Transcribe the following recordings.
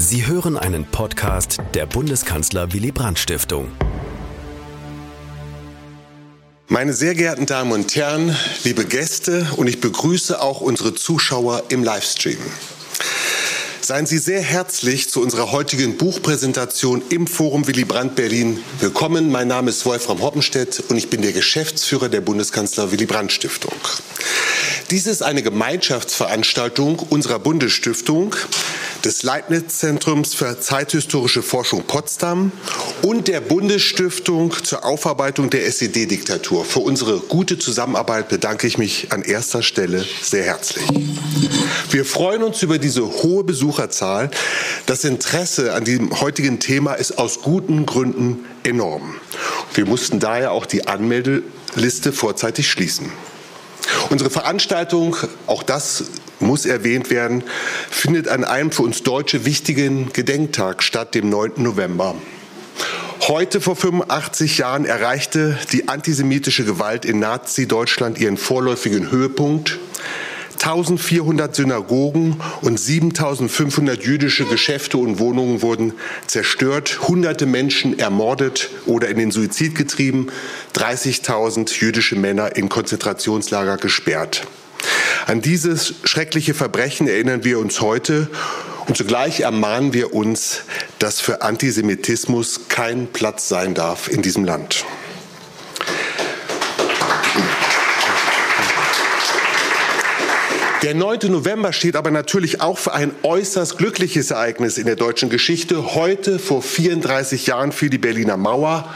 Sie hören einen Podcast der Bundeskanzler Willy Brandt Stiftung. Meine sehr geehrten Damen und Herren, liebe Gäste und ich begrüße auch unsere Zuschauer im Livestream. Seien Sie sehr herzlich zu unserer heutigen Buchpräsentation im Forum Willy Brandt Berlin willkommen. Mein Name ist Wolfram Hoppenstedt und ich bin der Geschäftsführer der Bundeskanzler Willy Brandt Stiftung. Dies ist eine Gemeinschaftsveranstaltung unserer Bundesstiftung, des Leibniz-Zentrums für zeithistorische Forschung Potsdam und der Bundesstiftung zur Aufarbeitung der SED-Diktatur. Für unsere gute Zusammenarbeit bedanke ich mich an erster Stelle sehr herzlich. Wir freuen uns über diese hohe Besucherzahl. Das Interesse an dem heutigen Thema ist aus guten Gründen enorm. Wir mussten daher auch die Anmeldeliste vorzeitig schließen. Unsere Veranstaltung, auch das muss erwähnt werden, findet an einem für uns Deutsche wichtigen Gedenktag statt, dem 9. November. Heute vor 85 Jahren erreichte die antisemitische Gewalt in Nazi-Deutschland ihren vorläufigen Höhepunkt. 1400 Synagogen und 7500 jüdische Geschäfte und Wohnungen wurden zerstört, hunderte Menschen ermordet oder in den Suizid getrieben, 30.000 jüdische Männer in Konzentrationslager gesperrt. An dieses schreckliche Verbrechen erinnern wir uns heute und zugleich ermahnen wir uns, dass für Antisemitismus kein Platz sein darf in diesem Land. Der 9. November steht aber natürlich auch für ein äußerst glückliches Ereignis in der deutschen Geschichte. Heute, vor 34 Jahren, fiel die Berliner Mauer,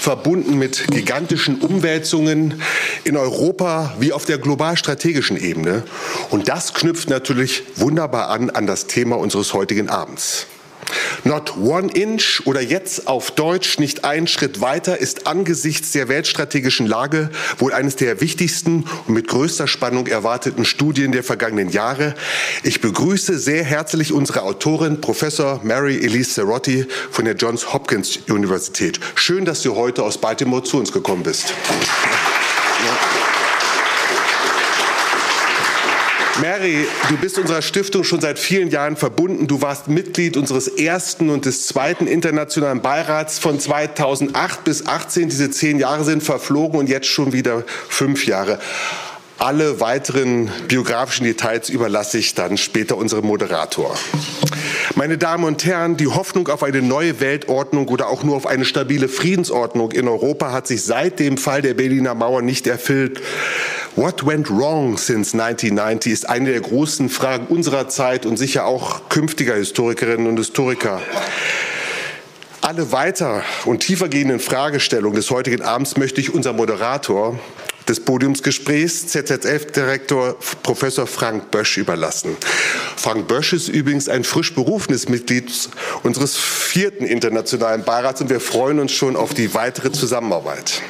verbunden mit gigantischen Umwälzungen in Europa wie auf der global-strategischen Ebene. Und das knüpft natürlich wunderbar an an das Thema unseres heutigen Abends. Not one inch oder jetzt auf Deutsch nicht ein Schritt weiter ist angesichts der weltstrategischen Lage wohl eines der wichtigsten und mit größter Spannung erwarteten Studien der vergangenen Jahre. Ich begrüße sehr herzlich unsere Autorin, Professor Mary Elise Cerotti von der Johns Hopkins Universität. Schön, dass du heute aus Baltimore zu uns gekommen bist. Ja. Mary, du bist unserer Stiftung schon seit vielen Jahren verbunden. Du warst Mitglied unseres ersten und des zweiten internationalen Beirats von 2008 bis 2018. Diese zehn Jahre sind verflogen und jetzt schon wieder fünf Jahre. Alle weiteren biografischen Details überlasse ich dann später unserem Moderator. Meine Damen und Herren, die Hoffnung auf eine neue Weltordnung oder auch nur auf eine stabile Friedensordnung in Europa hat sich seit dem Fall der Berliner Mauer nicht erfüllt. What went wrong since 1990 ist eine der großen Fragen unserer Zeit und sicher auch künftiger Historikerinnen und Historiker. Alle weiter und tiefergehenden Fragestellungen des heutigen Abends möchte ich unser Moderator des Podiumsgesprächs ZZF-Direktor Professor Frank Bösch überlassen. Frank Bösch ist übrigens ein frisch berufenes Mitglied unseres vierten internationalen Beirats und wir freuen uns schon auf die weitere Zusammenarbeit.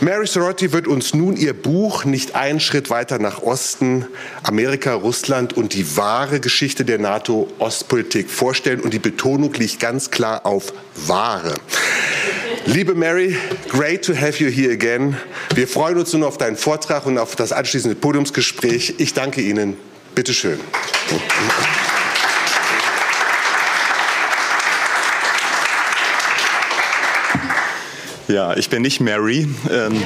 Mary Sorotti wird uns nun ihr Buch Nicht einen Schritt weiter nach Osten, Amerika, Russland und die wahre Geschichte der NATO-Ostpolitik vorstellen. Und die Betonung liegt ganz klar auf wahre. Liebe Mary, great to have you here again. Wir freuen uns nun auf deinen Vortrag und auf das anschließende Podiumsgespräch. Ich danke Ihnen. Bitte schön. Ja, ich bin nicht Mary, ähm,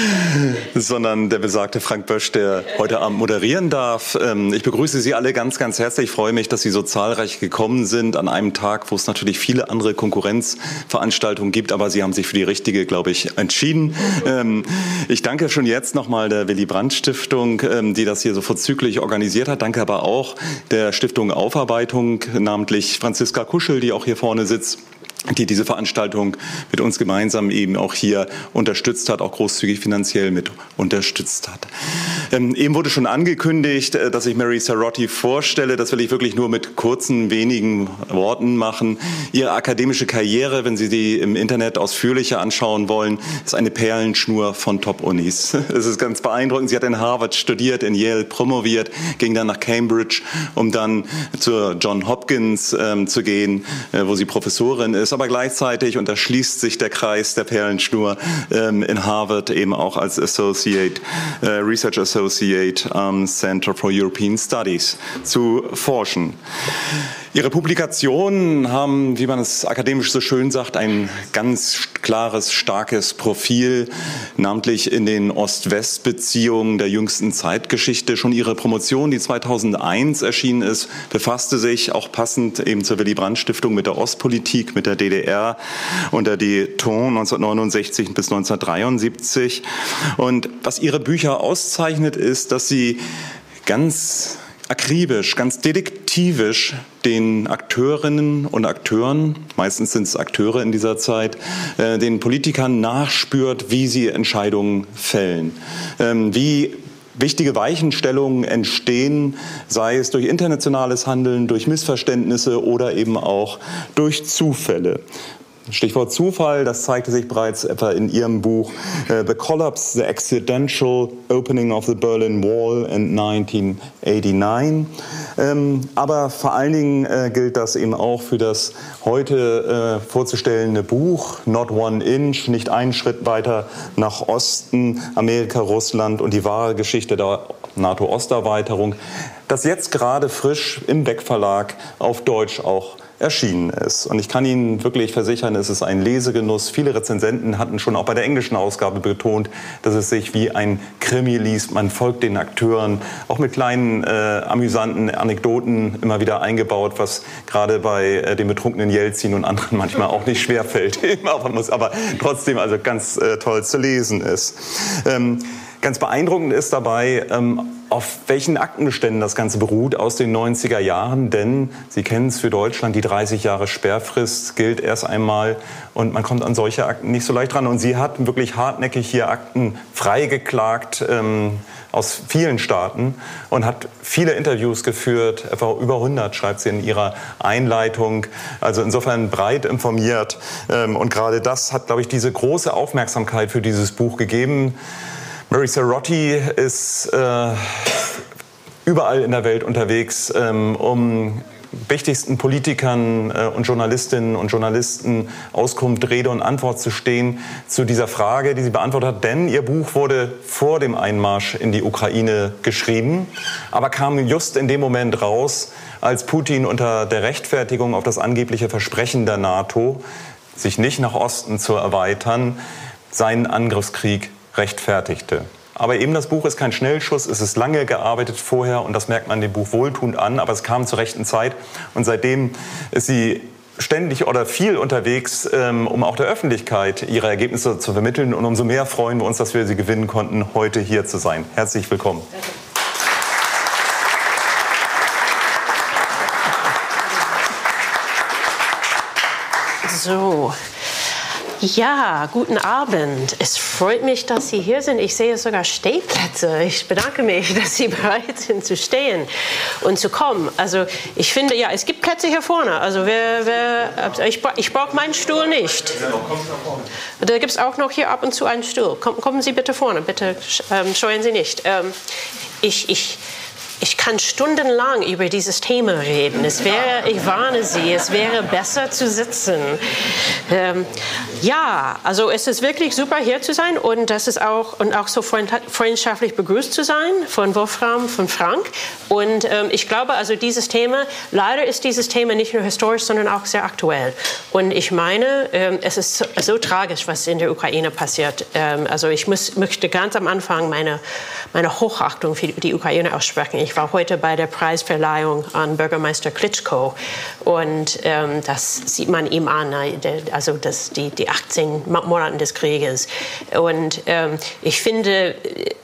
sondern der besagte Frank Bösch, der heute Abend moderieren darf. Ähm, ich begrüße Sie alle ganz, ganz herzlich. Ich freue mich, dass Sie so zahlreich gekommen sind an einem Tag, wo es natürlich viele andere Konkurrenzveranstaltungen gibt, aber Sie haben sich für die richtige, glaube ich, entschieden. Ähm, ich danke schon jetzt nochmal der Willy Brandt Stiftung, ähm, die das hier so vorzüglich organisiert hat. Danke aber auch der Stiftung Aufarbeitung, namentlich Franziska Kuschel, die auch hier vorne sitzt die diese Veranstaltung mit uns gemeinsam eben auch hier unterstützt hat, auch großzügig finanziell mit unterstützt hat. Ähm, eben wurde schon angekündigt, äh, dass ich Mary Sarotti vorstelle. Das will ich wirklich nur mit kurzen, wenigen Worten machen. Ihre akademische Karriere, wenn Sie die im Internet ausführlicher anschauen wollen, ist eine Perlenschnur von Top-Unis. Es ist ganz beeindruckend. Sie hat in Harvard studiert, in Yale promoviert, ging dann nach Cambridge, um dann zur John Hopkins ähm, zu gehen, äh, wo sie Professorin ist ist aber gleichzeitig, und da schließt sich der Kreis der Perlenschnur, ähm, in Harvard eben auch als Associate, äh, Research Associate am Center for European Studies zu forschen. Ihre Publikationen haben, wie man es akademisch so schön sagt, ein ganz klares, starkes Profil, namentlich in den Ost-West-Beziehungen der jüngsten Zeitgeschichte. Schon Ihre Promotion, die 2001 erschienen ist, befasste sich auch passend eben zur Willy Brandt Stiftung mit der Ostpolitik, mit der DDR und der Dayton 1969 bis 1973. Und was Ihre Bücher auszeichnet, ist, dass Sie ganz akribisch, ganz detektivisch den Akteurinnen und Akteuren, meistens sind es Akteure in dieser Zeit, äh, den Politikern nachspürt, wie sie Entscheidungen fällen, ähm, wie wichtige Weichenstellungen entstehen, sei es durch internationales Handeln, durch Missverständnisse oder eben auch durch Zufälle. Stichwort Zufall, das zeigte sich bereits etwa in Ihrem Buch uh, The Collapse, The Accidental Opening of the Berlin Wall in 1989. Ähm, aber vor allen Dingen äh, gilt das eben auch für das heute äh, vorzustellende Buch Not One Inch, nicht einen Schritt weiter nach Osten, Amerika, Russland und die wahre Geschichte der NATO-Osterweiterung, das jetzt gerade frisch im Beck Verlag auf Deutsch auch erschienen ist. Und ich kann Ihnen wirklich versichern, es ist ein Lesegenuss. Viele Rezensenten hatten schon auch bei der englischen Ausgabe betont, dass es sich wie ein Krimi liest. Man folgt den Akteuren, auch mit kleinen äh, amüsanten Anekdoten immer wieder eingebaut, was gerade bei äh, dem betrunkenen Jelzin und anderen manchmal auch nicht schwerfällt, aber, aber trotzdem also ganz äh, toll zu lesen ist. Ähm, ganz beeindruckend ist dabei, ähm, auf welchen Aktenbeständen das Ganze beruht aus den 90er Jahren, denn Sie kennen es für Deutschland, die 30 Jahre Sperrfrist gilt erst einmal und man kommt an solche Akten nicht so leicht ran. Und sie hat wirklich hartnäckig hier Akten freigeklagt ähm, aus vielen Staaten und hat viele Interviews geführt, etwa über 100 schreibt sie in ihrer Einleitung. Also insofern breit informiert ähm, und gerade das hat, glaube ich, diese große Aufmerksamkeit für dieses Buch gegeben. Mary Cerotti ist äh, überall in der Welt unterwegs, ähm, um wichtigsten Politikern äh, und Journalistinnen und Journalisten Auskunft, Rede und Antwort zu stehen zu dieser Frage, die sie beantwortet hat. Denn ihr Buch wurde vor dem Einmarsch in die Ukraine geschrieben, aber kam just in dem Moment raus, als Putin unter der Rechtfertigung auf das angebliche Versprechen der NATO, sich nicht nach Osten zu erweitern, seinen Angriffskrieg rechtfertigte. Aber eben das Buch ist kein Schnellschuss, es ist lange gearbeitet vorher und das merkt man dem Buch wohltuend an, aber es kam zur rechten Zeit und seitdem ist sie ständig oder viel unterwegs, ähm, um auch der Öffentlichkeit ihre Ergebnisse zu vermitteln und umso mehr freuen wir uns, dass wir sie gewinnen konnten, heute hier zu sein. Herzlich willkommen. So, ja, guten Abend. Es freut mich, dass Sie hier sind. Ich sehe sogar Stehplätze. Ich bedanke mich, dass Sie bereit sind zu stehen und zu kommen. Also ich finde, ja, es gibt Plätze hier vorne. Also wer, wer, ich, ich brauche meinen Stuhl nicht. Da gibt es auch noch hier ab und zu einen Stuhl. kommen Sie bitte vorne, bitte ähm, scheuen Sie nicht. Ähm, ich, ich, ich kann stundenlang über dieses Thema reden. Es wäre, ich warne Sie, es wäre besser zu sitzen. Ähm, ja, also es ist wirklich super hier zu sein und das ist auch und auch so freundschaftlich begrüßt zu sein von Wolfram, von Frank. Und ähm, ich glaube, also dieses Thema, leider ist dieses Thema nicht nur historisch, sondern auch sehr aktuell. Und ich meine, ähm, es ist so, so, tragisch, was in der Ukraine passiert. Ähm, also ich muss, möchte ganz am Anfang meine, meine Hochachtung für die Ukraine aussprechen. Ich war heute bei der Preisverleihung an Bürgermeister Klitschko und ähm, das sieht man ihm an, ne, also das, die, die 18 Monate des Krieges. Und ähm, ich finde,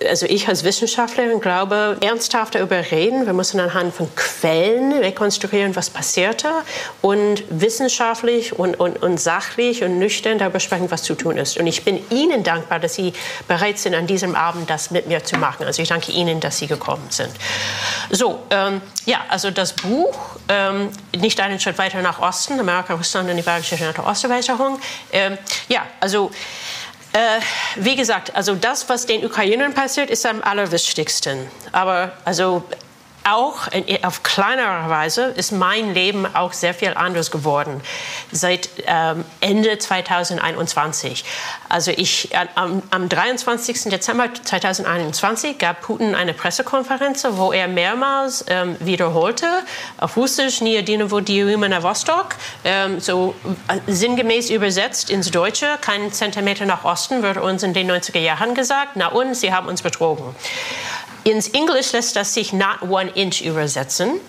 also ich als Wissenschaftlerin glaube, ernsthaft darüber reden. Wir müssen anhand von Quellen rekonstruieren, was passierte und wissenschaftlich und, und, und sachlich und nüchtern darüber sprechen, was zu tun ist. Und ich bin Ihnen dankbar, dass Sie bereit sind, an diesem Abend das mit mir zu machen. Also ich danke Ihnen, dass Sie gekommen sind. So, ähm, ja, also das Buch, ähm, nicht einen Schritt weiter nach Osten, Amerika, Russland und die Bergische NATO-Osterweiterung. Ähm, ja, also äh, wie gesagt, also das, was den Ukrainern passiert, ist am allerwichtigsten. Aber also auch auf kleinere Weise ist mein Leben auch sehr viel anders geworden seit ähm, Ende 2021. Also ich, am, am 23. Dezember 2021 gab Putin eine Pressekonferenz, wo er mehrmals ähm, wiederholte, auf Russisch, Vodiumina Vostok, ähm, so äh, sinngemäß übersetzt ins Deutsche, kein Zentimeter nach Osten, wird uns in den 90er Jahren gesagt, na und, sie haben uns betrogen. Ins Englisch lässt das sich not one inch übersetzen.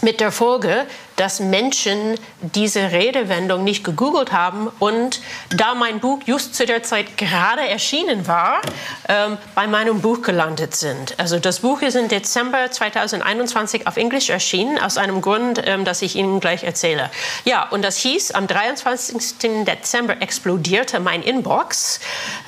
Mit der Folge, dass Menschen diese Redewendung nicht gegoogelt haben und da mein Buch just zu der Zeit gerade erschienen war, ähm, bei meinem Buch gelandet sind. Also das Buch ist im Dezember 2021 auf Englisch erschienen, aus einem Grund, ähm, das ich Ihnen gleich erzähle. Ja, und das hieß, am 23. Dezember explodierte mein Inbox.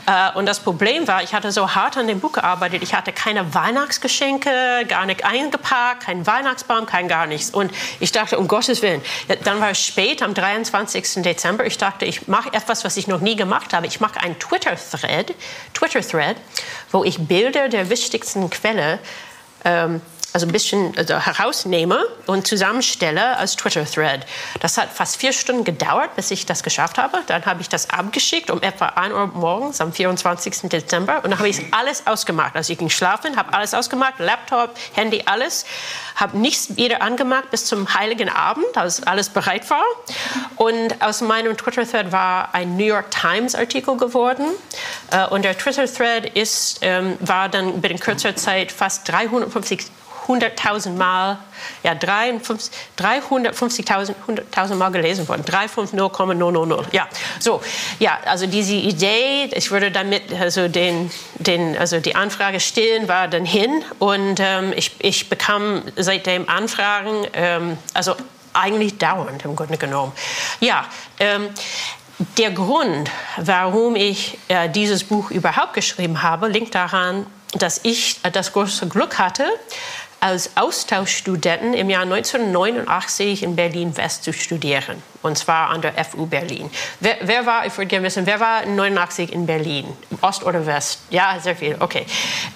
Äh, und das Problem war, ich hatte so hart an dem Buch gearbeitet, ich hatte keine Weihnachtsgeschenke, gar nicht eingepackt, keinen Weihnachtsbaum, kein gar nichts. Und ich dachte, um Gott Gottes Willen. Dann war es spät, am 23. Dezember. Ich dachte, ich mache etwas, was ich noch nie gemacht habe. Ich mache einen Twitter-Thread, Twitter-Thread, wo ich Bilder der wichtigsten Quelle ähm, also ein bisschen also herausnehme und zusammenstelle als Twitter-Thread. Das hat fast vier Stunden gedauert, bis ich das geschafft habe. Dann habe ich das abgeschickt um etwa 1 Uhr morgens am 24. Dezember und dann habe ich alles ausgemacht. Also ich ging schlafen, habe alles ausgemacht, Laptop, Handy, alles. Habe nichts wieder angemacht bis zum heiligen Abend, als alles bereit war. Und aus meinem Twitter-Thread war ein New York Times-Artikel geworden. Äh, und der Twitter-Thread ähm, war dann binnen kürzer Zeit fast 350 100.000 Mal, ja, 350.000 Mal gelesen worden. 350,000. Ja, so, ja, also diese Idee, ich würde damit also den, den, also die Anfrage stellen, war dann hin und ähm, ich, ich bekam seitdem Anfragen, ähm, also eigentlich dauernd im Grunde genommen. Ja, ähm, der Grund, warum ich äh, dieses Buch überhaupt geschrieben habe, liegt daran, dass ich das große Glück hatte, als Austauschstudenten im Jahr 1989 in Berlin-West zu studieren. Und zwar an der FU Berlin. Wer, wer war, ich würde gerne wissen, wer war 89 in Berlin? Ost oder West? Ja, sehr viel, okay.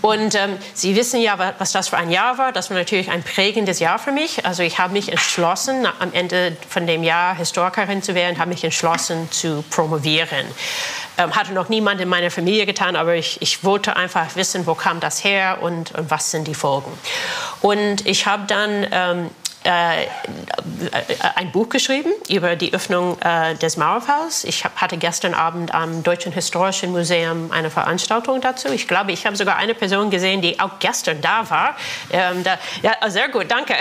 Und ähm, Sie wissen ja, was das für ein Jahr war. Das war natürlich ein prägendes Jahr für mich. Also ich habe mich entschlossen, am Ende von dem Jahr Historikerin zu werden, habe mich entschlossen zu promovieren. Ähm, hatte noch niemand in meiner Familie getan, aber ich, ich wollte einfach wissen, wo kam das her und, und was sind die Folgen. Und ich habe dann ähm, äh, ein Buch geschrieben über die Öffnung äh, des Mauerfalls. Ich hab, hatte gestern Abend am Deutschen Historischen Museum eine Veranstaltung dazu. Ich glaube, ich habe sogar eine Person gesehen, die auch gestern da war. Ähm, da, ja, sehr gut, danke.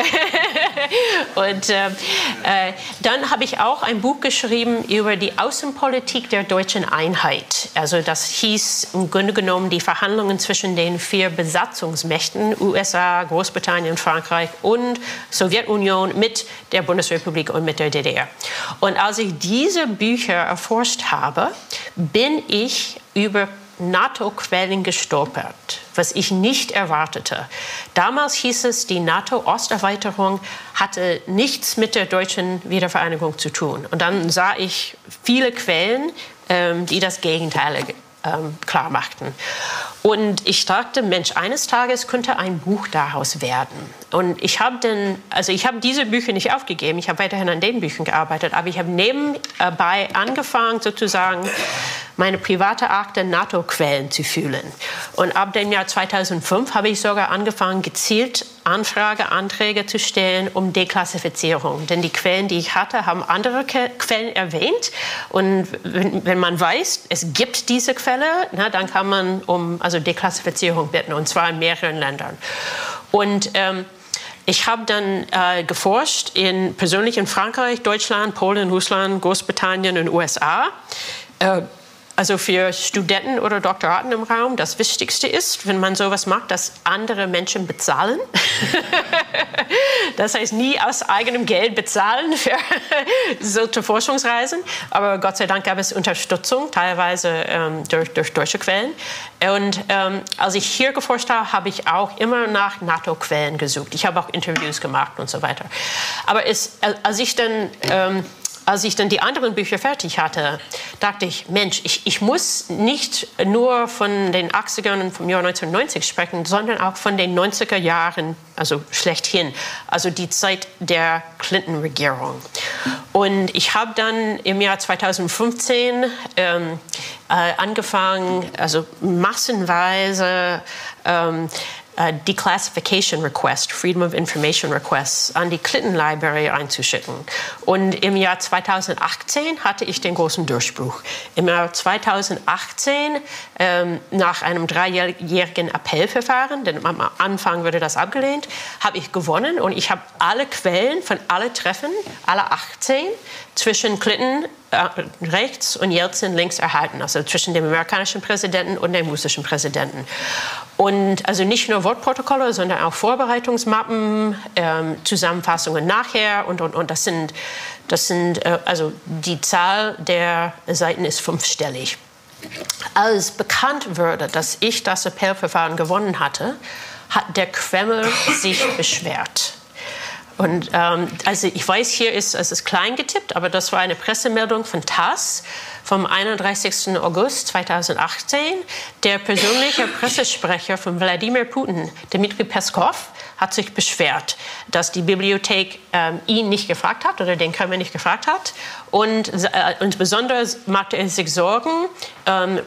Und äh, äh, dann habe ich auch ein Buch geschrieben über die Außenpolitik der deutschen Einheit. Also das hieß im Grunde genommen die Verhandlungen zwischen den vier Besatzungsmächten USA, Großbritannien, Frankreich und Sowjetunion Sowjetunion mit der Bundesrepublik und mit der DDR. Und als ich diese Bücher erforscht habe, bin ich über NATO-Quellen gestolpert, was ich nicht erwartete. Damals hieß es, die NATO-Osterweiterung hatte nichts mit der deutschen Wiedervereinigung zu tun. Und dann sah ich viele Quellen, ähm, die das Gegenteil ähm, klar machten. Und ich dachte, Mensch, eines Tages könnte ein Buch daraus werden. Und ich habe dann, also ich habe diese Bücher nicht aufgegeben, ich habe weiterhin an den Büchern gearbeitet, aber ich habe nebenbei angefangen, sozusagen meine private Akte NATO-Quellen zu fühlen. Und ab dem Jahr 2005 habe ich sogar angefangen, gezielt Anfrageanträge zu stellen um Deklassifizierung. Denn die Quellen, die ich hatte, haben andere Quellen erwähnt. Und wenn, wenn man weiß, es gibt diese Quelle, na, dann kann man um also Deklassifizierung bitten, und zwar in mehreren Ländern. Und ähm, ich habe dann äh, geforscht in, persönlich in Frankreich, Deutschland, Polen, Russland, Großbritannien und USA. Äh, also für Studenten oder Doktoraten im Raum, das Wichtigste ist, wenn man sowas macht, dass andere Menschen bezahlen. das heißt, nie aus eigenem Geld bezahlen für solche Forschungsreisen. Aber Gott sei Dank gab es Unterstützung, teilweise ähm, durch, durch, deutsche Quellen. Und ähm, als ich hier geforscht habe, habe ich auch immer nach NATO-Quellen gesucht. Ich habe auch Interviews gemacht und so weiter. Aber es, als ich dann... Ähm, als ich dann die anderen Bücher fertig hatte, dachte ich, Mensch, ich, ich muss nicht nur von den 80ern und vom Jahr 1990 sprechen, sondern auch von den 90er Jahren, also schlechthin, also die Zeit der Clinton-Regierung. Und ich habe dann im Jahr 2015 ähm, äh, angefangen, also massenweise ähm, uh, Declassification Request, Freedom of Information Requests an die Clinton Library einzuschicken. Und im Jahr 2018 hatte ich den großen Durchbruch. Im Jahr 2018, ähm, nach einem dreijährigen Appellverfahren, denn am Anfang wurde das abgelehnt, habe ich gewonnen und ich habe alle Quellen von allen Treffen, alle 18, zwischen Clinton äh, rechts und Jelzin links erhalten, also zwischen dem amerikanischen Präsidenten und dem russischen Präsidenten. Und also nicht nur Wortprotokolle, sondern auch Vorbereitungsmappen, ähm, Zusammenfassungen nachher und, und, und. Das sind, das sind äh, also die Zahl der Seiten ist fünfstellig. Als bekannt wurde, dass ich das Appellverfahren gewonnen hatte, hat der Kreml sich beschwert. Und ähm, also ich weiß, hier ist es ist klein getippt, aber das war eine Pressemeldung von TASS vom 31. August 2018. Der persönliche Pressesprecher von Wladimir Putin, Dmitri Peskov, hat sich beschwert, dass die Bibliothek ähm, ihn nicht gefragt hat oder den Kreml nicht gefragt hat. Und, äh, und besonders machte er sich Sorgen ähm,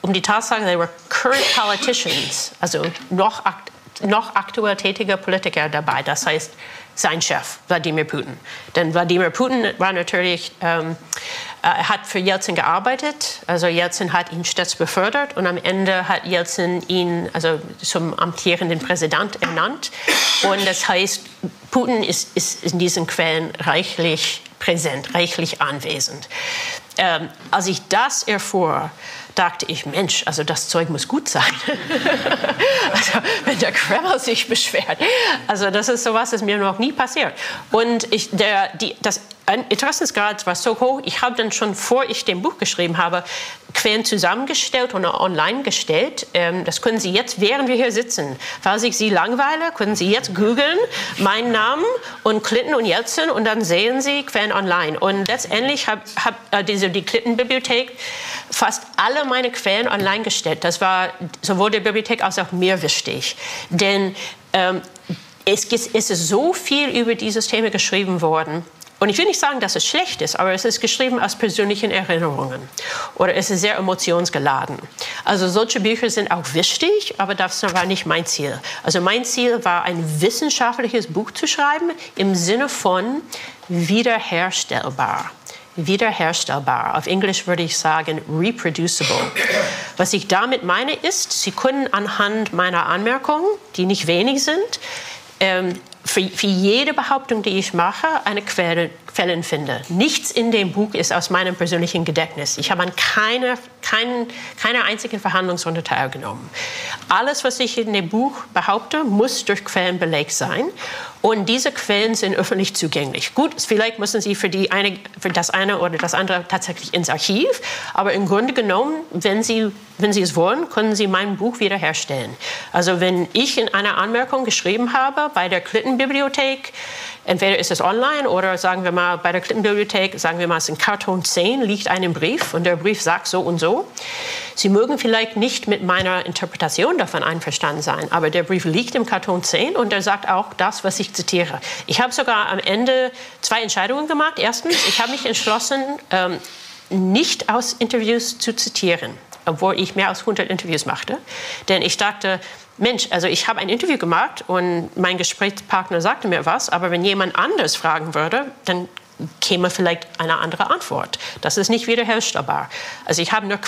um die Tatsache, they were current politicians, also noch aktiv noch aktuell tätiger Politiker dabei, das heißt sein Chef, Wladimir Putin. Denn Wladimir Putin war natürlich, ähm, äh, hat für Jelzin gearbeitet, also Jelzin hat ihn stets befördert und am Ende hat Jelzin ihn also zum amtierenden Präsident ernannt. Und das heißt, Putin ist, ist in diesen Quellen reichlich präsent, reichlich anwesend. Ähm, als ich das erfuhr, dachte ich, Mensch, also das Zeug muss gut sein. also wenn der Kreml sich beschwert. Also das ist sowas, das mir noch nie passiert. Und ich, der, die, das Interessensgrad war so hoch, ich habe dann schon, vor ich den Buch geschrieben habe, Quellen zusammengestellt und online gestellt. Ähm, das können Sie jetzt, während wir hier sitzen. Falls ich Sie langweile, können Sie jetzt googeln, meinen Namen und Clinton und Jelzin und dann sehen Sie Quellen online. Und letztendlich hat hab, äh, diese, die Clinton-Bibliothek fast alle meine Quellen online gestellt. Das war sowohl der Bibliothek als auch mir wichtig. Denn ähm, es ist so viel über dieses Thema geschrieben worden. Und ich will nicht sagen, dass es schlecht ist, aber es ist geschrieben aus persönlichen Erinnerungen oder es ist sehr emotionsgeladen. Also solche Bücher sind auch wichtig, aber das war nicht mein Ziel. Also mein Ziel war, ein wissenschaftliches Buch zu schreiben im Sinne von wiederherstellbar wiederherstellbar. Auf Englisch würde ich sagen reproducible. Was ich damit meine ist, Sie können anhand meiner Anmerkungen, die nicht wenig sind, ähm, für, für, jede Behauptung, die ich mache, eine Quelle, Quellen finde. Nichts in dem Buch ist aus meinem persönlichen Gedächtnis. Ich habe an keine, kein, keiner einzigen Verhandlungsrunde teilgenommen. Alles, was ich in dem Buch behaupte, muss durch Quellen belegt sein. Und diese Quellen sind öffentlich zugänglich. Gut, vielleicht müssen Sie für, die eine, für das eine oder das andere tatsächlich ins Archiv. Aber im Grunde genommen, wenn Sie, wenn Sie es wollen, können Sie mein Buch wiederherstellen. Also wenn ich in einer Anmerkung geschrieben habe bei der Clinton-Bibliothek, Entweder ist es online oder sagen wir mal bei der Klippenbibliothek, sagen wir mal, es ist in Karton 10, liegt ein Brief und der Brief sagt so und so. Sie mögen vielleicht nicht mit meiner Interpretation davon einverstanden sein, aber der Brief liegt im Karton 10 und er sagt auch das, was ich zitiere. Ich habe sogar am Ende zwei Entscheidungen gemacht. Erstens, ich habe mich entschlossen, ähm, nicht aus Interviews zu zitieren, obwohl ich mehr als 100 Interviews machte. Denn ich dachte, Mensch, also ich habe ein Interview gemacht und mein Gesprächspartner sagte mir was, aber wenn jemand anders fragen würde, dann käme vielleicht eine andere Antwort. Das ist nicht wiederherstellbar. Also ich habe nur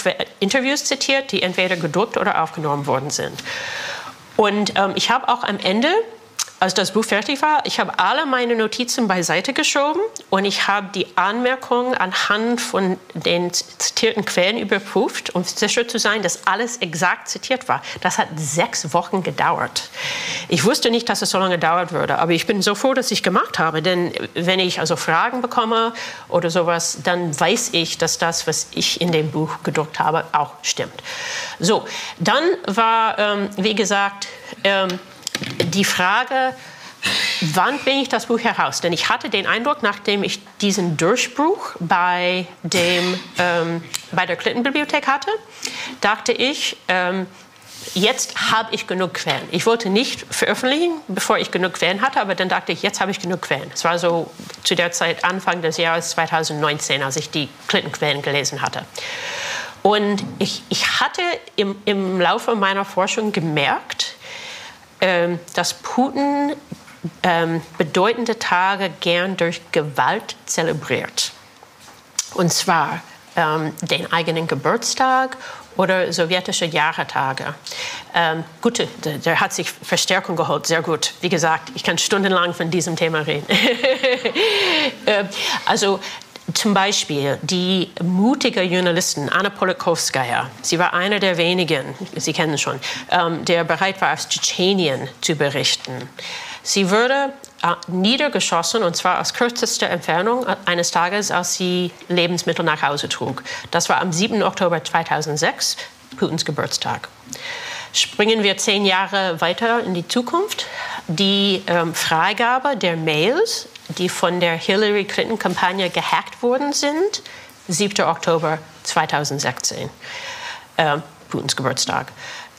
Interviews zitiert, die entweder gedruckt oder aufgenommen worden sind. Und ähm, ich habe auch am Ende als das Buch fertig war, ich habe alle meine Notizen beiseite geschoben und ich habe die Anmerkungen anhand von den zitierten Quellen überprüft, um sicher zu sein, dass alles exakt zitiert war. Das hat sechs Wochen gedauert. Ich wusste nicht, dass es so lange dauern würde, aber ich bin so froh, dass ich gemacht habe, denn wenn ich also Fragen bekomme oder sowas, dann weiß ich, dass das, was ich in dem Buch gedruckt habe, auch stimmt. So, dann war, ähm, wie gesagt, ähm, die Frage, wann bringe ich das Buch heraus? Denn ich hatte den Eindruck, nachdem ich diesen Durchbruch bei, dem, ähm, bei der Clinton-Bibliothek hatte, dachte ich, ähm, jetzt habe ich genug Quellen. Ich wollte nicht veröffentlichen, bevor ich genug Quellen hatte, aber dann dachte ich, jetzt habe ich genug Quellen. Es war so zu der Zeit Anfang des Jahres 2019, als ich die Clinton-Quellen gelesen hatte. Und ich, ich hatte im, im Laufe meiner Forschung gemerkt, dass Putin ähm, bedeutende Tage gern durch Gewalt zelebriert. Und zwar ähm, den eigenen Geburtstag oder sowjetische Jahretage. Ähm, gut, der, der, hat sich Verstärkung geholt, sehr gut. Wie gesagt, ich kann stundenlang von diesem Thema reden. äh, also zum Beispiel die mutige Journalistin Anna Politkovskaya, sie war einer der wenigen, Sie kennen schon, ähm, der bereit war, aus Tschetschenien zu berichten. Sie wurde äh, niedergeschossen und zwar aus kürzester Entfernung äh, eines Tages, als sie Lebensmittel nach Hause trug. Das war am 7. Oktober 2006, Putins Geburtstag. Springen wir zehn Jahre weiter in die Zukunft. Die ähm, Freigabe der Mails, die von der Hillary Clinton-Kampagne gehackt worden sind, 7. Oktober 2016, äh, Putins Geburtstag.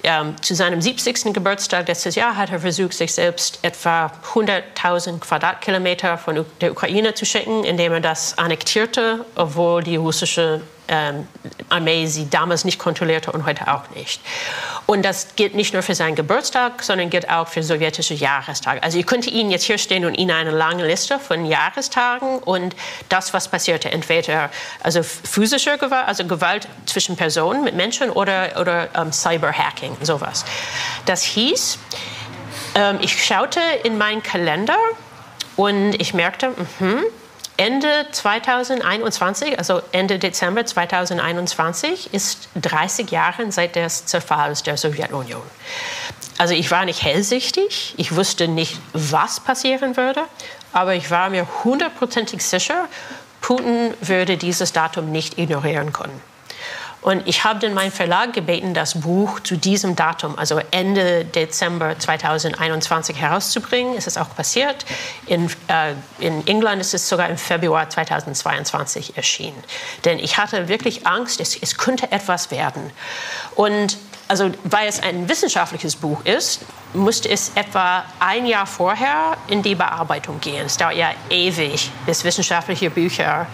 Ähm, zu seinem 70. Geburtstag letztes Jahr hat er versucht, sich selbst etwa 100.000 Quadratkilometer von der Ukraine zu schicken, indem er das annektierte, obwohl die russische Armee sie damals nicht kontrollierte und heute auch nicht. Und das gilt nicht nur für seinen Geburtstag, sondern gilt auch für sowjetische Jahrestage. Also ich könnte Ihnen jetzt hier stehen und Ihnen eine lange Liste von Jahrestagen und das, was passierte, entweder also physische Gewalt, also Gewalt zwischen Personen mit Menschen oder, oder ähm, Cyberhacking, sowas. Das hieß, ähm, ich schaute in meinen Kalender und ich merkte, mh, Ende 2021, also Ende Dezember 2021, ist 30 Jahre seit des Zerfalls der Sowjetunion. Also ich war nicht hellsichtig, ich wusste nicht, was passieren würde, aber ich war mir hundertprozentig sicher, Putin würde dieses Datum nicht ignorieren können. Und ich habe dann meinen Verlag gebeten, das Buch zu diesem Datum, also Ende Dezember 2021, herauszubringen. Es ist auch passiert. In, äh, in England ist es sogar im Februar 2022 erschienen. Denn ich hatte wirklich Angst, es, es könnte etwas werden. Und also weil es ein wissenschaftliches Buch ist, musste es etwa ein Jahr vorher in die Bearbeitung gehen. Es dauert ja ewig, bis wissenschaftliche Bücher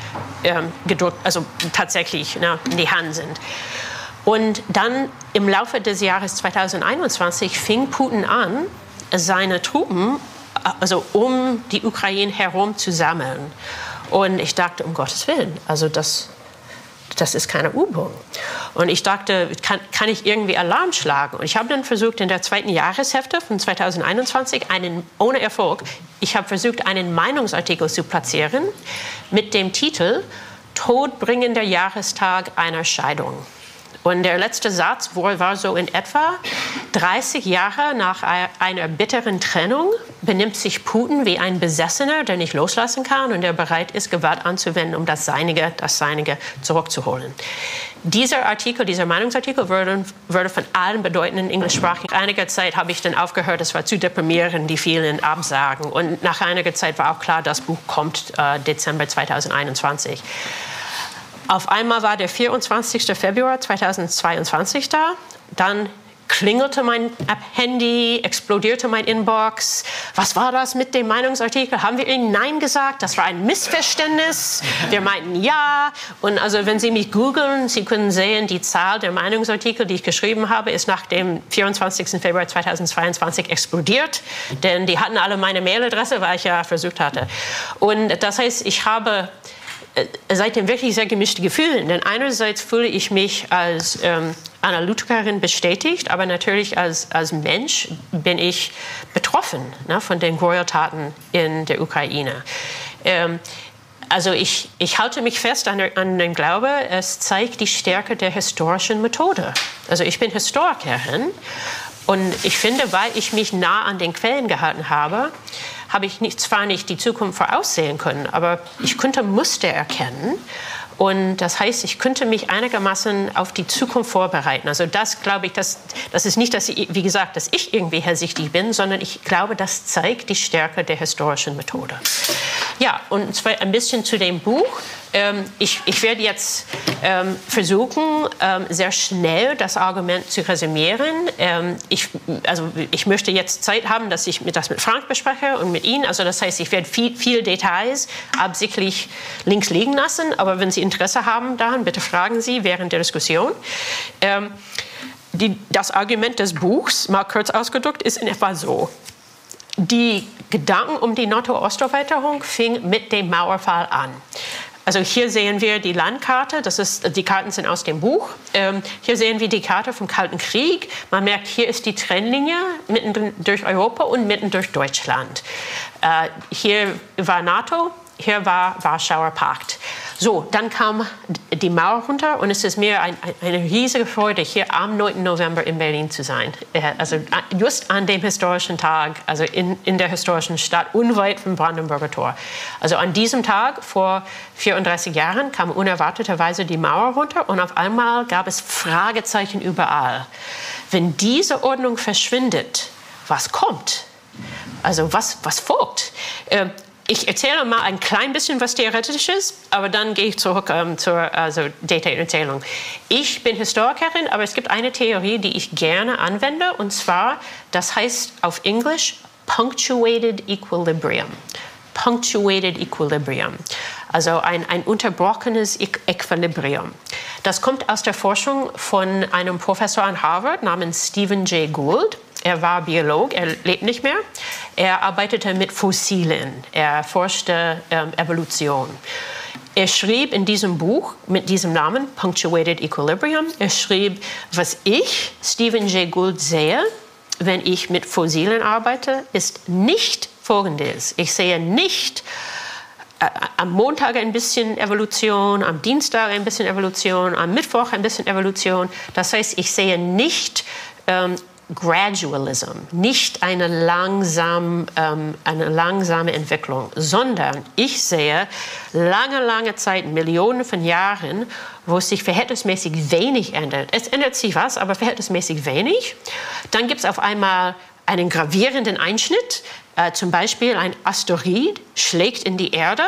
ähm, gedruckt, also tatsächlich ne, in die Hand sind. Und dann im Laufe des Jahres 2021 fing Putin an, seine Truppen also um die Ukraine herum zu sammeln. Und ich dachte, um Gottes Willen, also das das ist keine Übung. Und ich dachte, kann, kann ich irgendwie Alarm schlagen? Und ich habe dann versucht, in der zweiten Jahreshälfte von 2021, einen, ohne Erfolg, ich habe versucht, einen Meinungsartikel zu platzieren mit dem Titel Todbringender Jahrestag einer Scheidung. Und der letzte Satz war so in etwa, 30 Jahre nach einer bitteren Trennung benimmt sich Putin wie ein Besessener, der nicht loslassen kann und der bereit ist, Gewalt anzuwenden, um das Seinige, das Seinige zurückzuholen. Dieser Artikel, dieser Meinungsartikel wurde, wurde von allen bedeutenden englischsprachigen. Nach einiger Zeit habe ich dann aufgehört, es war zu deprimierend, die vielen Absagen. Und nach einiger Zeit war auch klar, das Buch kommt äh, Dezember 2021. Auf einmal war der 24. Februar 2022 da. Dann klingelte mein Handy, explodierte mein Inbox. Was war das mit dem Meinungsartikel? Haben wir Ihnen Nein gesagt? Das war ein Missverständnis. Wir meinten Ja. Und also wenn Sie mich googeln, Sie können sehen, die Zahl der Meinungsartikel, die ich geschrieben habe, ist nach dem 24. Februar 2022 explodiert. Denn die hatten alle meine Mailadresse, weil ich ja versucht hatte. Und das heißt, ich habe seitdem wirklich sehr gemischte Gefühle. Denn einerseits fühle ich mich als ähm, Analytikerin bestätigt, aber natürlich als, als Mensch bin ich betroffen ne, von den Gräueltaten in der Ukraine. Ähm, also ich, ich halte mich fest an, an dem Glaube, es zeigt die Stärke der historischen Methode. Also ich bin Historikerin und ich finde, weil ich mich nah an den Quellen gehalten habe, habe ich nicht, zwar nicht die Zukunft voraussehen können, aber ich könnte Muster erkennen. Und das heißt, ich könnte mich einigermaßen auf die Zukunft vorbereiten. Also das glaube ich, das, das ist nicht, dass ich, wie gesagt, dass ich irgendwie hellsichtig bin, sondern ich glaube, das zeigt die Stärke der historischen Methode. Ja, und zwar ein bisschen zu dem Buch. Ähm, ich, ich, werde jetzt ähm, versuchen, ähm, sehr schnell das Argument zu resümieren. Ähm, ich, also ich möchte jetzt Zeit haben, dass ich das mit Frank bespreche und mit Ihnen. Also das heißt, ich werde viel, viel Details absichtlich links liegen lassen. Aber wenn Sie Interesse haben daran, bitte fragen Sie während der Diskussion. Ähm, die, das Argument des Buchs, mal kurz ausgedrückt, ist in etwa so. Die Gedanken um die NATO-Osterweiterung fing mit dem Mauerfall an. Also hier sehen wir die Landkarte, das ist, die Karten sind aus dem Buch. Ähm, hier sehen wir die Karte vom Kalten Krieg. Man merkt, hier ist die Trennlinie mitten durch Europa und mitten durch Deutschland. Äh, hier war NATO, hier war Warschauer Pakt. So, dann kam die Mauer runter und es ist mir ein, eine riesige Freude, hier am 9. November in Berlin zu sein. Äh, also just an dem historischen Tag, also in, in der historischen Stadt, unweit vom Brandenburger Tor. Also an diesem Tag vor 34 Jahren kam unerwarteterweise die Mauer runter und auf einmal gab es Fragezeichen überall. Wenn diese Ordnung verschwindet, was kommt? Also was, was folgt? Ich erzähle mal ein klein bisschen was Theoretisches, aber dann gehe ich zurück ähm, zur also Data-Erzählung. Ich bin Historikerin, aber es gibt eine Theorie, die ich gerne anwende, und zwar, das heißt auf Englisch Punctuated Equilibrium. Punctuated Equilibrium, also ein, ein unterbrochenes Equilibrium. Das kommt aus der Forschung von einem Professor an Harvard namens Stephen J. Gould. Er war Biolog, er lebt nicht mehr. Er arbeitete mit Fossilen, er forschte ähm, Evolution. Er schrieb in diesem Buch mit diesem Namen Punctuated Equilibrium, er schrieb, was ich, Stephen J. Gould, sehe, wenn ich mit Fossilen arbeite, ist nicht Folgendes. Ich sehe nicht äh, am Montag ein bisschen Evolution, am Dienstag ein bisschen Evolution, am Mittwoch ein bisschen Evolution. Das heißt, ich sehe nicht ähm, Gradualism, nicht eine, langsam, ähm, eine langsame Entwicklung, sondern ich sehe lange, lange Zeit, Millionen von Jahren, wo es sich verhältnismäßig wenig ändert. Es ändert sich was, aber verhältnismäßig wenig. Dann gibt es auf einmal einen gravierenden Einschnitt, äh, zum Beispiel ein Asteroid schlägt in die Erde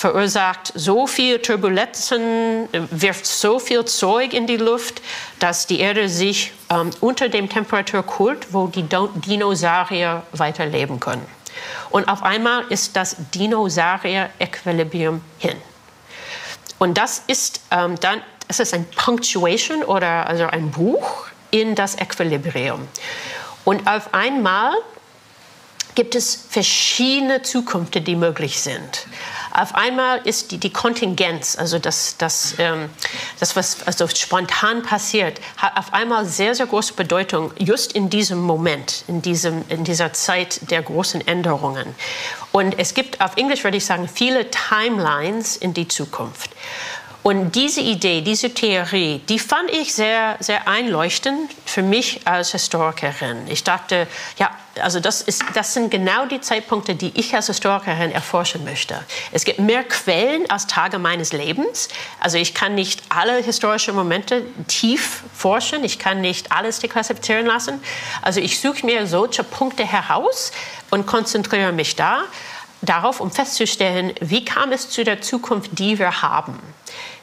verursacht so viel Turbulenzen, wirft so viel Zeug in die Luft, dass die Erde sich ähm, unter dem Temperatur kühlt, wo die Dinosaurier weiterleben können. Und auf einmal ist das Dinosaurier-Äquilibrium hin. Und das ist ähm, dann, es ist ein Punctuation oder also ein Buch in das Äquilibrium. Und auf einmal gibt es verschiedene Zukünfte, die möglich sind. Auf einmal ist die, die Kontingenz, also das, das, ähm, das, was also spontan passiert, hat auf einmal sehr, sehr große Bedeutung, just in diesem Moment, in, diesem, in dieser Zeit der großen Änderungen. Und es gibt auf Englisch, würde ich sagen, viele Timelines in die Zukunft. Und diese Idee, diese Theorie, die fand ich sehr, sehr einleuchtend für mich als Historikerin. Ich dachte, ja, also das, ist, das sind genau die Zeitpunkte, die ich als Historikerin erforschen möchte. Es gibt mehr Quellen als Tage meines Lebens. Also ich kann nicht alle historischen Momente tief forschen. Ich kann nicht alles deklassifizieren lassen. Also ich suche mir solche Punkte heraus und konzentriere mich da darauf, um festzustellen, wie kam es zu der Zukunft, die wir haben.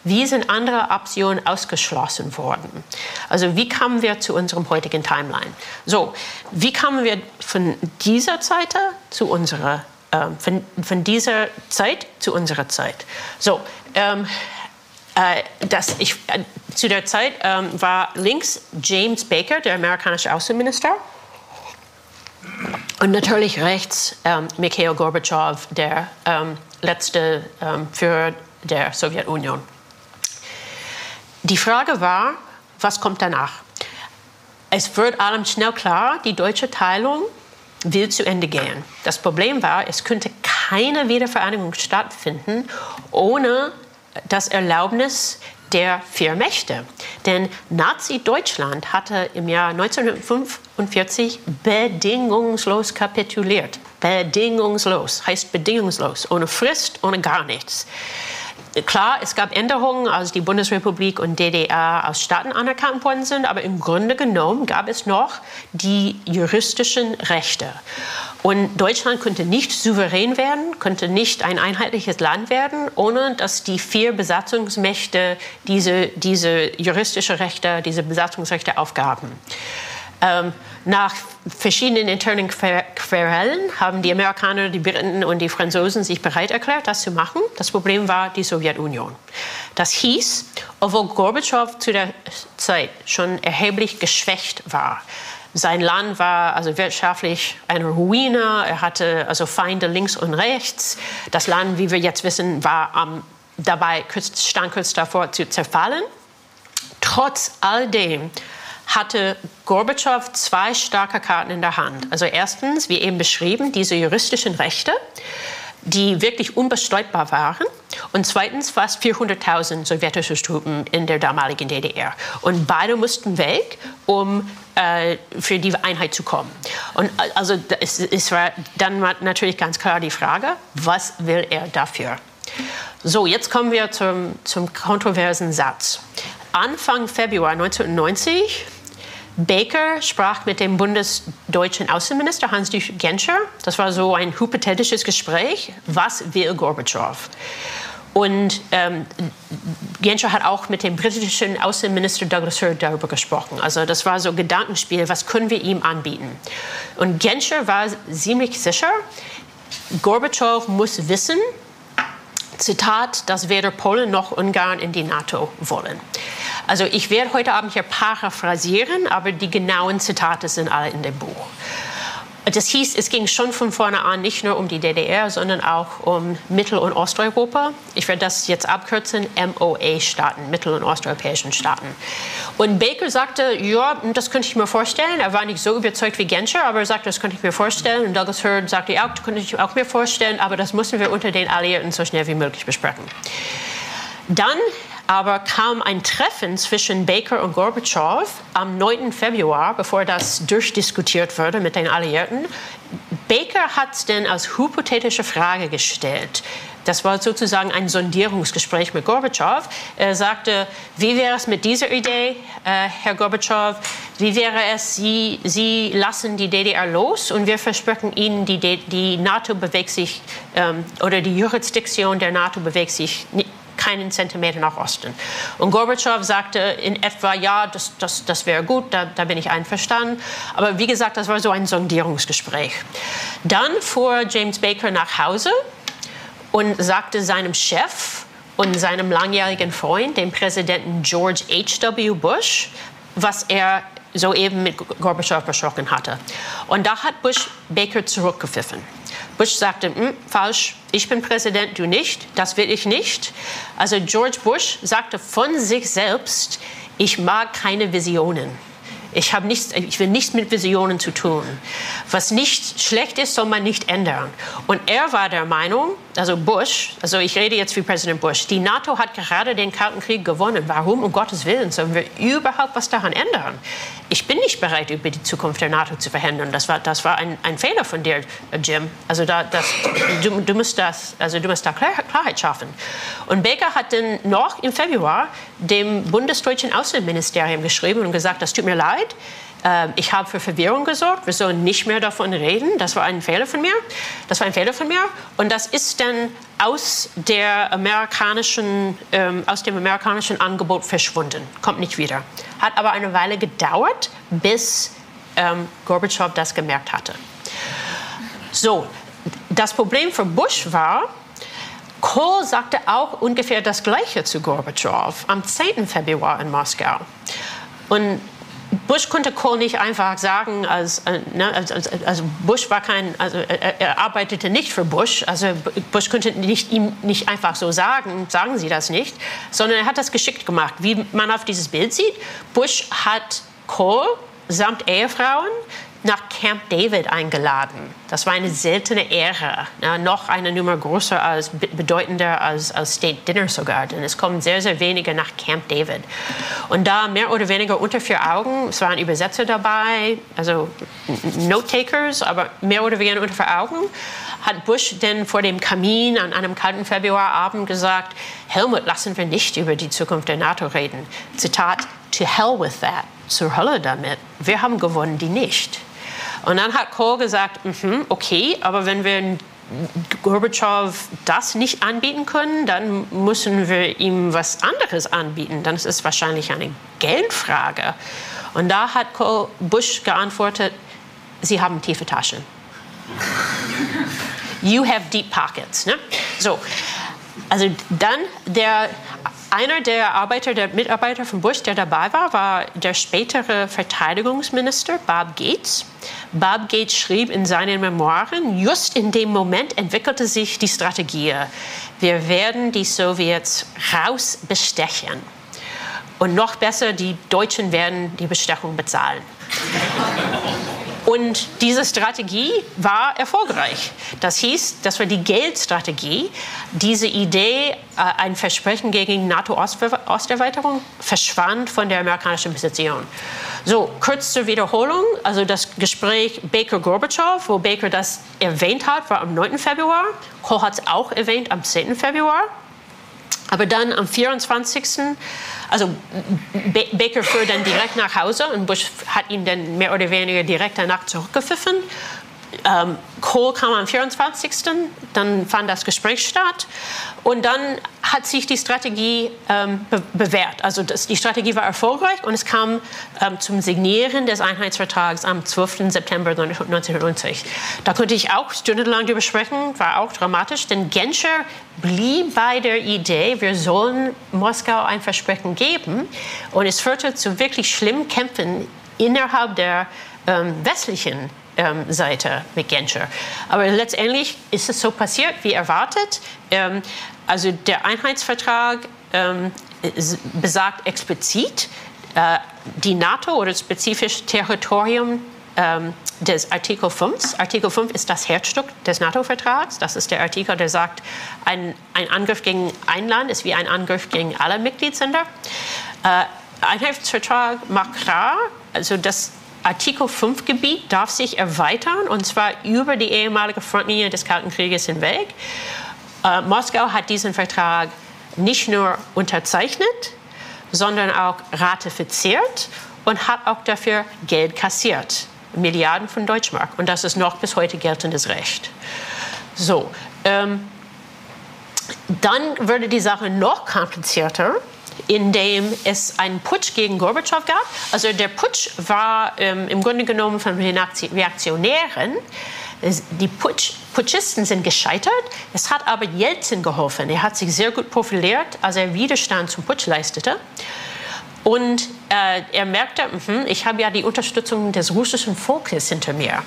Wie sind andere Optionen ausgeschlossen worden? Also wie kamen wir zu unserem heutigen Timeline? So, wie kamen wir von dieser Zeit zu unserer, äh, von, von, dieser Zeit zu unserer Zeit? So, ähm, äh, das, ich, äh, zu der Zeit ähm, war links James Baker, der amerikanische Außenminister. Und natürlich rechts ähm, Mikhail Gorbatschow, der ähm, letzte ähm, Führer der Sowjetunion. Die Frage war, was kommt danach? Es wird allem schnell klar, die deutsche Teilung will zu Ende gehen. Das Problem war, es könnte keine Wiedervereinigung stattfinden ohne das Erlaubnis der vier Mächte. Denn Nazi-Deutschland hatte im Jahr 1945 bedingungslos kapituliert. Bedingungslos heißt bedingungslos, ohne Frist, ohne gar nichts. Klar, es gab Änderungen, als die Bundesrepublik und DDR als Staaten anerkannt worden sind, aber im Grunde genommen gab es noch die juristischen Rechte. Und Deutschland konnte nicht souverän werden, konnte nicht ein einheitliches Land werden, ohne dass die vier Besatzungsmächte diese, diese juristische Rechte, diese Besatzungsrechte aufgaben. Ähm, nach verschiedenen internen Querellen haben die Amerikaner, die Briten und die Franzosen sich bereit erklärt, das zu machen. Das Problem war die Sowjetunion. Das hieß, obwohl Gorbatschow zu der Zeit schon erheblich geschwächt war, sein Land war also wirtschaftlich eine Ruine. Er hatte also Feinde links und rechts. Das Land, wie wir jetzt wissen, war um, dabei stand kurz davor zu zerfallen. Trotz all dem hatte Gorbatschow zwei starke Karten in der Hand. Also erstens, wie eben beschrieben, diese juristischen Rechte, die wirklich unbestreitbar waren. Und zweitens fast 400.000 sowjetische Truppen in der damaligen DDR. Und beide mussten weg, um äh, für die Einheit zu kommen. Und also es, es war dann natürlich ganz klar die Frage, was will er dafür? So, jetzt kommen wir zum, zum kontroversen Satz. Anfang Februar 1990 Baker sprach mit dem bundesdeutschen Außenminister Hans-Dietrich Genscher. Das war so ein hypothetisches Gespräch. Was will Gorbatschow? Und ähm, Genscher hat auch mit dem britischen Außenminister Douglas Hurd darüber gesprochen. Also das war so ein Gedankenspiel, was können wir ihm anbieten? Und Genscher war ziemlich sicher, Gorbatschow muss wissen, Zitat, dass weder Polen noch Ungarn in die NATO wollen. Also ich werde heute Abend hier paraphrasieren, aber die genauen Zitate sind alle in dem Buch. Das hieß, es ging schon von vorne an nicht nur um die DDR, sondern auch um Mittel- und Osteuropa. Ich werde das jetzt abkürzen, MOA-Staaten, Mittel- und Osteuropäischen Staaten. Und Baker sagte, ja, das könnte ich mir vorstellen. Er war nicht so überzeugt wie Genscher, aber er sagte, das könnte ich mir vorstellen. Und Douglas Hurd sagte, ja, das könnte ich auch mir vorstellen, aber das müssen wir unter den Alliierten so schnell wie möglich besprechen. Dann aber kam ein Treffen zwischen Baker und Gorbatschow am 9. Februar, bevor das durchdiskutiert wurde mit den Alliierten. Baker hat es dann als hypothetische Frage gestellt. Das war sozusagen ein Sondierungsgespräch mit Gorbatschow. Er sagte, wie wäre es mit dieser Idee, äh, Herr Gorbatschow? Wie wäre es, Sie, Sie lassen die DDR los und wir versprechen Ihnen, die, die NATO bewegt sich ähm, oder die Jurisdiktion der NATO bewegt sich keinen Zentimeter nach Osten. Und Gorbatschow sagte in etwa, ja, das, das, das wäre gut, da, da bin ich einverstanden. Aber wie gesagt, das war so ein Sondierungsgespräch. Dann fuhr James Baker nach Hause und sagte seinem Chef und seinem langjährigen Freund, dem Präsidenten George H.W. Bush, was er soeben mit Gorbatschow besprochen hatte. Und da hat Bush Baker zurückgepfiffen. Bush sagte, hm, falsch, ich bin Präsident, du nicht, das will ich nicht. Also George Bush sagte von sich selbst, ich mag keine Visionen. Ich, nichts, ich will nichts mit Visionen zu tun. Was nicht schlecht ist, soll man nicht ändern. Und er war der Meinung, also Bush, also ich rede jetzt wie Präsident Bush, die NATO hat gerade den Kalten Krieg gewonnen. Warum um Gottes Willen sollen wir überhaupt was daran ändern? Ich bin nicht bereit, über die Zukunft der NATO zu verhindern. Das war, das war ein, ein Fehler von dir, Jim. Also da, das, du, du, musst das, also du musst da Klarheit schaffen. Und Baker hat dann noch im Februar dem bundesdeutschen Außenministerium geschrieben und gesagt, das tut mir leid, ähm, ich habe für Verwirrung gesorgt. Wir sollen nicht mehr davon reden. Das war ein Fehler von mir. Das war ein Fehler von mir. Und das ist dann aus, der amerikanischen, ähm, aus dem amerikanischen Angebot verschwunden. Kommt nicht wieder. Hat aber eine Weile gedauert, bis ähm, Gorbatschow das gemerkt hatte. So, das Problem für Bush war, Kohl sagte auch ungefähr das Gleiche zu Gorbatschow am 10. Februar in Moskau. Und Bush konnte Kohl nicht einfach sagen, als, äh, ne, als, als, also Bush war kein, also er, er, arbeitete nicht für Bush, also Bush konnte nicht, ihm nicht einfach so sagen, sagen Sie das nicht, sondern er hat das geschickt gemacht. Wie man auf dieses Bild sieht, Bush hat Kohl samt Ehefrauen nach Camp David eingeladen. Das war eine seltene Ehre, ja, noch eine Nummer größer als bedeutender als, als State Dinner sogar, denn es kommen sehr, sehr wenige nach Camp David. Und da mehr oder weniger unter vier Augen, es waren Übersetzer dabei, also Note-Takers, aber mehr oder weniger unter vier Augen, hat Bush denn vor dem Kamin an einem kalten Februarabend gesagt, Helmut, lassen wir nicht über die Zukunft der NATO reden. Zitat, to hell with that, zur Hölle damit. Wir haben gewonnen, die nicht. Und dann hat Kohl gesagt, mm -hmm, okay, aber wenn wir Gorbatschow das nicht anbieten können, dann müssen wir ihm was anderes anbieten. Dann ist es wahrscheinlich eine Geldfrage. Und da hat Bush geantwortet, Sie haben tiefe Taschen. You have deep pockets. Ne? So, also dann der einer der Arbeiter, der Mitarbeiter von Bush, der dabei war, war der spätere Verteidigungsminister Bob Gates. Bob Gates schrieb in seinen Memoiren, just in dem Moment entwickelte sich die Strategie. Wir werden die Sowjets rausbestechen. Und noch besser, die Deutschen werden die Bestechung bezahlen. Und diese Strategie war erfolgreich. Das hieß, das war die Geldstrategie. Diese Idee, äh, ein Versprechen gegen NATO-Osterweiterung, verschwand von der amerikanischen Position. So, kurz zur Wiederholung. Also das Gespräch Baker-Gorbatschow, wo Baker das erwähnt hat, war am 9. Februar. Kohl hat es auch erwähnt am 10. Februar. Aber dann am 24. Also Baker fuhr dann direkt nach Hause und Bush hat ihn dann mehr oder weniger direkt danach zurückgepfiffen. Ähm, Kohl kam am 24. Dann fand das Gespräch statt. Und dann hat sich die Strategie ähm, be bewährt. Also das, die Strategie war erfolgreich und es kam ähm, zum Signieren des Einheitsvertrags am 12. September 1990. Da konnte ich auch stundenlang darüber sprechen, war auch dramatisch, denn Genscher blieb bei der Idee, wir sollen Moskau ein Versprechen geben. Und es führte zu wirklich schlimmen Kämpfen innerhalb der ähm, westlichen ähm, Seite mit Genscher. Aber letztendlich ist es so passiert, wie erwartet. Ähm, also der Einheitsvertrag ähm, besagt explizit, äh, die NATO oder spezifisch Territorium ähm, des Artikel 5. Artikel 5 ist das Herzstück des NATO-Vertrags. Das ist der Artikel, der sagt, ein, ein, Angriff gegen ein Land ist wie ein Angriff gegen alle Mitgliedsländer. Äh, Einheitsvertrag macht klar, also das Artikel 5 Gebiet darf sich erweitern und zwar über die ehemalige Frontlinie des Kalten Krieges hinweg. Äh, Moskau hat diesen Vertrag nicht nur unterzeichnet, sondern auch ratifiziert und hat auch dafür Geld kassiert. Milliarden von Deutschmark. Und das ist noch bis heute geltendes Recht. So, ähm, dann würde die Sache noch komplizierter, indem es einen Putsch gegen Gorbatschow gab. Also der Putsch war ähm, im Grunde genommen von Reaktionären. Die Putsch, Putschisten sind gescheitert. Es hat aber Jelzin geholfen. Er hat sich sehr gut profiliert, als er Widerstand zum Putsch leistete. Und äh, er merkte, mh, ich habe ja die Unterstützung des russischen Volkes hinter mir.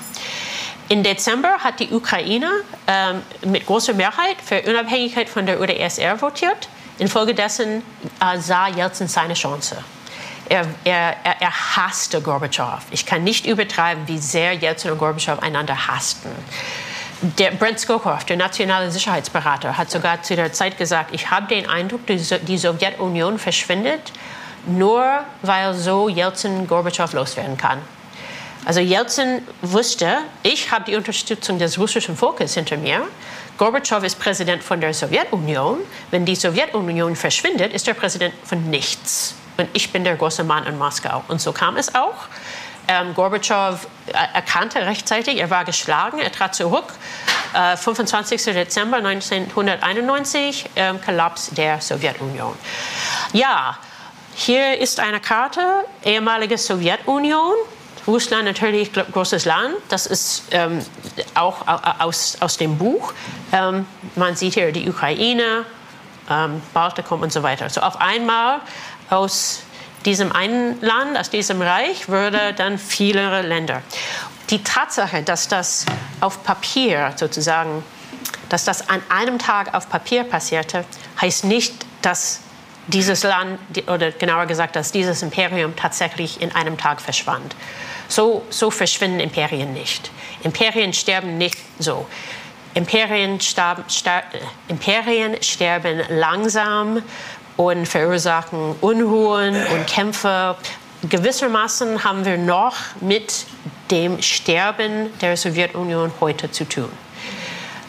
Im Dezember hat die Ukraine ähm, mit großer Mehrheit für Unabhängigkeit von der UdSSR votiert. Infolgedessen äh, sah Jelzin seine Chance. Er, er, er, hasste Gorbatschow. Ich kann nicht übertreiben, wie sehr Jelzin und Gorbatschow einander hassten. Der Brent Skokov, der nationale Sicherheitsberater, hat sogar zu der Zeit gesagt, ich habe den Eindruck, die Sowjetunion verschwindet, nur weil so Jelzin Gorbatschow loswerden kann. Also Jelzin wusste, ich habe die Unterstützung des russischen Volkes hinter mir. Gorbatschow ist Präsident von der Sowjetunion. Wenn die Sowjetunion verschwindet, ist er Präsident von nichts. Und ich bin der große Mann in Moskau. Und so kam es auch. Ähm, Gorbatschow erkannte rechtzeitig, er war geschlagen, er trat zurück. Äh, 25. Dezember 1991, äh, Kollaps der Sowjetunion. Ja, hier ist eine Karte, ehemalige Sowjetunion. Russland natürlich großes Land, das ist ähm, auch aus, aus dem Buch. Ähm, man sieht hier die Ukraine, ähm, Baltikum und so weiter. So auf einmal aus diesem einen Land, aus diesem Reich, würde dann viele Länder. Die Tatsache, dass das auf Papier sozusagen, dass das an einem Tag auf Papier passierte, heißt nicht, dass dieses Land, oder genauer gesagt, dass dieses Imperium tatsächlich in einem Tag verschwand. So, so verschwinden Imperien nicht. Imperien sterben nicht so. Imperien, starb, star, Imperien sterben langsam und verursachen Unruhen und Kämpfe. Gewissermaßen haben wir noch mit dem Sterben der Sowjetunion heute zu tun.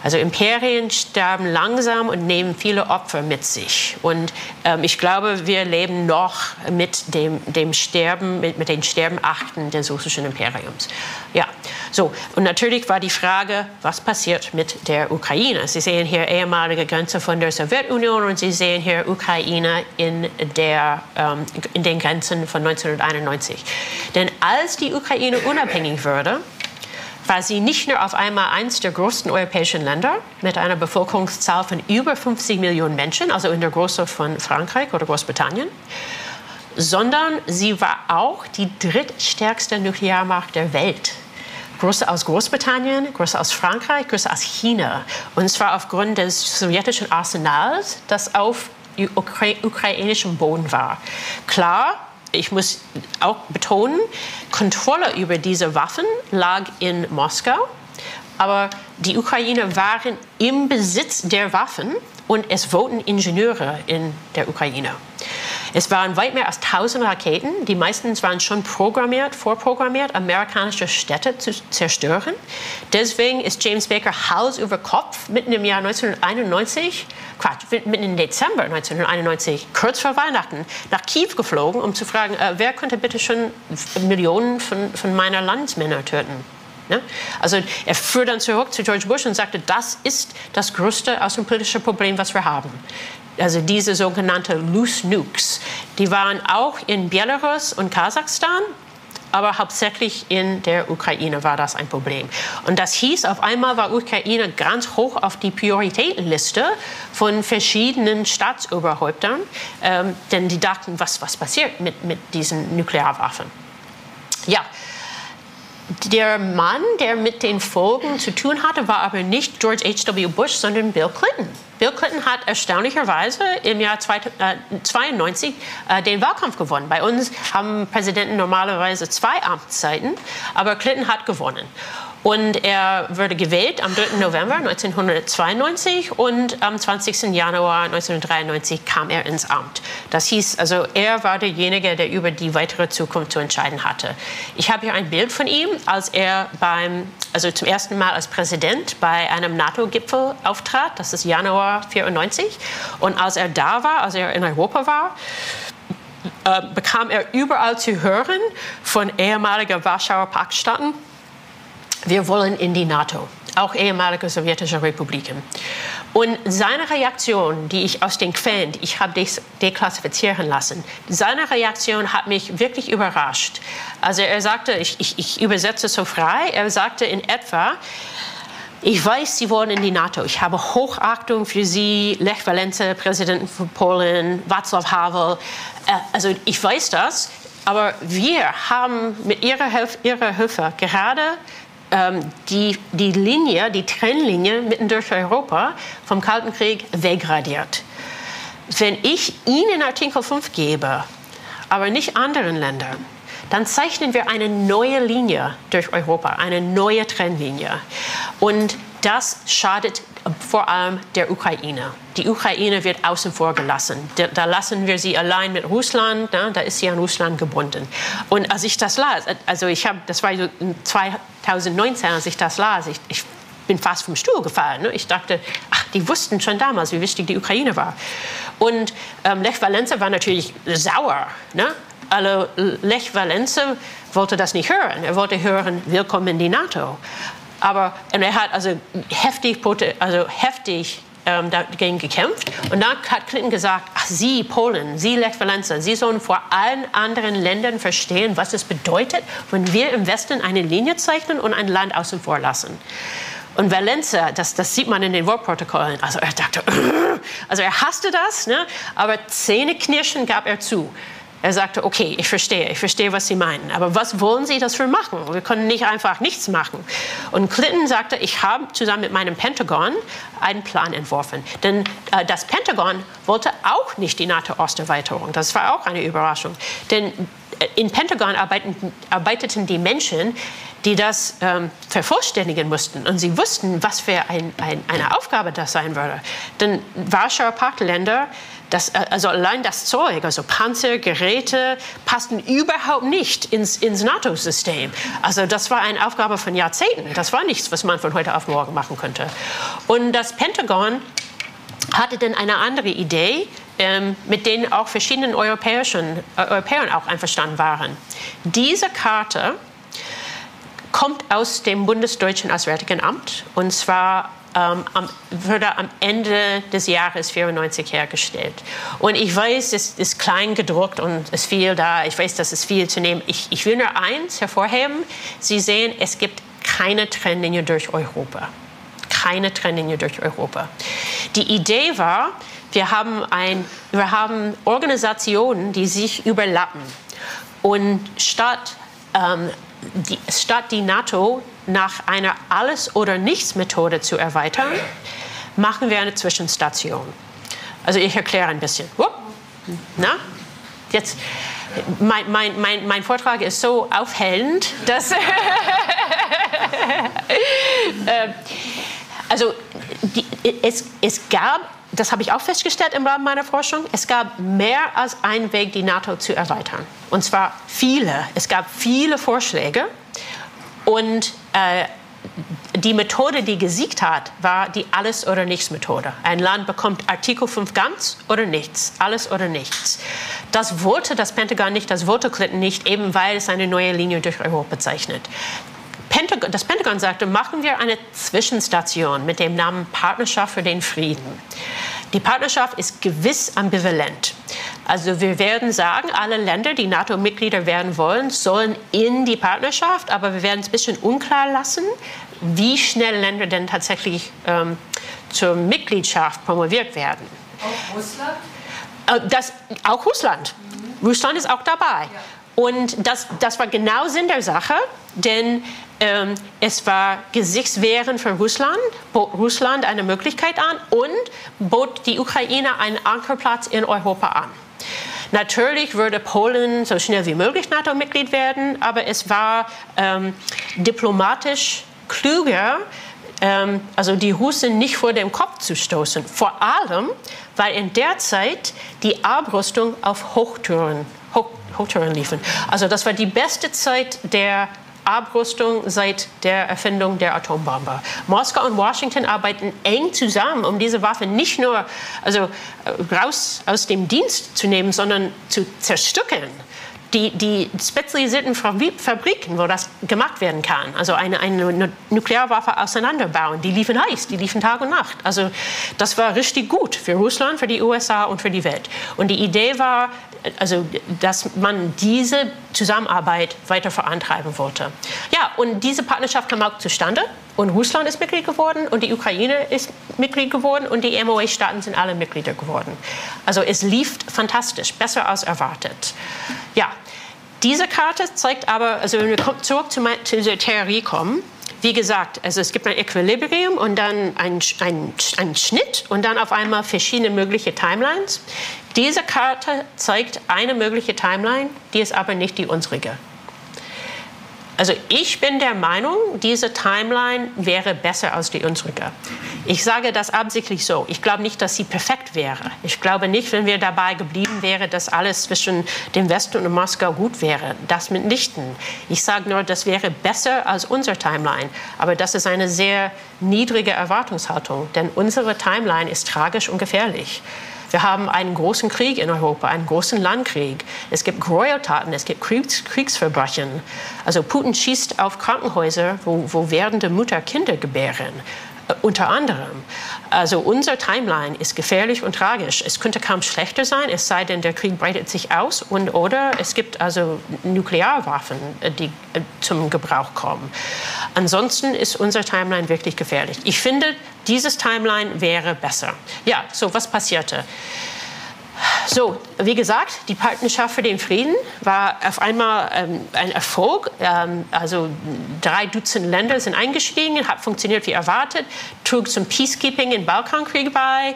Also Imperien sterben langsam und nehmen viele Opfer mit sich. Und ähm, ich glaube, wir leben noch mit dem, dem Sterben, mit, mit den Sterbenakten des russischen Imperiums. Ja, so. Und natürlich war die Frage, was passiert mit der Ukraine? Sie sehen hier ehemalige Grenze von der Sowjetunion und Sie sehen hier Ukraine in, der, ähm, in den Grenzen von 1991. Denn als die Ukraine unabhängig wurde, war sie nicht nur auf einmal eines der größten europäischen Länder mit einer Bevölkerungszahl von über 50 Millionen Menschen, also in der Größe von Frankreich oder Großbritannien, sondern sie war auch die drittstärkste Nuklearmacht der Welt. Größer aus Großbritannien, größer aus Frankreich, größer aus China. Und zwar aufgrund des sowjetischen Arsenals, das auf ukrainischem Boden war. Klar, ich muss auch betonen, Kontrolle über diese Waffen lag in Moskau, aber die Ukrainer waren im Besitz der Waffen und es wohnten Ingenieure in der Ukraine. Es waren weit mehr als 1000 Raketen. Die meisten waren schon programmiert, vorprogrammiert, amerikanische Städte zu zerstören. Deswegen ist James Baker Hals über Kopf mitten im Jahr 1991, Quatsch, mitten im Dezember 1991, kurz vor Weihnachten, nach Kiew geflogen, um zu fragen, äh, wer könnte bitte schon Millionen von, von meiner Landsmänner töten. Ja? Also er fuhr dann zurück zu George Bush und sagte, das ist das größte außenpolitische Problem, was wir haben also diese sogenannten Loose Nukes, die waren auch in Belarus und Kasachstan, aber hauptsächlich in der Ukraine war das ein Problem. Und das hieß, auf einmal war Ukraine ganz hoch auf die Prioritätenliste von verschiedenen Staatsoberhäuptern, ähm, denn die dachten, was, was passiert mit, mit diesen Nuklearwaffen. Ja, der Mann, der mit den Folgen zu tun hatte, war aber nicht George H.W. Bush, sondern Bill Clinton. Bill Clinton hat erstaunlicherweise im Jahr 1992 äh, äh, den Wahlkampf gewonnen. Bei uns haben Präsidenten normalerweise zwei Amtszeiten, aber Clinton hat gewonnen. Und er wurde gewählt am 3. November 1992 und am 20. Januar 1993 kam er ins Amt. Das hieß, also er war derjenige, der über die weitere Zukunft zu entscheiden hatte. Ich habe hier ein Bild von ihm, als er beim, also zum ersten Mal als Präsident bei einem NATO-Gipfel auftrat. Das ist Januar 94. Und als er da war, als er in Europa war, äh, bekam er überall zu hören von ehemaligen Warschauer Paktstaaten wir wollen in die NATO, auch ehemalige sowjetische Republiken. Und seine Reaktion, die ich aus den Quellen, ich habe deklassifizieren lassen, seine Reaktion hat mich wirklich überrascht. Also er sagte, ich, ich, ich übersetze so frei, er sagte in etwa, ich weiß, Sie wollen in die NATO. Ich habe Hochachtung für Sie, Lech Walesa, Präsident von Polen, Václav Havel. Äh, also ich weiß das, aber wir haben mit Ihrer Hilfe, Ihrer Hilfe gerade die, die Linie, die Trennlinie mitten durch Europa vom Kalten Krieg wegradiert. Wenn ich Ihnen Artikel 5 gebe, aber nicht anderen Ländern, dann zeichnen wir eine neue Linie durch Europa, eine neue Trennlinie. Und das schadet vor allem der Ukraine. Die Ukraine wird außen vor gelassen. Da, lassen wir sie allein mit Russland. Ne? Da ist sie an Russland gebunden. Und als ich das las, also ich habe, das war so 2019, als ich das las, ich, ich bin fast vom Stuhl gefallen. Ne? Ich dachte, ach, die wussten schon damals, wie wichtig die Ukraine war. Und ähm, Lech Walesa war natürlich sauer. Ne? Also Lech Walesa wollte das nicht hören. Er wollte hören, willkommen in die NATO. Aber er hat also heftig, also heftig ähm, dagegen gekämpft. Und dann hat Clinton gesagt, ach, Sie Polen, Sie Lech Walesa, Sie sollen vor allen anderen Ländern verstehen, was es bedeutet, wenn wir im Westen eine Linie zeichnen und ein Land außen vor lassen. Und Valenza, das, das sieht man in den Wortprotokollen, also er dachte, also er hasste das, ne? aber Zähneknirschen gab er zu. Er sagte, okay, ich verstehe, ich verstehe, was Sie meinen, aber was wollen Sie dafür machen? Wir können nicht einfach nichts machen. Und Clinton sagte, ich habe zusammen mit meinem Pentagon einen Plan entworfen. Denn äh, das Pentagon wollte auch nicht die NATO-Osterweiterung. Das war auch eine Überraschung. Denn äh, in Pentagon arbeiteten, arbeiteten die Menschen, die das ähm, vervollständigen mussten. Und sie wussten, was für ein, ein, eine Aufgabe das sein würde. Denn Warschauer Paktländer das, äh, also allein das Zeug, also Panzer, Geräte, passten überhaupt nicht ins, ins NATO-System. Also das war eine Aufgabe von Jahrzehnten. Das war nichts, was man von heute auf morgen machen könnte. Und das Pentagon hatte dann eine andere Idee, ähm, mit denen auch verschiedene Europäischen, äh, Europäer auch einverstanden waren. Diese Karte kommt aus dem Bundesdeutschen Auswärtigen Amt und zwar ähm, am, wurde am Ende des Jahres 94 hergestellt. Und ich weiß, es ist klein gedruckt und es ist viel da. Ich weiß, das ist viel zu nehmen. Ich, ich will nur eins hervorheben. Sie sehen, es gibt keine Trennlinie durch Europa. Keine Trennlinie durch Europa. Die Idee war, wir haben, ein, wir haben Organisationen, die sich überlappen. Und statt, ähm, die, statt die NATO nach einer Alles- oder Nichts-Methode zu erweitern, machen wir eine Zwischenstation. Also ich erkläre ein bisschen. Na? Jetzt, mein, mein, mein, mein Vortrag ist so aufhellend, dass... äh, also die, es, es gab, das habe ich auch festgestellt im Rahmen meiner Forschung, es gab mehr als einen Weg, die NATO zu erweitern. Und zwar viele. Es gab viele Vorschläge. Und äh, die Methode, die gesiegt hat, war die Alles- oder Nichts-Methode. Ein Land bekommt Artikel 5 ganz oder nichts, alles oder nichts. Das wollte das Pentagon nicht, das wollte Clinton nicht, eben weil es eine neue Linie durch Europa zeichnet. Pentagon, das Pentagon sagte, machen wir eine Zwischenstation mit dem Namen Partnerschaft für den Frieden. Die Partnerschaft ist gewiss ambivalent. Also wir werden sagen, alle Länder, die NATO-Mitglieder werden wollen, sollen in die Partnerschaft, aber wir werden es ein bisschen unklar lassen, wie schnell Länder denn tatsächlich ähm, zur Mitgliedschaft promoviert werden. Auch Russland? Äh, das, auch Russland. Mhm. Russland ist auch dabei. Ja. Und das, das war genau Sinn der Sache, denn ähm, es war Gesichtswehren für Russland, bot Russland eine Möglichkeit an und bot die Ukraine einen Ankerplatz in Europa an. Natürlich würde Polen so schnell wie möglich NATO-Mitglied werden, aber es war ähm, diplomatisch klüger, ähm, also die Russen nicht vor dem Kopf zu stoßen. Vor allem, weil in der Zeit die Abrüstung auf Hochtouren, Hoch, Hochtouren liefen. Also das war die beste Zeit der Abrüstung seit der Erfindung der Atombombe. Moskau und Washington arbeiten eng zusammen, um diese Waffe nicht nur also, äh, raus aus dem Dienst zu nehmen, sondern zu zerstückeln die, die spezialisierten Fabriken, wo das gemacht werden kann, also eine, eine Nuklearwaffe auseinanderbauen, die liefen heiß, die liefen Tag und Nacht. Also das war richtig gut für Russland, für die USA und für die Welt. Und die Idee war, also, dass man diese Zusammenarbeit weiter vorantreiben wollte. Ja, und diese Partnerschaft kam auch zustande. Und Russland ist Mitglied geworden und die Ukraine ist Mitglied geworden und die MOA-Staaten sind alle Mitglieder geworden. Also es lief fantastisch, besser als erwartet. Ja, diese Karte zeigt aber, also wenn wir zurück zu, der Theorie kommen, wie gesagt, also es gibt ein Equilibrium und dann ein, ein, ein Schnitt und dann auf einmal verschiedene mögliche Timelines. Diese Karte zeigt eine mögliche Timeline, die ist aber nicht die unsere. Also ich bin der Meinung, diese Timeline wäre besser als die unsere. Ich sage das absichtlich so. Ich glaube nicht, dass sie perfekt wäre. Ich glaube nicht, wenn wir dabei geblieben wären, dass alles zwischen dem Westen und Moskau gut wäre. Das mitnichten. Ich sage nur, das wäre besser als unsere Timeline. Aber das ist eine sehr niedrige Erwartungshaltung, denn unsere Timeline ist tragisch und gefährlich. Wir haben einen großen Krieg in Europa, einen großen Landkrieg. Es gibt Gräueltaten, es gibt Kriegs Kriegsverbrechen. Also Putin schießt auf Krankenhäuser, wo, wo werdende Mutter Kinder gebären. Äh, unter anderem. Also unsere Timeline ist gefährlich und tragisch. Es könnte kaum schlechter sein, es sei denn, der Krieg breitet sich aus und oder es gibt also Nuklearwaffen, äh, die äh, zum Gebrauch kommen. Ansonsten ist unsere Timeline wirklich gefährlich. Ich finde, dieses Timeline wäre besser. Ja, so was passierte? So, wie gesagt, die Partnerschaft für den Frieden war auf einmal ähm, ein Erfolg. Ähm, also drei Dutzend Länder sind eingestiegen, hat funktioniert wie erwartet, trug zum Peacekeeping im Balkankrieg bei.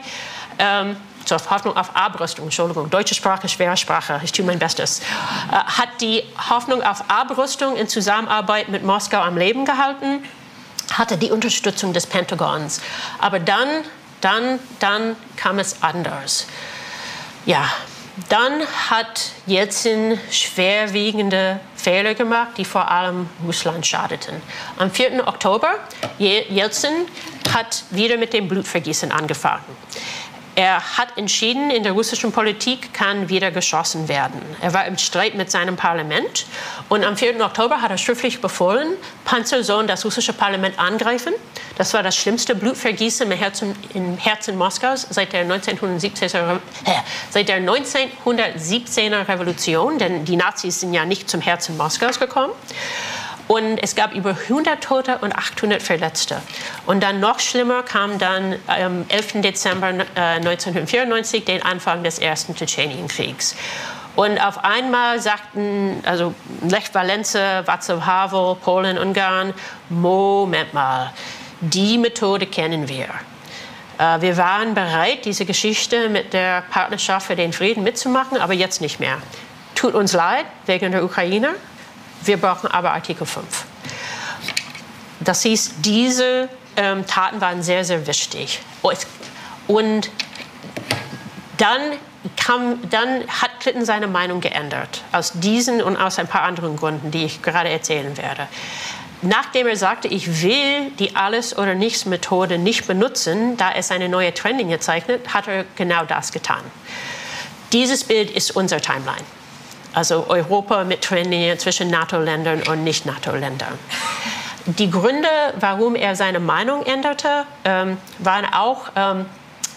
Ähm, zur Hoffnung auf Abrüstung, Entschuldigung, deutsche Sprache, schwere Sprache, ich tue mein Bestes, äh, hat die Hoffnung auf Abrüstung in Zusammenarbeit mit Moskau am Leben gehalten, hatte die Unterstützung des Pentagons. Aber dann, dann, dann kam es anders. Ja, dann hat Jelzin schwerwiegende Fehler gemacht, die vor allem Russland schadeten. Am 4. Oktober, Jelzin hat wieder mit dem Blutvergießen angefangen. Er hat entschieden, in der russischen Politik kann wieder geschossen werden. Er war im Streit mit seinem Parlament und am 4. Oktober hat er schriftlich befohlen, Panzer sollen das russische Parlament angreifen. Das war das schlimmste Blutvergießen im Herzen, im Herzen Moskaus seit der 1917er, äh, seit der 1917er Revolution, denn die Nazis sind ja nicht zum Herzen Moskaus gekommen. Und es gab über 100 Tote und 800 Verletzte. Und dann noch schlimmer kam dann am 11. Dezember 1994 den Anfang des ersten Tschetschenienkriegs. Und auf einmal sagten also Lech Walesa, Václav Havel, Polen, Ungarn, Moment mal, die Methode kennen wir. Äh, wir waren bereit, diese Geschichte mit der Partnerschaft für den Frieden mitzumachen, aber jetzt nicht mehr. Tut uns leid wegen der Ukraine, wir brauchen aber Artikel 5. Das hieß, diese ähm, Taten waren sehr, sehr wichtig. Und dann, kam, dann hat Clinton seine Meinung geändert. Aus diesen und aus ein paar anderen Gründen, die ich gerade erzählen werde. Nachdem er sagte, ich will die Alles- oder Nichts-Methode nicht benutzen, da es eine neue Trending zeichnet, hat er genau das getan. Dieses Bild ist unser Timeline also Europa mit Trennlinien zwischen NATO-Ländern und Nicht-NATO-Ländern. Die Gründe, warum er seine Meinung änderte, ähm, waren auch, ähm,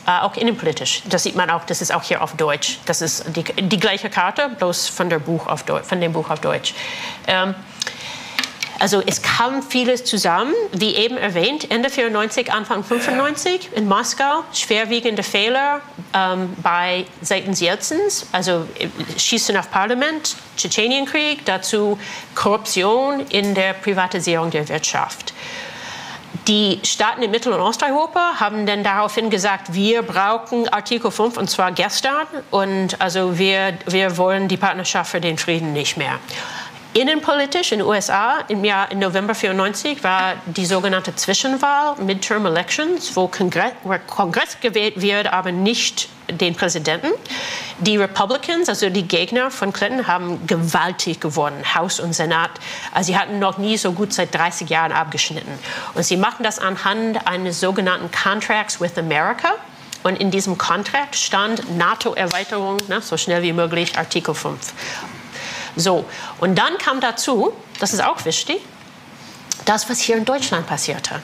äh, auch innenpolitisch. Das sieht man auch, das ist auch hier auf Deutsch. Das ist die, die gleiche Karte, bloß von, Buch auf von dem Buch auf Deutsch. Ähm, also es kam vieles zusammen, wie eben erwähnt, Ende 94, Anfang 95 in Moskau, schwerwiegende Fehler ähm, bei seitens Jelzins, also äh, Schießen auf Parlament, Tschetschenienkrieg, dazu Korruption in der Privatisierung der Wirtschaft. Die Staaten in Mittel- und Osteuropa haben dann daraufhin gesagt, wir brauchen Artikel 5 und zwar gestern und also wir, wir wollen die Partnerschaft für den Frieden nicht mehr. Innenpolitisch in den USA im Jahr im November 94 war die sogenannte Zwischenwahl, Midterm Elections, wo Kongress, Kongress gewählt wird, aber nicht den Präsidenten. Die Republicans, also die Gegner von Clinton, haben gewaltig gewonnen, Haus und Senat. Also sie hatten noch nie so gut seit 30 Jahren abgeschnitten. Und sie machen das anhand eines sogenannten Contracts with America. Und in diesem Contract stand NATO-Erweiterung, ne, so schnell wie möglich, Artikel 5. So, und dann kam dazu, das ist auch wichtig, das, was hier in Deutschland passierte.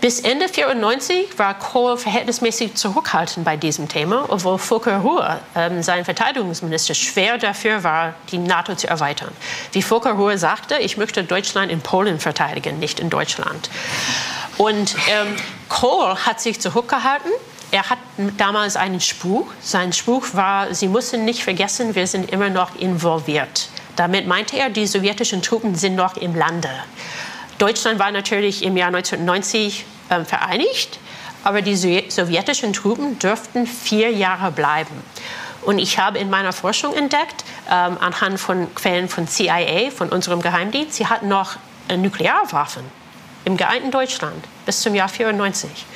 Bis Ende 1994 war Kohl verhältnismäßig zurückhaltend bei diesem Thema, obwohl Volker Ruhr, ähm, sein Verteidigungsminister, schwer dafür war, die NATO zu erweitern. Wie Volker Ruhr sagte, ich möchte Deutschland in Polen verteidigen, nicht in Deutschland. Und ähm, Kohl hat sich zurückgehalten er hat damals einen Spruch. Sein Spruch war, Sie müssen nicht vergessen, wir sind immer noch involviert. Damit meinte er, die sowjetischen Truppen sind noch im Lande. Deutschland war natürlich im Jahr 1990 äh, vereinigt, aber die sowjetischen Truppen dürften vier Jahre bleiben. Und ich habe in meiner Forschung entdeckt, ähm, anhand von Quellen von CIA, von unserem Geheimdienst, sie hatten noch äh, Nuklearwaffen im geeinten Deutschland bis zum Jahr 1994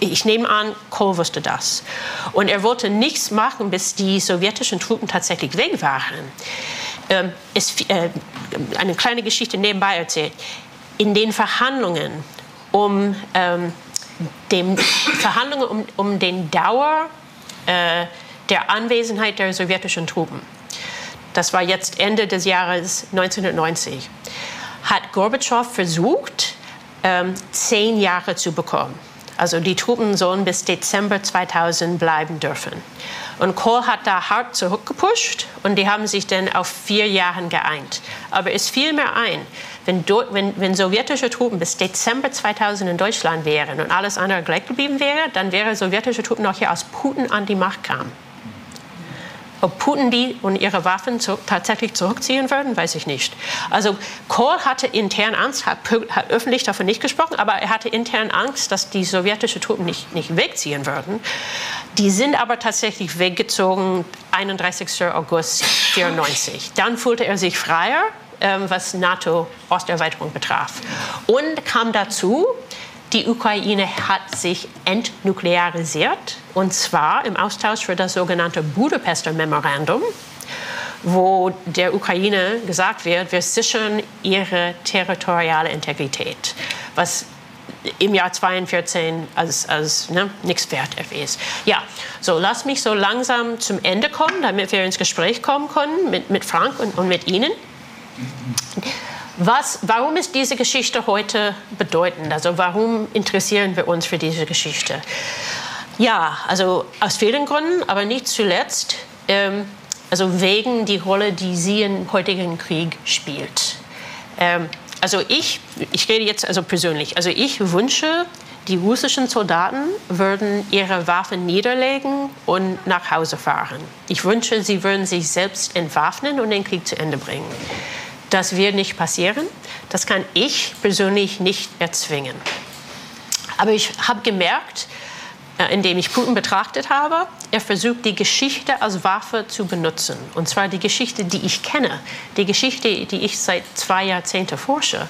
ich nehme an, Kohl wusste das. Und er wollte nichts machen, bis die sowjetischen Truppen tatsächlich weg waren. Ähm, ist, äh, eine kleine Geschichte nebenbei erzählt. In den Verhandlungen um, ähm, dem, Verhandlungen um, um den Dauer äh, der Anwesenheit der sowjetischen Truppen, das war jetzt Ende des Jahres 1990, hat Gorbatschow versucht, ähm, zehn Jahre zu bekommen. Also die Truppen sollen bis Dezember 2000 bleiben dürfen. Und Kohl hat da hart zurückgepusht und die haben sich dann auf vier Jahre geeint. Aber es fiel mir ein, wenn, wenn, wenn, sowjetische Truppen bis Dezember 2000 in Deutschland wären und alles andere gleich geblieben wäre, dann wären sowjetische Truppen noch hier, als Putin an die Macht kam. Ob Putin die und ihre Waffen zu, tatsächlich zurückziehen würden, weiß ich nicht. Also Kohl hatte intern Angst, hat, hat, öffentlich davon nicht gesprochen, aber er hatte intern Angst, dass die sowjetischen Truppen nicht, nicht wegziehen würden. Die sind aber tatsächlich weggezogen 31. August 1994. Dann fühlte er sich freier, ähm, was NATO-Osterweiterung betraf. Und kam dazu, die Ukraine hat sich entnuklearisiert, und zwar im Austausch für das sogenannte Budapester Memorandum, wo der Ukraine gesagt wird, wir sichern ihre territoriale Integrität, was im Jahr 2014 als, als ne, nichts wert ist. Ja, so lass mich so langsam zum Ende kommen, damit wir ins Gespräch kommen können mit, mit Frank und, und mit Ihnen. Was, warum ist diese Geschichte heute bedeutend? Also warum interessieren wir uns für diese Geschichte? Ja, also aus vielen Gründen, aber nicht zuletzt, ähm, also wegen die Rolle, die sie im heutigen Krieg spielt. Ähm, also ich, ich rede jetzt also persönlich, also ich wünsche, die russischen Soldaten würden ihre Waffen niederlegen und nach Hause fahren. Ich wünsche, sie würden sich selbst entwaffnen und den Krieg zu Ende bringen. Das wird nicht passieren. Das kann ich persönlich nicht erzwingen. Aber ich habe gemerkt, äh, indem ich Putin betrachtet habe, er versucht die Geschichte als Waffe zu benutzen. Und zwar die Geschichte, die ich kenne, die Geschichte, die ich seit zwei Jahrzehnten forsche.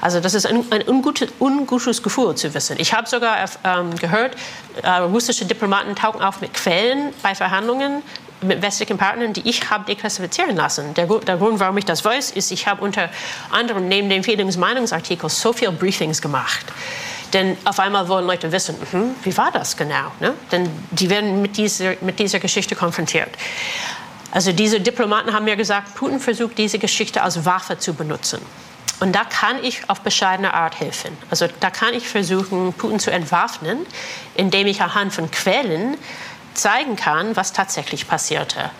Also das ist ein, ein ungutes, ungutes, Gefühl zu wissen. Ich habe sogar ähm, gehört, äh, russische Diplomaten tauchen auf mit Quellen bei Verhandlungen mit westlichen Partnern, die ich habe deklassifizieren lassen. Der, der, Grund, warum ich das weiß, ist, ich habe unter anderem neben dem Fehlungsmeinungsartikel so viele Briefings gemacht. Denn auf einmal wollen Leute wissen, hm, wie war das genau? Ne? Denn die werden mit dieser, mit dieser Geschichte konfrontiert. Also diese Diplomaten haben mir gesagt, Putin versucht diese Geschichte als Waffe zu benutzen. Und da kann ich auf bescheidene Art helfen. Also da kann ich versuchen, Putin zu entwaffnen, indem ich anhand von Quellen zeigen kann, was tatsächlich passierte.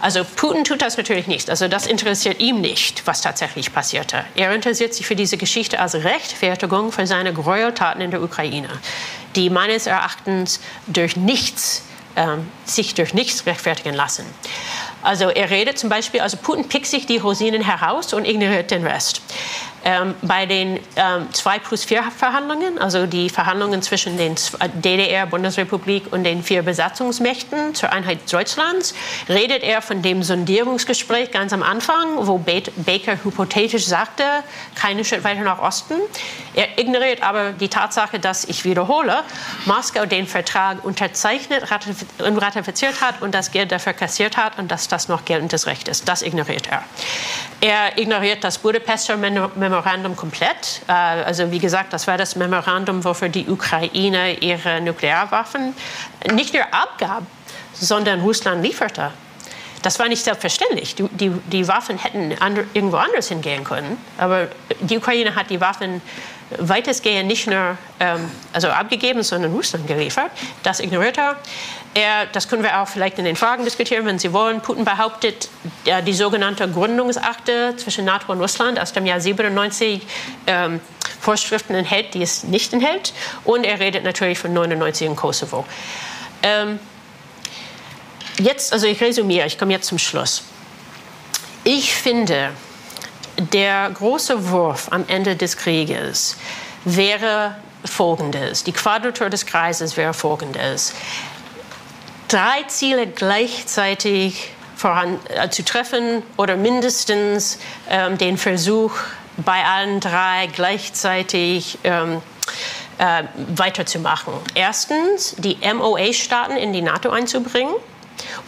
Also Putin tut das natürlich nicht. Also das interessiert ihm nicht, was tatsächlich passierte. Er interessiert sich für diese Geschichte als Rechtfertigung für seine Gräueltaten in der Ukraine, die meines Erachtens durch nichts ähm, sich durch nichts rechtfertigen lassen. Also er redet zum Beispiel, also Putin pickt sich die Rosinen heraus und ignoriert den Rest. Ähm, bei den ähm, 2 plus 4 Verhandlungen, also die Verhandlungen zwischen den DDR, Bundesrepublik und den vier Besatzungsmächten zur Einheit Deutschlands, redet er von dem Sondierungsgespräch ganz am Anfang, wo Baker hypothetisch sagte, keinen Schritt weiter nach Osten. Er ignoriert aber die Tatsache, dass, ich wiederhole, Moskau den Vertrag unterzeichnet und ratifiziert hat und das Geld dafür kassiert hat und dass das noch geltendes Recht ist. Das ignoriert er. Er ignoriert das Budapester Memorandum komplett. Äh, also wie gesagt, das war das Memorandum, wofür die Ukraine ihre Nuklearwaffen nicht nur abgab, sondern Russland lieferte. Das war nicht selbstverständlich. Die, die, die Waffen hätten andre, irgendwo anders hingehen können. Aber die Ukraine hat die Waffen weitestgehend nicht nur ähm, also abgegeben, sondern Russland geliefert. Das ignoriert er. er. Das können wir auch vielleicht in den Fragen diskutieren, wenn Sie wollen. Putin behauptet, äh, die sogenannte Gründungsakte zwischen NATO und Russland aus dem Jahr 97 ähm, Vorschriften enthält, die es nicht enthält. Und er redet natürlich von 99 in Kosovo. Ähm, jetzt, also ich resümiere, ich komme jetzt zum Schluss. Ich finde, der große Wurf am Ende des Krieges wäre folgendes. Die Quadratur des Kreises wäre folgendes. Drei Ziele gleichzeitig voran, äh, zu treffen oder mindestens ähm, den Versuch, bei allen drei gleichzeitig ähm, äh, weiterzumachen. Erstens, die MOA-Staaten in die NATO einzubringen.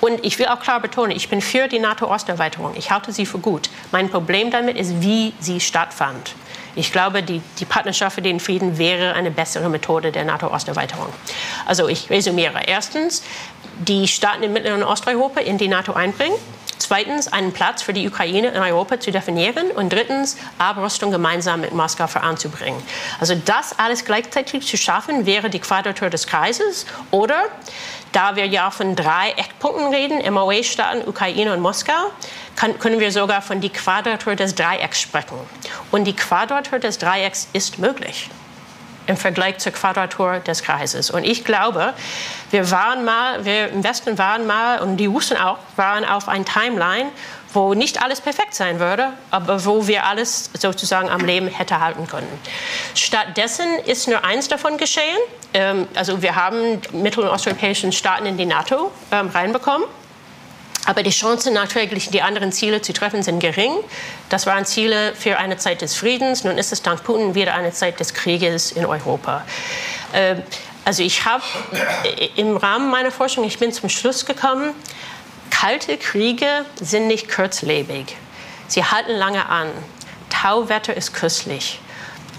Und ich will auch klar betonen, ich bin für die NATO-Osterweiterung. Ich halte sie für gut. Mein Problem damit ist, wie sie stattfand. Ich glaube, die, die Partnerschaft für den Frieden wäre eine bessere Methode der NATO-Osterweiterung. Also ich resümiere. Erstens, die Staaten im Mittleren Osteuropa in die NATO einbringen. Zweitens, einen Platz für die Ukraine in Europa zu definieren. Und drittens, Abrüstung gemeinsam mit Moskau voranzubringen. Also das alles gleichzeitig zu schaffen, wäre die Quadratur des Kreises. Oder, da wir ja von drei Eckpunkten reden, MOA-Staaten, Ukraine und Moskau, kann, können wir sogar von die Quadratur des Dreiecks sprechen. Und die Quadratur des Dreiecks ist möglich. im Vergleich zur Quadratur des Kreises. Und ich glaube, wir waren mal, wir im Westen waren mal, und die Russen auch, waren auf ein Timeline, wo nicht alles perfekt sein würde, aber wo wir alles sozusagen am Leben hätte halten können. Stattdessen ist nur eins davon geschehen. Ähm, also wir haben mittel- und osteuropäischen Staaten in die NATO ähm, reinbekommen. Aber die Chancen, nachträglich die anderen Ziele zu treffen, sind gering. Das waren Ziele für eine Zeit des Friedens. Nun ist es dank Putin wieder eine Zeit des Krieges in Europa. Ähm, also ich habe im Rahmen meiner Forschung, ich bin zum Schluss gekommen, kalte Kriege sind nicht kurzlebig. Sie halten lange an. Tauwetter ist köstlich.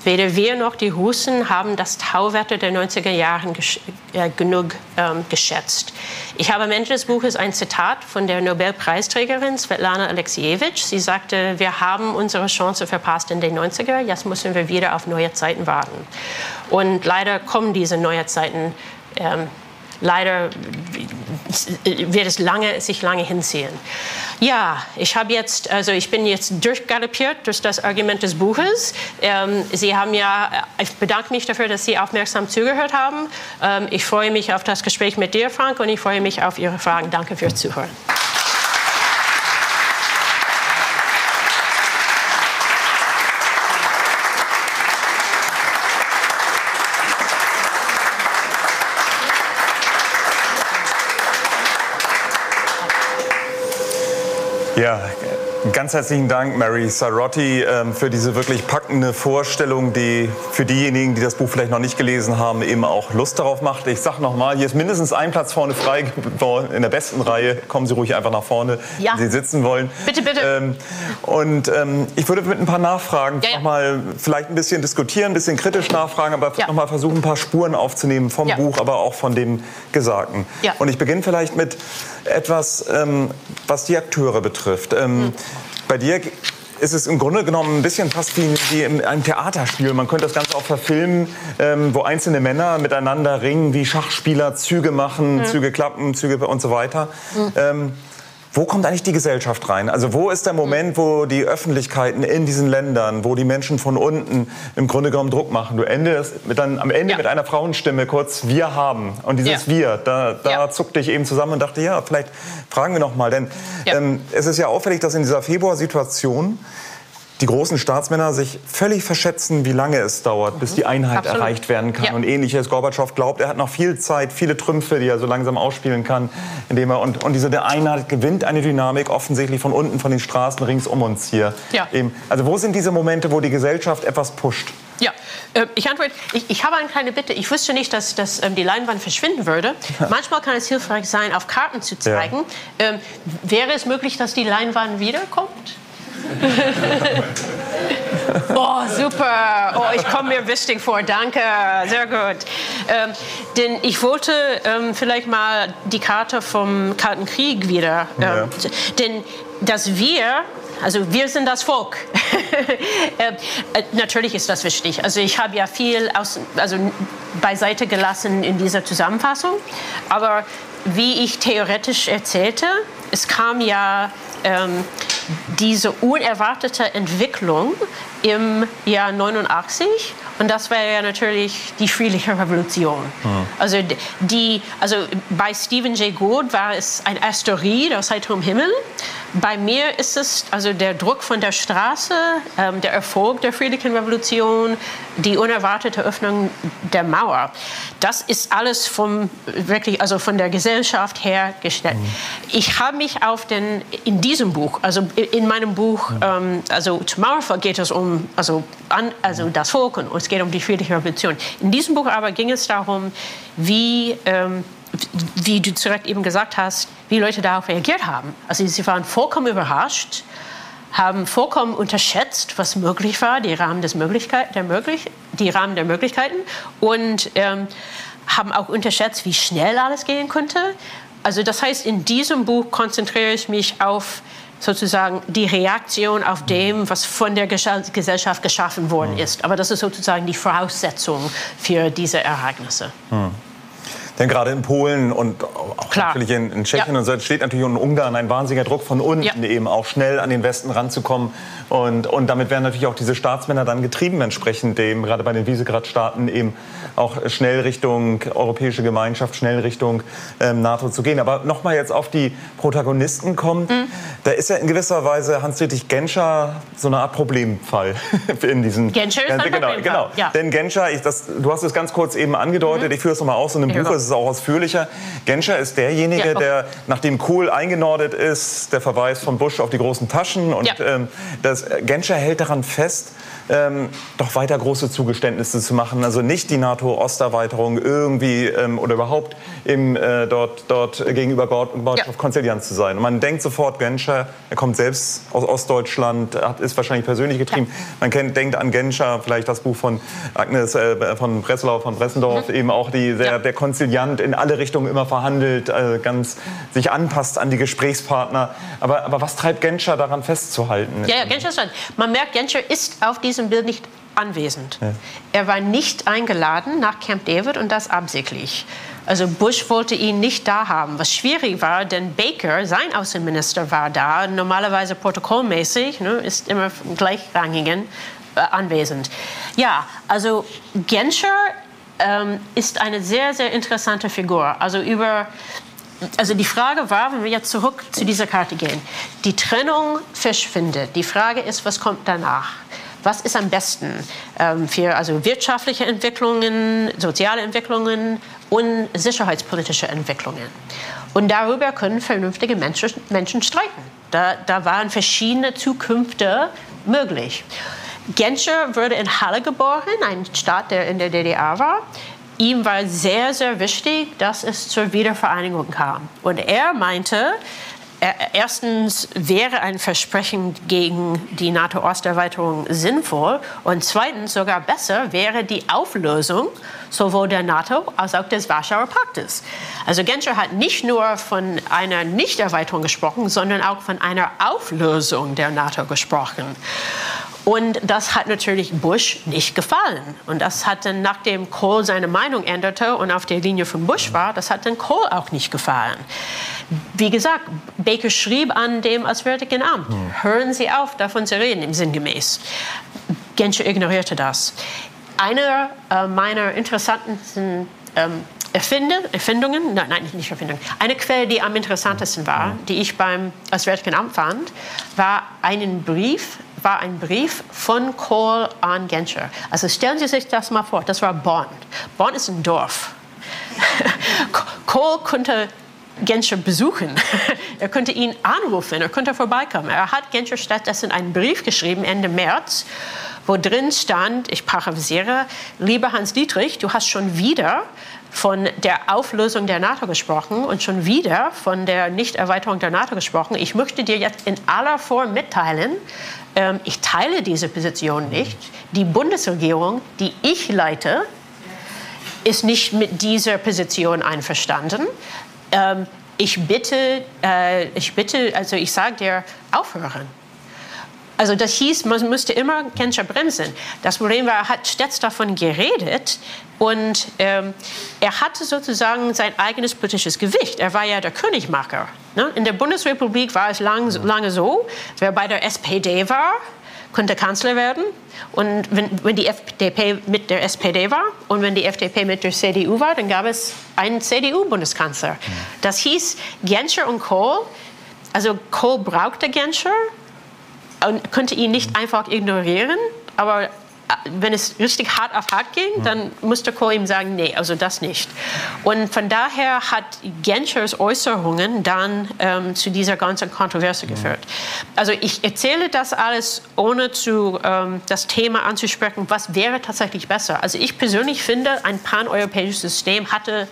Weder wir noch die Russen haben das Tauwetter der 90er Jahre äh, genug ähm, geschätzt. Ich habe am Ende des Buches ein Zitat von der Nobelpreisträgerin Svetlana Alexievich. Sie sagte, wir haben unsere Chance verpasst in den 90er, jetzt müssen wir wieder auf neue Zeiten warten. Und leider kommen diese neuen Zeiten ähm, leider wird es lange, sich lange hinziehen. Ja, ich habe jetzt, also ich bin jetzt durchgaloppiert durch das Argument des Buches. Ähm, Sie haben ja, ich bedanke mich dafür, dass Sie aufmerksam zugehört haben. Ähm, ich freue mich auf das Gespräch mit dir, Frank, und ich freue mich auf Ihre Fragen. Danke fürs Zuhören. Ja, ganz herzlichen Dank, Mary Sarotti, ähm, für diese wirklich packende Vorstellung, die für diejenigen, die das Buch vielleicht noch nicht gelesen haben, eben auch Lust darauf macht. Ich sage nochmal, hier ist mindestens ein Platz vorne frei in der besten Reihe. Kommen Sie ruhig einfach nach vorne, ja. wenn Sie sitzen wollen. Bitte, bitte. Ähm, und ähm, ich würde mit ein paar Nachfragen ja, ja. nochmal vielleicht ein bisschen diskutieren, ein bisschen kritisch nachfragen, aber ja. nochmal versuchen, ein paar Spuren aufzunehmen vom Buch, aber auch von dem Gesagten. Und ich beginne vielleicht mit etwas, was die Akteure betrifft. Mhm. Bei dir ist es im Grunde genommen ein bisschen fast wie, wie in einem Theaterspiel. Man könnte das Ganze auch verfilmen, ähm, wo einzelne Männer miteinander ringen, wie Schachspieler Züge machen, mhm. Züge klappen, Züge und so weiter. Mhm. Ähm, wo kommt eigentlich die Gesellschaft rein? Also wo ist der Moment, wo die Öffentlichkeiten in diesen Ländern, wo die Menschen von unten im Grunde genommen Druck machen? Du endest mit dann am Ende ja. mit einer Frauenstimme kurz "Wir haben" und dieses ja. "Wir", da, da ja. zuckte ich eben zusammen und dachte, ja, vielleicht fragen wir noch mal, denn ähm, es ist ja auffällig, dass in dieser Februarsituation die großen Staatsmänner sich völlig verschätzen, wie lange es dauert, bis die Einheit Absolut. erreicht werden kann. Ja. Und ähnliches. Gorbatschow glaubt, er hat noch viel Zeit, viele Trümpfe, die er so langsam ausspielen kann, indem er und, und diese der Einheit gewinnt eine Dynamik offensichtlich von unten, von den Straßen rings um uns hier. Ja. Eben. Also wo sind diese Momente, wo die Gesellschaft etwas pusht? Ja, äh, ich antworte, ich, ich, habe eine kleine Bitte. Ich wüsste nicht, dass, dass ähm, die Leinwand verschwinden würde. Manchmal kann es hilfreich sein, auf Karten zu zeigen. Ja. Ähm, wäre es möglich, dass die Leinwand wiederkommt? oh, super. Oh, ich komme mir wichtig vor. Danke. Sehr gut. Ähm, denn ich wollte ähm, vielleicht mal die Karte vom Kalten Krieg wieder. Ähm, ja. Denn dass wir also wir sind das Volk. äh, natürlich ist das wichtig. Also ich habe ja viel aus, also beiseite gelassen in dieser Zusammenfassung. Aber wie ich theoretisch erzählte, es kam ja ähm, diese unerwartete Entwicklung im Jahr 89 und das war ja natürlich die friedliche Revolution. Mhm. Also, die, also bei Stephen Jay Gould war es ein Asteroid aus heiterem Himmel. Bei mir ist es also der Druck von der Straße, ähm, der Erfolg der friedlichen Revolution, die unerwartete Öffnung der Mauer. Das ist alles vom, wirklich, also von der Gesellschaft hergestellt. Mhm. Ich habe mich auf den, in diesem Buch, also in meinem Buch, mhm. ähm, also zum Mauerfall geht es um also, an, also das Volk und es geht um die friedliche Revolution. In diesem Buch aber ging es darum, wie ähm, wie du direkt eben gesagt hast, wie Leute darauf reagiert haben. Also sie waren vollkommen überrascht, haben vollkommen unterschätzt, was möglich war, die Rahmen, des Möglichkeit, der möglich, die Rahmen der Möglichkeiten und ähm, haben auch unterschätzt, wie schnell alles gehen könnte. Also das heißt, in diesem Buch konzentriere ich mich auf sozusagen die Reaktion auf dem, was von der Gesellschaft geschaffen worden ist. Aber das ist sozusagen die Voraussetzung für diese Ereignisse. Hm. Denn gerade in Polen und auch Klar. natürlich in, in Tschechien ja. und so entsteht natürlich in Ungarn ein wahnsinniger Druck von unten ja. eben auch schnell an den Westen ranzukommen. Und, und damit werden natürlich auch diese Staatsmänner dann getrieben entsprechend dem, gerade bei den Visegrad-Staaten eben auch schnell Richtung europäische Gemeinschaft, schnell Richtung ähm, NATO zu gehen. Aber nochmal jetzt auf die Protagonisten kommt. Mhm. Da ist ja in gewisser Weise Hans-Dietrich Genscher so eine Art Problemfall in diesen... Genscher ist ein genau, genau. Ja. Denn Genscher, ich, das, du hast es ganz kurz eben angedeutet, mhm. ich führe es nochmal aus, in dem Buch ist es auch ausführlicher. Genscher ist derjenige, ja, der, nachdem Kohl eingenordet ist, der Verweis von Bush auf die großen Taschen und ja. ähm, das, Genscher hält daran fest, ähm, doch weiter große Zugeständnisse zu machen. Also nicht die NATO-Osterweiterung irgendwie ähm, oder überhaupt im, äh, dort, dort gegenüber Gorbatschow ja. konziliant zu sein. Und man denkt sofort, Genscher, er kommt selbst aus Ostdeutschland, hat, ist wahrscheinlich persönlich getrieben. Ja. Man kennt, denkt an Genscher, vielleicht das Buch von Agnes äh, von Breslau, von Bressendorf, mhm. eben auch die, der, ja. der Konziliant in alle Richtungen immer verhandelt, äh, ganz sich anpasst an die Gesprächspartner. Aber, aber was treibt Genscher daran festzuhalten? Ja, ja Genscher ist Man merkt, Genscher ist auf diesem diesem Bild nicht anwesend. Ja. Er war nicht eingeladen nach Camp David und das absichtlich. Also Bush wollte ihn nicht da haben, was schwierig war, denn Baker, sein Außenminister, war da. Normalerweise protokollmäßig, ne, ist immer gleichrangigen äh, anwesend. Ja, also Genscher ähm, ist eine sehr, sehr interessante Figur. Also über also die Frage war, wenn wir jetzt zurück zu dieser Karte gehen, die Trennung verschwindet. Die Frage ist, was kommt danach? Was ist am besten ähm, für also wirtschaftliche Entwicklungen, soziale Entwicklungen und sicherheitspolitische Entwicklungen. Und darüber können vernünftige Menschen, Menschen streiten. Da, da waren verschiedene Zukünfte möglich. Genscher wurde in Halle geboren, ein Staat, der in der DDR war. Ihm war sehr, sehr wichtig, dass es zur Wiedervereinigung kam. Und er meinte, erstens wäre ein Versprechen gegen die NATO-Osterweiterung sinnvoll und zweitens sogar besser wäre die Auflösung sowohl der NATO als auch des Warschauer Paktes. Also Genscher hat nicht nur von einer Nichterweiterung gesprochen, sondern auch von einer Auflösung der NATO gesprochen. Und das hat natürlich Bush nicht gefallen. Und das hat dann, nachdem Kohl seine Meinung änderte und auf der Linie von Bush war, das hat dann Kohl auch nicht gefallen. Wie gesagt, Baker schrieb an dem Auswärtigen Amt, hm. hören Sie auf, davon zu reden, im sinngemäß. Genscher ignorierte das. Eine äh, meiner interessantesten ähm, Erfinde, Erfindungen, nein, nein, nicht Erfindungen. Eine Quelle, die am interessantesten war, hm. die ich beim Auswärtigen Amt fand, war einen Brief, war ein Brief von Kohl an Genscher. Also stellen Sie sich das mal vor, das war Bonn. Bonn ist ein Dorf. Kohl konnte Genscher besuchen. er könnte ihn anrufen, er könnte vorbeikommen. Er hat Genscher stattdessen einen Brief geschrieben Ende März, wo drin stand, ich paraphrasiere, lieber Hans Dietrich, du hast schon wieder von der Auflösung der NATO gesprochen und schon wieder von der Nichterweiterung der NATO gesprochen. Ich möchte dir jetzt in aller Form mitteilen, ähm, ich teile diese Position nicht. Die Bundesregierung, die ich leite, ist nicht mit dieser Position einverstanden ähm, ich bitte, äh, ich bitte, also ich sage dir, aufhören. Also das hieß, man müsste immer Genscher bremsen. Das Problem war, er hat stets davon geredet und ähm, er hatte sozusagen sein eigenes politisches Gewicht. Er war ja der Königmacher. Ne? In der Bundesrepublik war es lang, lange so, wer bei der SPD war, konnte Kanzler werden. Und wenn, wenn, die FDP mit der SPD war und wenn die FDP mit der CDU war, dann gab es einen CDU-Bundeskanzler. Das hieß Genscher und Kohl. Also Kohl brauchte Genscher und konnte ihn nicht einfach ignorieren, aber wenn es richtig hart auf hart ging, dann musste Kohl ihm sagen, nee, also das nicht. Und von daher hat Genschers Äußerungen dann ähm, zu dieser ganzen Kontroverse geführt. Also ich erzähle das alles, ohne zu, ähm, das Thema anzusprechen, was wäre tatsächlich besser. Also ich persönlich finde, ein paneuropäisches System hatte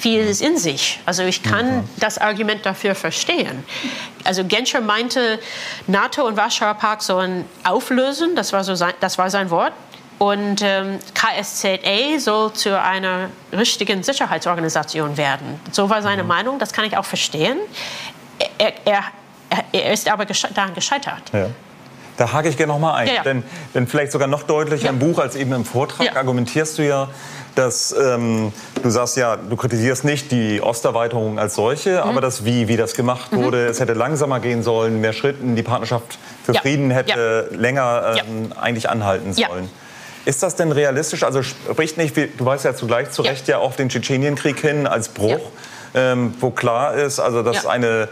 vieles in sich. Also ich kann das Argument dafür verstehen. Also Genscher meinte, NATO und Warschauer Pakt sollen auflösen, das war, so sein, das war sein Wort. Und ähm, KSZA soll zu einer richtigen Sicherheitsorganisation werden. So war seine. Meinung, das kann ich auch verstehen. Er, er, er ist aber gesche daran gescheitert. Ja. Da hake ich gerne noch mal ein. Ja, ja. Denn, denn vielleicht sogar noch deutlicher ja. im Buch als eben im Vortrag argumentierst du ja, dass ähm, du sagst ja, du kritisierst nicht die Osterweiterung als solche, mhm. aber das Wie, wie das gemacht mhm. wurde. Es hätte langsamer gehen sollen, mehr Schritten, die Partnerschaft für Frieden hätte länger ähm, eigentlich anhalten sollen. Ist das denn realistisch? Also spricht nicht, du weißt ja zugleich zu Recht ja, auf den Tschetschenienkrieg hin als Bruch, ähm, wo klar ist, also dass eine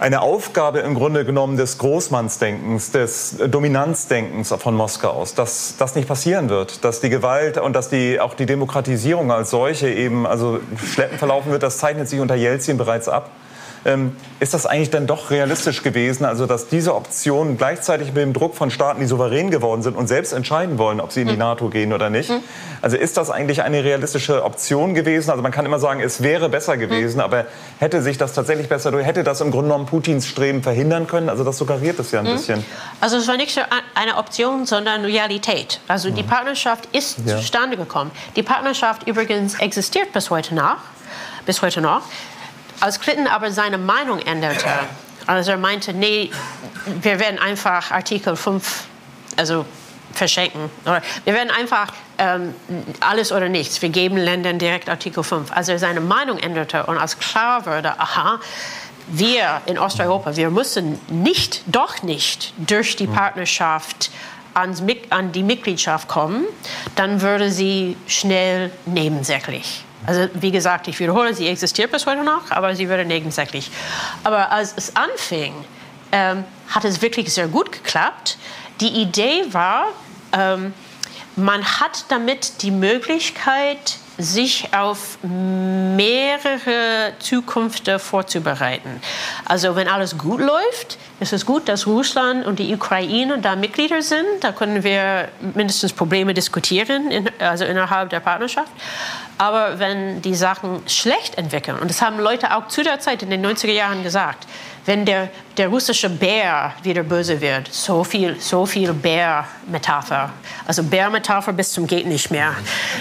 eine Aufgabe im Grunde genommen des Großmannsdenkens, des Dominanzdenkens von Moskau aus, dass das nicht passieren wird, dass die Gewalt und dass die, auch die Demokratisierung als solche eben also schleppend verlaufen wird, das zeichnet sich unter Jelzin bereits ab. Ähm, ist das eigentlich dann doch realistisch gewesen, also dass diese Option gleichzeitig mit dem Druck von Staaten, die souverän geworden sind und selbst entscheiden wollen, ob sie in die hm. NATO gehen oder nicht? Hm. Also ist das eigentlich eine realistische Option gewesen? Also man kann immer sagen, es wäre besser hm. gewesen, aber hätte sich das tatsächlich besser, hätte das im Grunde genommen Putins Streben verhindern können? Also das suggeriert es ja ein bisschen. Also es war nicht eine Option, sondern Realität. Also die Partnerschaft ist ja. zustande gekommen. Die Partnerschaft übrigens existiert bis heute nach, bis heute noch. Als Clinton aber seine Meinung änderte, also er meinte, nee, wir werden einfach Artikel 5 also verschenken. Oder wir werden einfach ähm, alles oder nichts. Wir geben Ländern direkt Artikel 5. Also er seine Meinung änderte und als klar wurde, aha, wir in Osteuropa, wir müssen nicht, doch nicht durch die Partnerschaft ans, an die Mitgliedschaft kommen, dann würde sie schnell nebensächlich. Also wie gesagt, ich wiederhole, sie existiert bis heute noch, aber sie wurde nebensächlich. Aber als es anfing, ähm, hat es wirklich sehr gut geklappt. Die Idee war, ähm, man hat damit die Möglichkeit, sich auf mehrere Zukünfte vorzubereiten. Also wenn alles gut läuft, ist es gut, dass Russland und die Ukraine da Mitglieder sind. Da können wir mindestens Probleme diskutieren, in, also innerhalb der Partnerschaft. Aber wenn die Sachen schlecht entwickeln, und das haben Leute auch zu der Zeit in den 90er Jahren gesagt, wenn der, der russische Bär wieder böse wird, so viel, so viel Bär-Metapher. Also Bär-Metapher bis zum geht nicht mehr.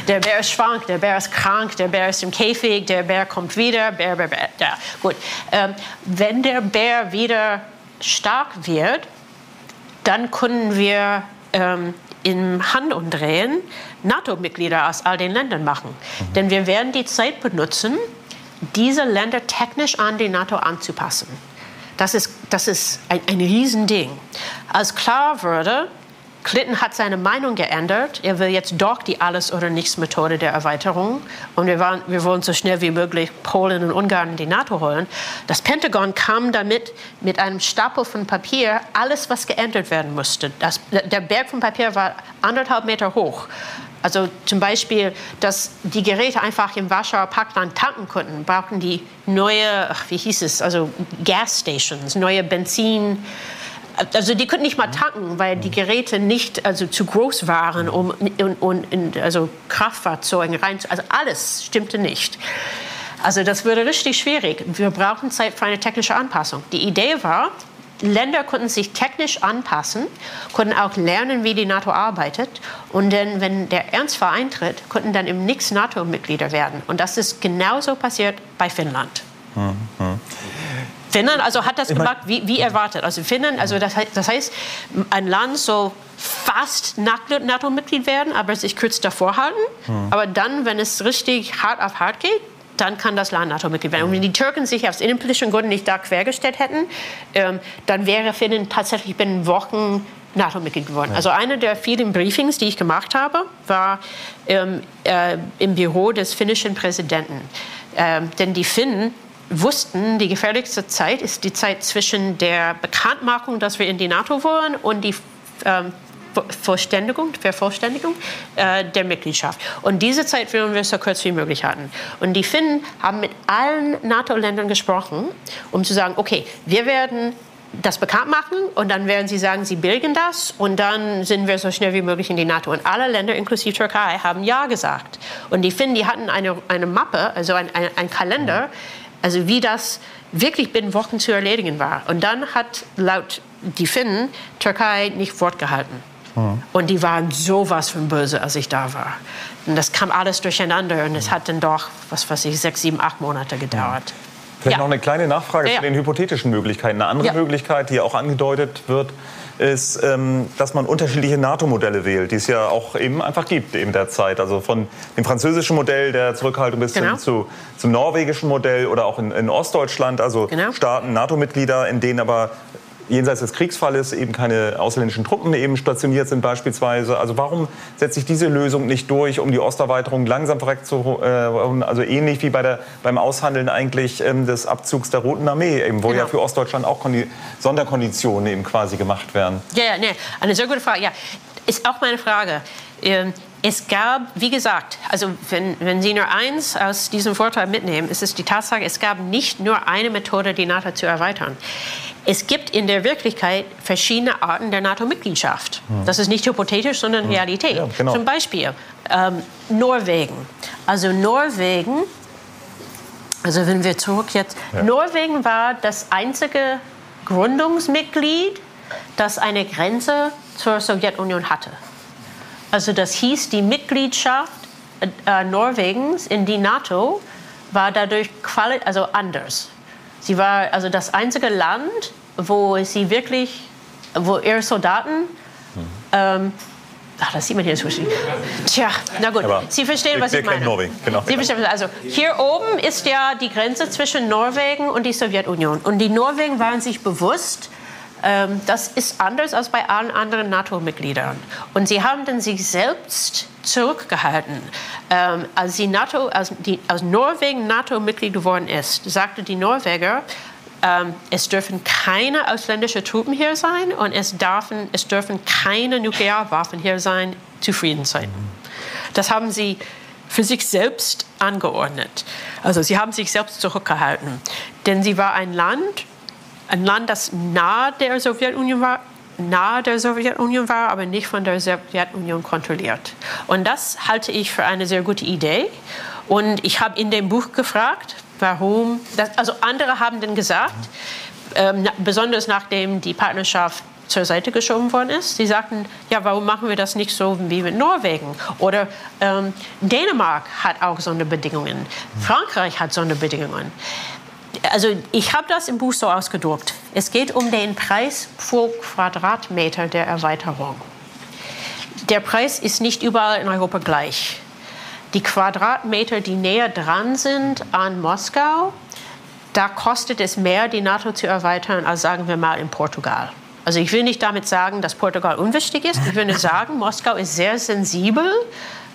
Der Bär ist schwank, der Bär ist krank, der Bär ist im Käfig, der Bär kommt wieder, Bär, Bär, Bär. Ja, gut. Ähm, wenn der Bär wieder stark wird, dann können wir ähm, im Handumdrehen NATO-Mitglieder aus all den Ländern machen. Mhm. Denn wir werden die Zeit benutzen, diese Länder technisch an die NATO anzupassen. Das ist, das ist ein, ein Riesending. Als klar wurde, Clinton hat seine Meinung geändert. Er will jetzt doch die Alles- oder Nichts-Methode der Erweiterung. Und wir, waren, wir wollen so schnell wie möglich Polen und Ungarn in die NATO holen. Das Pentagon kam damit mit einem Stapel von Papier, alles, was geändert werden musste. Das, der Berg von Papier war anderthalb Meter hoch. Also zum Beispiel, dass die Geräte einfach im Warschauer Parkland tanken konnten, brauchten die neue, wie hieß es, also Gasstations, neue Benzin. Also die konnten nicht mal tanken, weil die Geräte nicht also zu groß waren, um in, um, in also Kraftfahrzeugen rein. Also alles stimmte nicht. Also das würde richtig schwierig. Wir brauchen Zeit für eine technische Anpassung. Die Idee war, Länder konnten sich technisch anpassen, konnten auch lernen, wie die NATO arbeitet. Und dann, wenn der Ernstfall eintritt, konnten dann im Nix NATO-Mitglieder werden. Und das ist genauso passiert bei Finnland. Mhm. Finnland also hat das gemacht wie, wie erwartet. Also Finnland, also das, das heißt, ein Land soll fast NATO-Mitglied werden, aber sich kurz davor halten. Mhm. Aber dann, wenn es richtig hart auf hart geht, dann kann das Land NATO-Mitglied werden. Und wenn die Türken sich aus innenpolitischen Gründen nicht da quergestellt hätten, ähm, dann wäre Finnland tatsächlich binnen Wochen NATO-Mitglied geworden. Also eine der vielen Briefings, die ich gemacht habe, war ähm, äh, im Büro des finnischen Präsidenten. Ähm, denn die Finnen wussten, die gefährlichste Zeit ist die Zeit zwischen der Bekanntmachung, dass wir in die NATO wollen, und die ähm, Verständigung, Vervollständigung äh, der Mitgliedschaft. Und diese Zeit wollen wir so kurz wie möglich halten. Und die Finnen haben mit allen NATO-Ländern gesprochen, um zu sagen, okay, wir werden das bekannt machen und dann werden sie sagen, sie billigen das und dann sind wir so schnell wie möglich in die NATO. Und alle Länder, inklusive Türkei, haben Ja gesagt. Und die Finnen, die hatten eine, eine Mappe, also ein, ein, ein Kalender, also wie das wirklich binnen Wochen zu erledigen war. Und dann hat laut die Finnen Türkei nicht Wort gehalten. Mhm. Und die waren sowas von böse, als ich da war. Und das kam alles durcheinander und es hat dann doch, was weiß ich, sechs, sieben, acht Monate gedauert. Vielleicht ja. noch eine kleine Nachfrage ja, zu den hypothetischen Möglichkeiten. Eine andere Möglichkeit, die auch angedeutet wird, ist, ähm, dass man unterschiedliche NATO-Modelle wählt, die es ja auch eben einfach gibt in der Zeit. Also von dem französischen Modell der Zurückhaltung bis genau. zu, zum norwegischen Modell oder auch in, in Ostdeutschland, also genau. Staaten, NATO-Mitglieder, in denen aber jenseits des Kriegsfalles eben keine ausländischen Truppen eben stationiert sind beispielsweise. Also warum setzt sich diese Lösung nicht durch, um die Osterweiterung langsam zu, äh, also ähnlich wie bei der, beim Aushandeln eigentlich ähm, des Abzugs der Roten Armee, eben, wo genau. ja für Ostdeutschland auch Sonderkonditionen eben quasi gemacht werden. Ja, ja, nee, eine sehr gute Frage. Ja, ist auch meine Frage. Ähm, es gab, wie gesagt, also wenn, wenn Sie nur eins aus diesem Vorteil mitnehmen, ist es die Tatsache, es gab nicht nur eine Methode, die NATO zu erweitern. Es gibt in der Wirklichkeit verschiedene Arten der NATO-Mitgliedschaft. Hm. Das ist nicht hypothetisch, sondern hm. Realität. Ja, genau. Zum Beispiel ähm, Norwegen. Also Norwegen, also wenn wir zurück jetzt, ja. Norwegen war das einzige Gründungsmitglied, das eine Grenze zur Sowjetunion hatte. Also das hieß, die Mitgliedschaft äh, Norwegens in die NATO war dadurch also anders. Sie war also das einzige Land, wo sie wirklich, wo ihre Soldaten, mhm. ähm, ach, das sieht man hier so schön. Tja, na gut, Aber Sie verstehen, was ich meine. Norwegen, genau. Sie verstehen, also hier oben ist ja die Grenze zwischen Norwegen und die Sowjetunion. Und die Norwegen waren sich bewusst, das ist anders als bei allen anderen NATO-Mitgliedern. Und sie haben dann sich selbst zurückgehalten. Ähm, als, die NATO, als, die, als Norwegen NATO-Mitglied geworden ist, sagte die Norweger, ähm, es dürfen keine ausländischen Truppen hier sein und es dürfen, es dürfen keine Nuklearwaffen hier sein zu Friedenszeit. Das haben sie für sich selbst angeordnet. Also sie haben sich selbst zurückgehalten. Denn sie war ein Land, ein Land, das nahe der Sowjetunion war, nahe der Sowjetunion war, aber nicht von der Sowjetunion kontrolliert. Und das halte ich für eine sehr gute Idee. Und ich habe in dem Buch gefragt, warum. Das, also andere haben dann gesagt, ähm, besonders nachdem die Partnerschaft zur Seite geschoben worden ist. Sie sagten, ja, warum machen wir das nicht so wie mit Norwegen? Oder ähm, Dänemark hat auch Sonderbedingungen. Frankreich hat Sonderbedingungen also ich habe das im Buch so ausgedruckt. Es geht um den Preis pro Quadratmeter der Erweiterung. Der Preis ist nicht überall in Europa gleich. Die Quadratmeter, die näher dran sind an Moskau, da kostet es mehr, die NATO zu erweitern, als sagen wir mal in Portugal. Also ich will nicht damit sagen, dass Portugal unwichtig ist. Ich will nur sagen, Moskau ist sehr sensibel,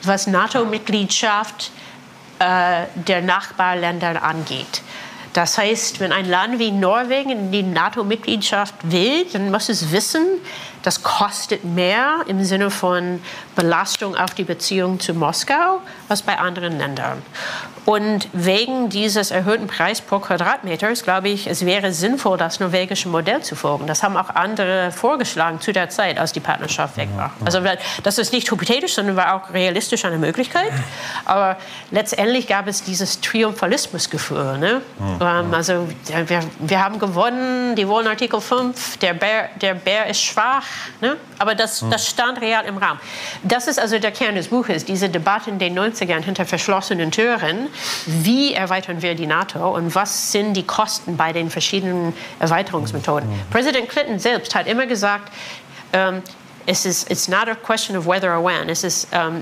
was NATO-Mitgliedschaft äh, der Nachbarländer angeht. Das heißt, wenn ein Land wie Norwegen in die NATO-Mitgliedschaft will, dann muss es wissen, das kostet mehr im Sinne von Belastung auf die Beziehung zu Moskau als bei anderen Ländern. Und wegen dieses erhöhten Preis pro Quadratmeter, glaube ich, es wäre sinnvoll, das norwegische Modell zu folgen. Das haben auch andere vorgeschlagen zu der Zeit, als die Partnerschaft weg war. Also das ist nicht hypothetisch, sondern war auch realistisch eine Möglichkeit. Aber letztendlich gab es dieses Triumphalismusgefühl. Ne? Also wir, wir haben gewonnen, die wollen Artikel 5, der Bär, der Bär ist schwach. Ne? Aber das, das stand real im Raum. Das ist also der Kern des Buches, diese Debatte in den 90ern hinter verschlossenen Türen wie erweitern wir die NATO und was sind die Kosten bei den verschiedenen Erweiterungsmethoden. Mhm. Präsident Clinton selbst hat immer gesagt, ähm, es ist it's not a question of whether or when. Es ist, ähm,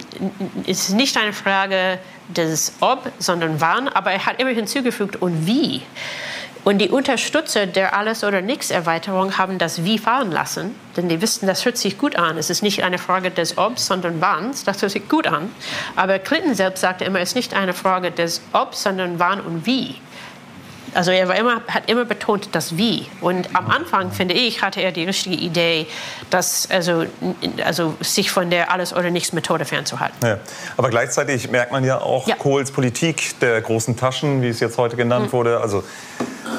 es ist nicht eine Frage des Ob, sondern wann. Aber er hat immer hinzugefügt und wie. Und die Unterstützer der Alles- oder Nichts-Erweiterung haben das Wie fahren lassen, denn die wissen, das hört sich gut an. Es ist nicht eine Frage des Obs, sondern Wanns. Das hört sich gut an. Aber Clinton selbst sagte immer, es ist nicht eine Frage des Obs, sondern Wann und Wie. Also er war immer, hat immer betont das Wie. Und am Anfang, finde ich, hatte er die richtige Idee, dass, also, also sich von der Alles- oder Nichts-Methode fernzuhalten. Ja. Aber gleichzeitig merkt man ja auch ja. Kohls Politik der großen Taschen, wie es jetzt heute genannt mhm. wurde. Also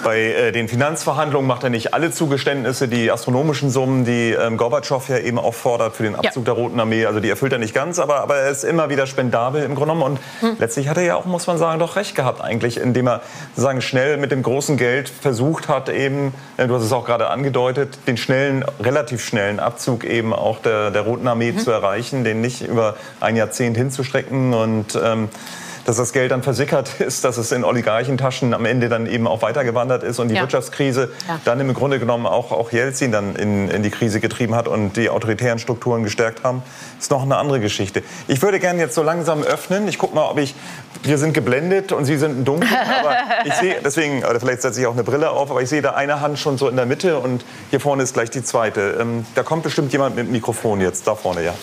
bei äh, den Finanzverhandlungen macht er nicht alle Zugeständnisse, die astronomischen Summen, die ähm, Gorbatschow ja eben auch fordert für den Abzug ja. der Roten Armee. Also die erfüllt er nicht ganz, aber, aber er ist immer wieder spendabel im Grunde genommen. Und hm. letztlich hat er ja auch, muss man sagen, doch recht gehabt eigentlich, indem er sozusagen schnell mit dem großen Geld versucht hat, eben, du hast es auch gerade angedeutet, den schnellen, relativ schnellen Abzug eben auch der, der Roten Armee mhm. zu erreichen, den nicht über ein Jahrzehnt hinzustrecken und ähm, dass das Geld dann versickert ist, dass es in Oligarchentaschen am Ende dann eben auch weitergewandert ist und die ja. Wirtschaftskrise ja. dann im Grunde genommen auch, auch Jelzin dann in, in die Krise getrieben hat und die autoritären Strukturen gestärkt haben, ist noch eine andere Geschichte. Ich würde gerne jetzt so langsam öffnen. Ich gucke mal, ob ich, wir sind geblendet und Sie sind dunkel, aber ich sehe, deswegen, oder vielleicht setze ich auch eine Brille auf, aber ich sehe da eine Hand schon so in der Mitte und hier vorne ist gleich die zweite. Ähm, da kommt bestimmt jemand mit dem Mikrofon jetzt, da vorne, ja.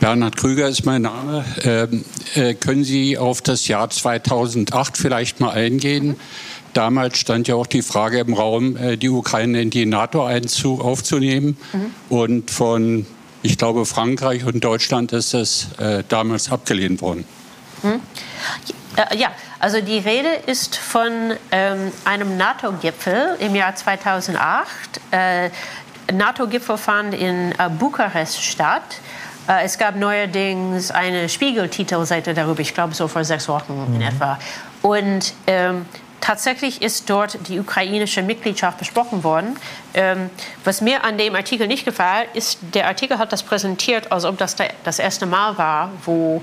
Bernhard Krüger ist mein Name. Ähm, äh, können Sie auf das Jahr 2008 vielleicht mal eingehen? Damals stand ja auch die Frage im Raum, äh, die Ukraine in die NATO aufzunehmen. Mhm. Und von, ich glaube, Frankreich und Deutschland ist das äh, damals abgelehnt worden. Mhm. Ja, also die Rede ist von ähm, einem NATO-Gipfel im Jahr 2008. Äh, NATO-Gipfel fand in äh, Bukarest statt. Äh, es gab neuerdings eine Spiegel-Titelseite darüber, ich glaube so vor sechs Wochen mhm. in etwa. Und ähm, tatsächlich ist dort die ukrainische Mitgliedschaft besprochen worden. Ähm, was mir an dem Artikel nicht gefällt, ist, der Artikel hat das präsentiert, als ob das das erste Mal war, wo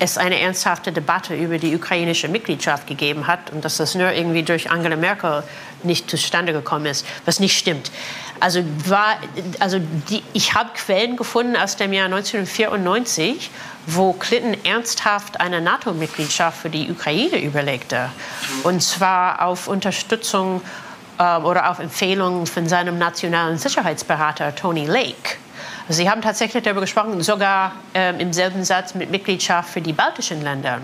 es eine ernsthafte Debatte über die ukrainische Mitgliedschaft gegeben hat und dass das nur irgendwie durch Angela Merkel nicht zustande gekommen ist, was nicht stimmt. Also, war, also die, ich habe Quellen gefunden aus dem Jahr 1994, wo Clinton ernsthaft eine NATO-Mitgliedschaft für die Ukraine überlegte. Und zwar auf Unterstützung äh, oder auf Empfehlung von seinem nationalen Sicherheitsberater Tony Lake. Sie haben tatsächlich darüber gesprochen, sogar ähm, im selben Satz mit Mitgliedschaft für die baltischen Länder,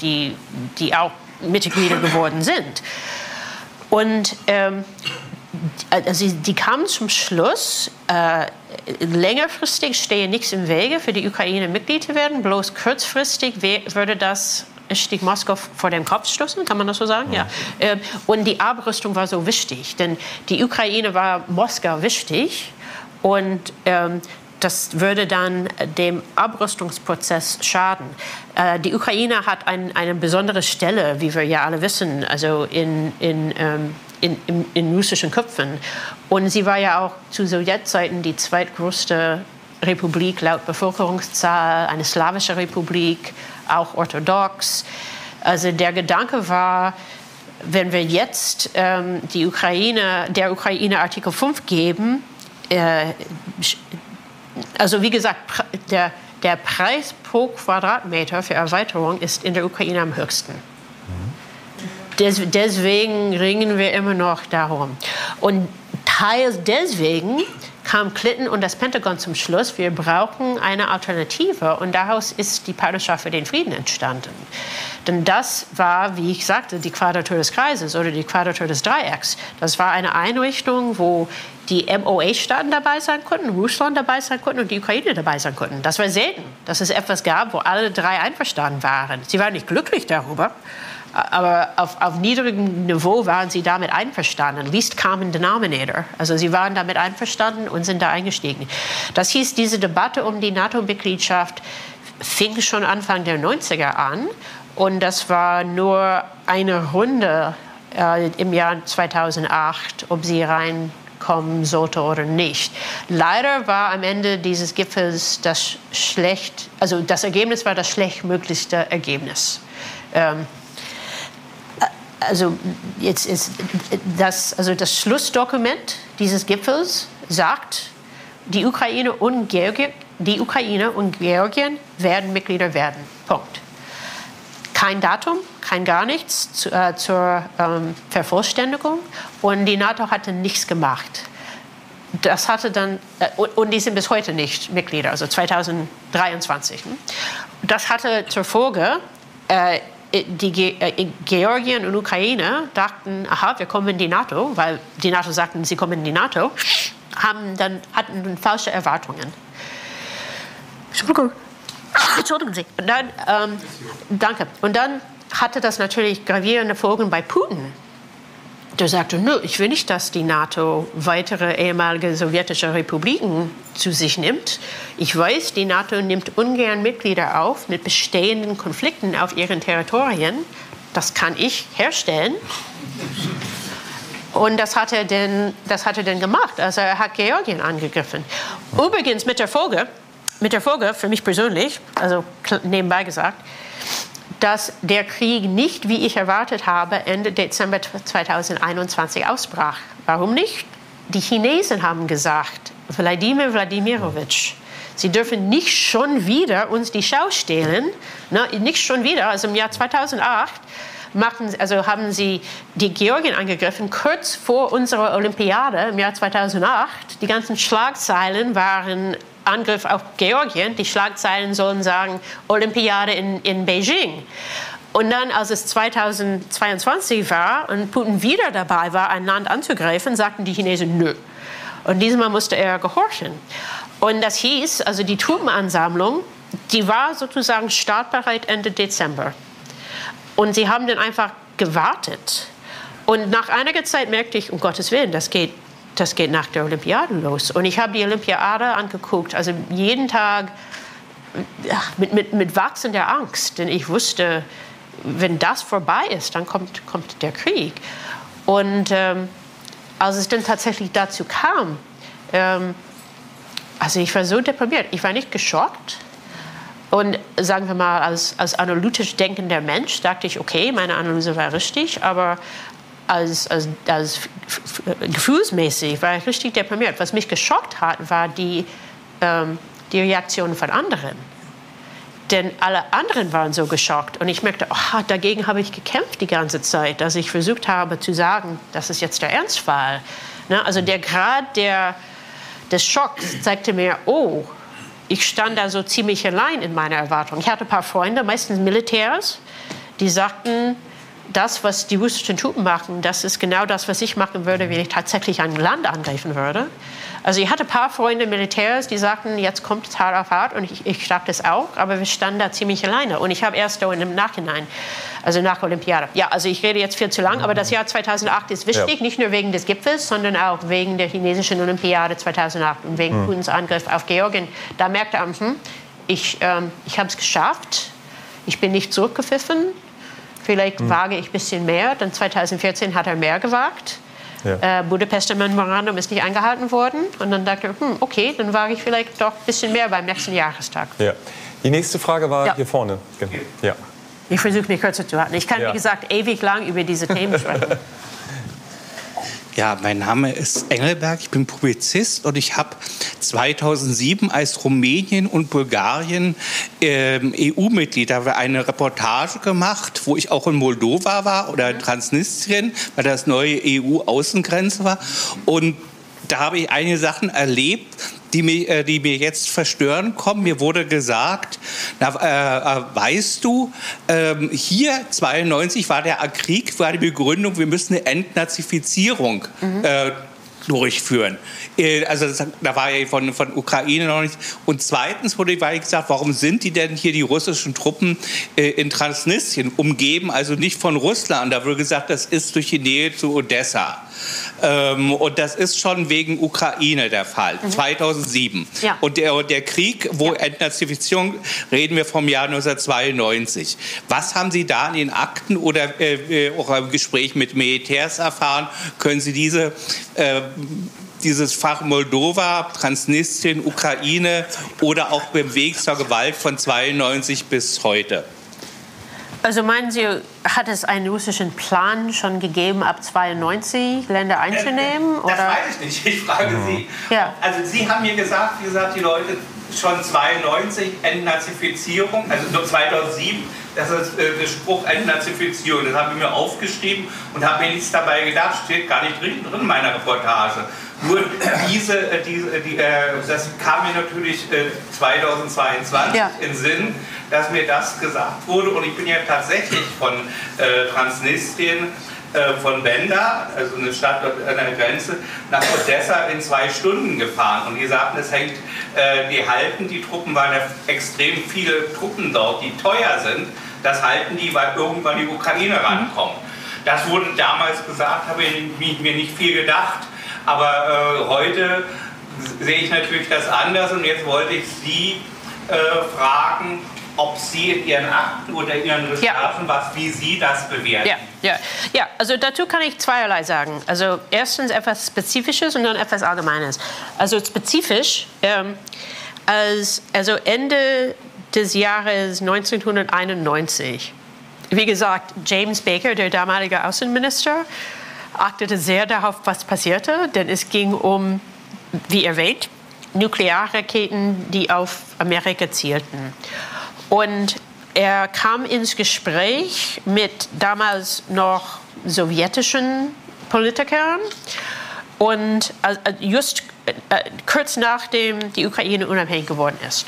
die, die auch Mitglieder geworden sind. Und ähm, also die kamen zum Schluss, äh, längerfristig stehe nichts im Wege für die Ukraine Mitglied zu werden, bloß kurzfristig würde das richtig Moskau vor den Kopf stoßen, kann man das so sagen? Ja. ja. Ähm, und die Abrüstung war so wichtig, denn die Ukraine war Moskau wichtig und ähm, das würde dann dem Abrüstungsprozess schaden. Äh, die Ukraine hat ein, eine besondere Stelle, wie wir ja alle wissen, also in, in, ähm, in, in, in russischen Köpfen. Und sie war ja auch zu Sowjetzeiten die zweitgrößte Republik laut Bevölkerungszahl, eine slawische Republik, auch orthodox. Also der Gedanke war, wenn wir jetzt ähm, die Ukraine, der Ukraine Artikel 5 geben, äh, also wie gesagt, der, der Preis pro Quadratmeter für Erweiterung ist in der Ukraine am höchsten. Des, deswegen ringen wir immer noch darum. Und teils deswegen kam Clinton und das Pentagon zum Schluss, wir brauchen eine Alternative. Und daraus ist die Partnerschaft für den Frieden entstanden. Denn das war, wie ich sagte, die Quadratur des Kreises oder die Quadratur des Dreiecks. Das war eine Einrichtung, wo die MOA-Staaten dabei sein konnten, Russland dabei sein konnten und die Ukraine dabei sein konnten. Das war selten, dass es etwas gab, wo alle drei einverstanden waren. Sie waren nicht glücklich darüber, aber auf, auf niedrigem Niveau waren sie damit einverstanden. Least Common Denominator. Also sie waren damit einverstanden und sind da eingestiegen. Das hieß, diese Debatte um die NATO-Mitgliedschaft fing schon Anfang der 90er an. Und das war nur eine Runde äh, im Jahr 2008, ob sie reinkommen sollte oder nicht. Leider war am Ende dieses Gipfels das schlecht, also das Ergebnis war das schlechtmöglichste Ergebnis. Ähm, also jetzt ist das, also das Schlussdokument dieses Gipfels sagt, die Ukraine und Georgien, die Ukraine und Georgien werden Mitglieder werden. Punkt. Kein Datum, kein gar nichts zu, äh, zur ähm, Vervollständigung und die NATO hatte nichts gemacht. Das hatte dann, äh, und, die sind bis heute nicht Mitglieder, also 2023. Hm? Das hatte zur Folge, äh, die äh, Georgien und Ukraine dachten, aha, wir kommen in die NATO, weil die NATO sagten, sie kommen in die NATO, haben dann, hatten dann falsche Erwartungen. Entschuldigung. Entschuldigen Sie. Und dann, ähm, danke. Und dann hatte das natürlich gravierende Folgen bei Putin der sagte, nö, ich will nicht, dass die NATO weitere ehemalige sowjetische Republiken zu sich nimmt. Ich weiß, die NATO nimmt ungern Mitglieder auf mit bestehenden Konflikten auf ihren Territorien. Das kann ich herstellen. Und das hat er denn, das hat er denn gemacht. Also er hat Georgien angegriffen. Übrigens mit der Folge, mit der Folge, für mich persönlich, also nebenbei gesagt, dass der Krieg nicht, wie ich erwartet habe, Ende Dezember 2021 ausbrach. Warum nicht? Die Chinesen haben gesagt, Wladimir Wladimirovich, Sie dürfen nicht schon wieder uns die Schau stehlen, ne, nicht schon wieder. Also im Jahr 2008 machen, also haben sie die Georgien angegriffen, kurz vor unserer Olympiade im Jahr 2008. Die ganzen Schlagzeilen waren Angriff auf Georgien. Die Schlagzeilen sollen sagen Olympiade in, in Beijing. Und dann, als es 2022 war und Putin wieder dabei war, ein Land anzugreifen, sagten die Chinesen nö. Und diesmal musste er gehorchen. Und das hieß, also die Truppenansammlung, die war sozusagen startbereit Ende Dezember. Und sie haben dann einfach gewartet. Und nach einiger Zeit merkte ich, um Gottes Willen, das geht das geht nach der Olympiade los. Und ich habe die Olympiade angeguckt, also jeden Tag mit, mit, mit wachsender Angst, denn ich wusste, wenn das vorbei ist, dann kommt, kommt der Krieg. Und ähm, als es dann tatsächlich dazu kam, ähm, also ich war so deprimiert, ich war nicht geschockt. Und sagen wir mal, als, als analytisch denkender Mensch dachte ich, okay, meine Analyse war richtig, aber als, als, als gefühlsmäßig war ich richtig deprimiert. Was mich geschockt hat, war die, ähm, die Reaktion von anderen. Denn alle anderen waren so geschockt. Und ich merkte, oh, dagegen habe ich gekämpft die ganze Zeit, dass ich versucht habe zu sagen, das ist jetzt der Ernstfall. Ne? Also der Grad der, des Schocks zeigte mir, oh, ich stand da so ziemlich allein in meiner Erwartung. Ich hatte ein paar Freunde, meistens Militärs, die sagten, das, was die russischen Truppen machen, das ist genau das, was ich machen würde, wenn ich tatsächlich ein Land angreifen würde. Also ich hatte ein paar Freunde Militärs, die sagten, jetzt kommt es hart auf hart und ich, ich sagte das auch, aber wir standen da ziemlich alleine. Und ich habe erst so im Nachhinein, also nach Olympiade. Ja, also ich rede jetzt viel zu lang, aber das Jahr 2008 ist wichtig, ja. nicht nur wegen des Gipfels, sondern auch wegen der chinesischen Olympiade 2008 und wegen mhm. Putins Angriff auf Georgien. Da merkte er, hm, ich, ähm, ich habe es geschafft, ich bin nicht zurückgepfiffen, Vielleicht mhm. wage ich ein bisschen mehr. Dann 2014 hat er mehr gewagt. Ja. Äh, Budapester Memorandum ist nicht eingehalten worden. Und dann dachte ich, hm, okay, dann wage ich vielleicht doch ein bisschen mehr beim nächsten Jahrestag. Ja. Die nächste Frage war ja. hier vorne. Ja. Ich versuche mich kürzer zu halten. Ich kann, wie gesagt, ewig lang über diese Themen sprechen. Ja, mein Name ist Engelberg, ich bin Publizist und ich habe 2007 als Rumänien und Bulgarien äh, EU-Mitglied eine Reportage gemacht, wo ich auch in Moldova war oder mhm. Transnistrien, weil das neue EU-Außengrenze war. Und da habe ich einige Sachen erlebt, die mir, äh, die mir jetzt verstören kommen. Mir wurde gesagt, na, äh, äh weißt du, ähm, hier 92 war der Krieg, war die Begründung, wir müssen eine Entnazifizierung mhm. äh, durchführen. Äh, also das, da war ja von, von Ukraine noch nicht. Und zweitens wurde gesagt, warum sind die denn hier die russischen Truppen äh, in Transnistrien umgeben, also nicht von Russland? Da wurde gesagt, das ist durch die Nähe zu Odessa. Ähm, und das ist schon wegen Ukraine der Fall, mhm. 2007. Ja. Und der, der Krieg, wo ja. Entnazifizierung, reden wir vom Jahr 1992. Was haben Sie da in den Akten oder äh, äh, auch im Gespräch mit Militärs erfahren? Können Sie diese äh, dieses Fach Moldova, Transnistrien, Ukraine oder auch beim Weg zur Gewalt von 92 bis heute? Also meinen Sie, hat es einen russischen Plan schon gegeben, ab 92 Länder einzunehmen? Das oder? weiß ich nicht. Ich frage mhm. Sie. Ja. Also Sie haben mir gesagt, wie gesagt, die Leute schon 92 Entnazifizierung, also 2007, das ist äh, der Spruch Entnazifizierung. Das habe ich mir aufgeschrieben und habe mir nichts dabei gedacht. Steht gar nicht drin in meiner Reportage. Nur diese, äh, diese äh, die, äh, das kam mir natürlich 2022 ja. in Sinn, dass mir das gesagt wurde. Und ich bin ja tatsächlich von Transnistrien von Benda, also eine Stadt an der Grenze, nach Odessa in zwei Stunden gefahren. Und die sagten, es hängt, die halten die Truppen, weil ja extrem viele Truppen dort, die teuer sind, das halten die, weil irgendwann die Ukraine rankommt. Das wurde damals gesagt, habe ich mir nicht viel gedacht. Aber äh, heute sehe ich natürlich das anders und jetzt wollte ich Sie äh, fragen, ob Sie in Ihren Akten oder Ihren Recherchen, ja. was, wie Sie das bewerten. Ja, ja, ja, also dazu kann ich zweierlei sagen. Also erstens etwas Spezifisches und dann etwas Allgemeines. Also spezifisch, ähm, als, also Ende des Jahres 1991, wie gesagt, James Baker, der damalige Außenminister, achtete sehr darauf, was passierte, denn es ging um, wie erwähnt, Nuklearraketen, die auf Amerika zielten. Und er kam ins Gespräch mit damals noch sowjetischen Politikern und äh, just äh, kurz nachdem die Ukraine unabhängig geworden ist.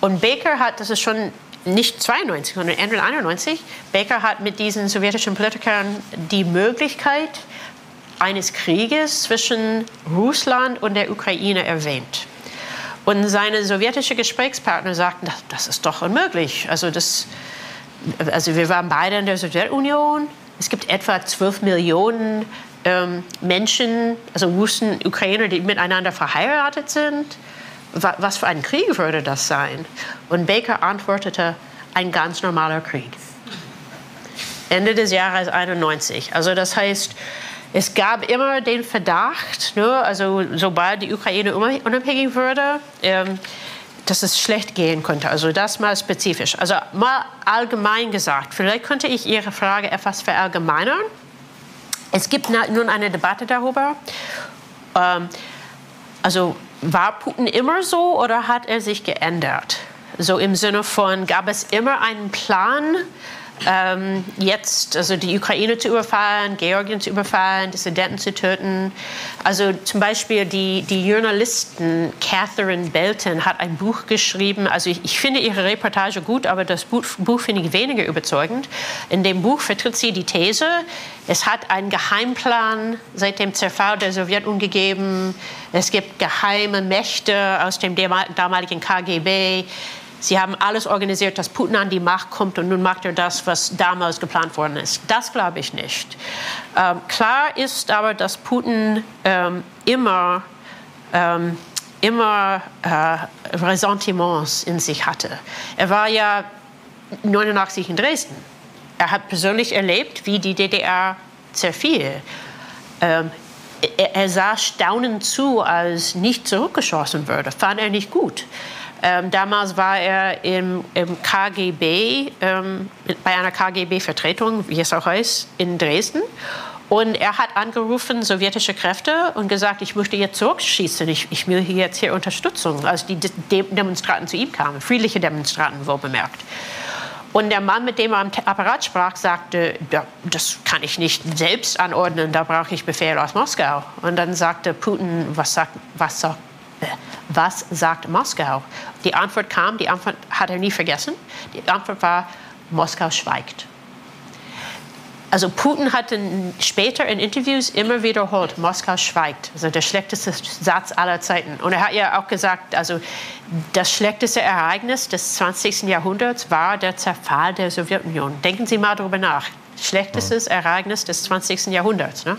Und Baker hat, das ist schon nicht 92, sondern Ende 91, Baker hat mit diesen sowjetischen Politikern die Möglichkeit eines Krieges zwischen Russland und der Ukraine erwähnt. Und seine sowjetischen Gesprächspartner sagten, das, ist doch unmöglich. Also, das, also wir waren beide in der Sowjetunion. Es gibt etwa 12 Millionen ähm, Menschen, also Russen, Ukrainer, die miteinander verheiratet sind. Was für ein Krieg würde das sein? Und Baker antwortete, ein ganz normaler Krieg. Ende des Jahres 91. Also das heißt, es gab immer den Verdacht, ne, also sobald die Ukraine unabhängig würde, ähm, dass es schlecht gehen könnte. Also das mal spezifisch. Also mal allgemein gesagt. Vielleicht könnte ich Ihre Frage etwas verallgemeinern. Es gibt nun eine Debatte darüber. Ähm, also war Putin immer so oder hat er sich geändert? So im Sinne von, gab es immer einen Plan, ähm, jetzt also die Ukraine zu überfallen, Georgien zu überfallen, Dissidenten zu töten. Also zum Beispiel die, die Journalistin Catherine Belton hat ein Buch geschrieben. Also ich, ich finde ihre Reportage gut, aber das Buch, Buch finde ich weniger überzeugend. In dem Buch vertritt sie die These, es hat einen Geheimplan seit dem Zerfall der Sowjetunion gegeben. Es gibt geheime Mächte aus dem damaligen KGB Sie haben alles organisiert, dass Putin an die Macht kommt und nun macht er das, was damals geplant worden ist. Das glaube ich nicht. Ähm, klar ist aber, dass Putin ähm, immer, ähm, immer äh, Ressentiments in sich hatte. Er war ja 89 in Dresden. Er hat persönlich erlebt, wie die DDR zerfiel. Ähm, er, er sah staunend zu, als nicht zurückgeschossen wurde. Fand er nicht gut. Ähm, damals war er im, im KGB, ähm, bei einer KGB-Vertretung, wie es auch heißt, in Dresden. Und er hat angerufen, sowjetische Kräfte, und gesagt, ich möchte jetzt zurückschießen, ich, ich will hier jetzt hier Unterstützung. Als die De Demonstranten zu ihm kamen, friedliche Demonstranten, wohl bemerkt. Und der Mann, mit dem er am Apparat sprach, sagte, das kann ich nicht selbst anordnen, da brauche ich Befehl aus Moskau. Und dann sagte Putin, was sagt, was sagt was sagt Moskau? Die Antwort kam, die Antwort hat er nie vergessen. Die Antwort war, Moskau schweigt. Also Putin hat später in Interviews immer wiederholt, Moskau schweigt. Also der schlechteste Satz aller Zeiten. Und er hat ja auch gesagt, also das schlechteste Ereignis des 20. Jahrhunderts war der Zerfall der Sowjetunion. Denken Sie mal darüber nach. Schlechtestes Ereignis des 20. Jahrhunderts. Ne?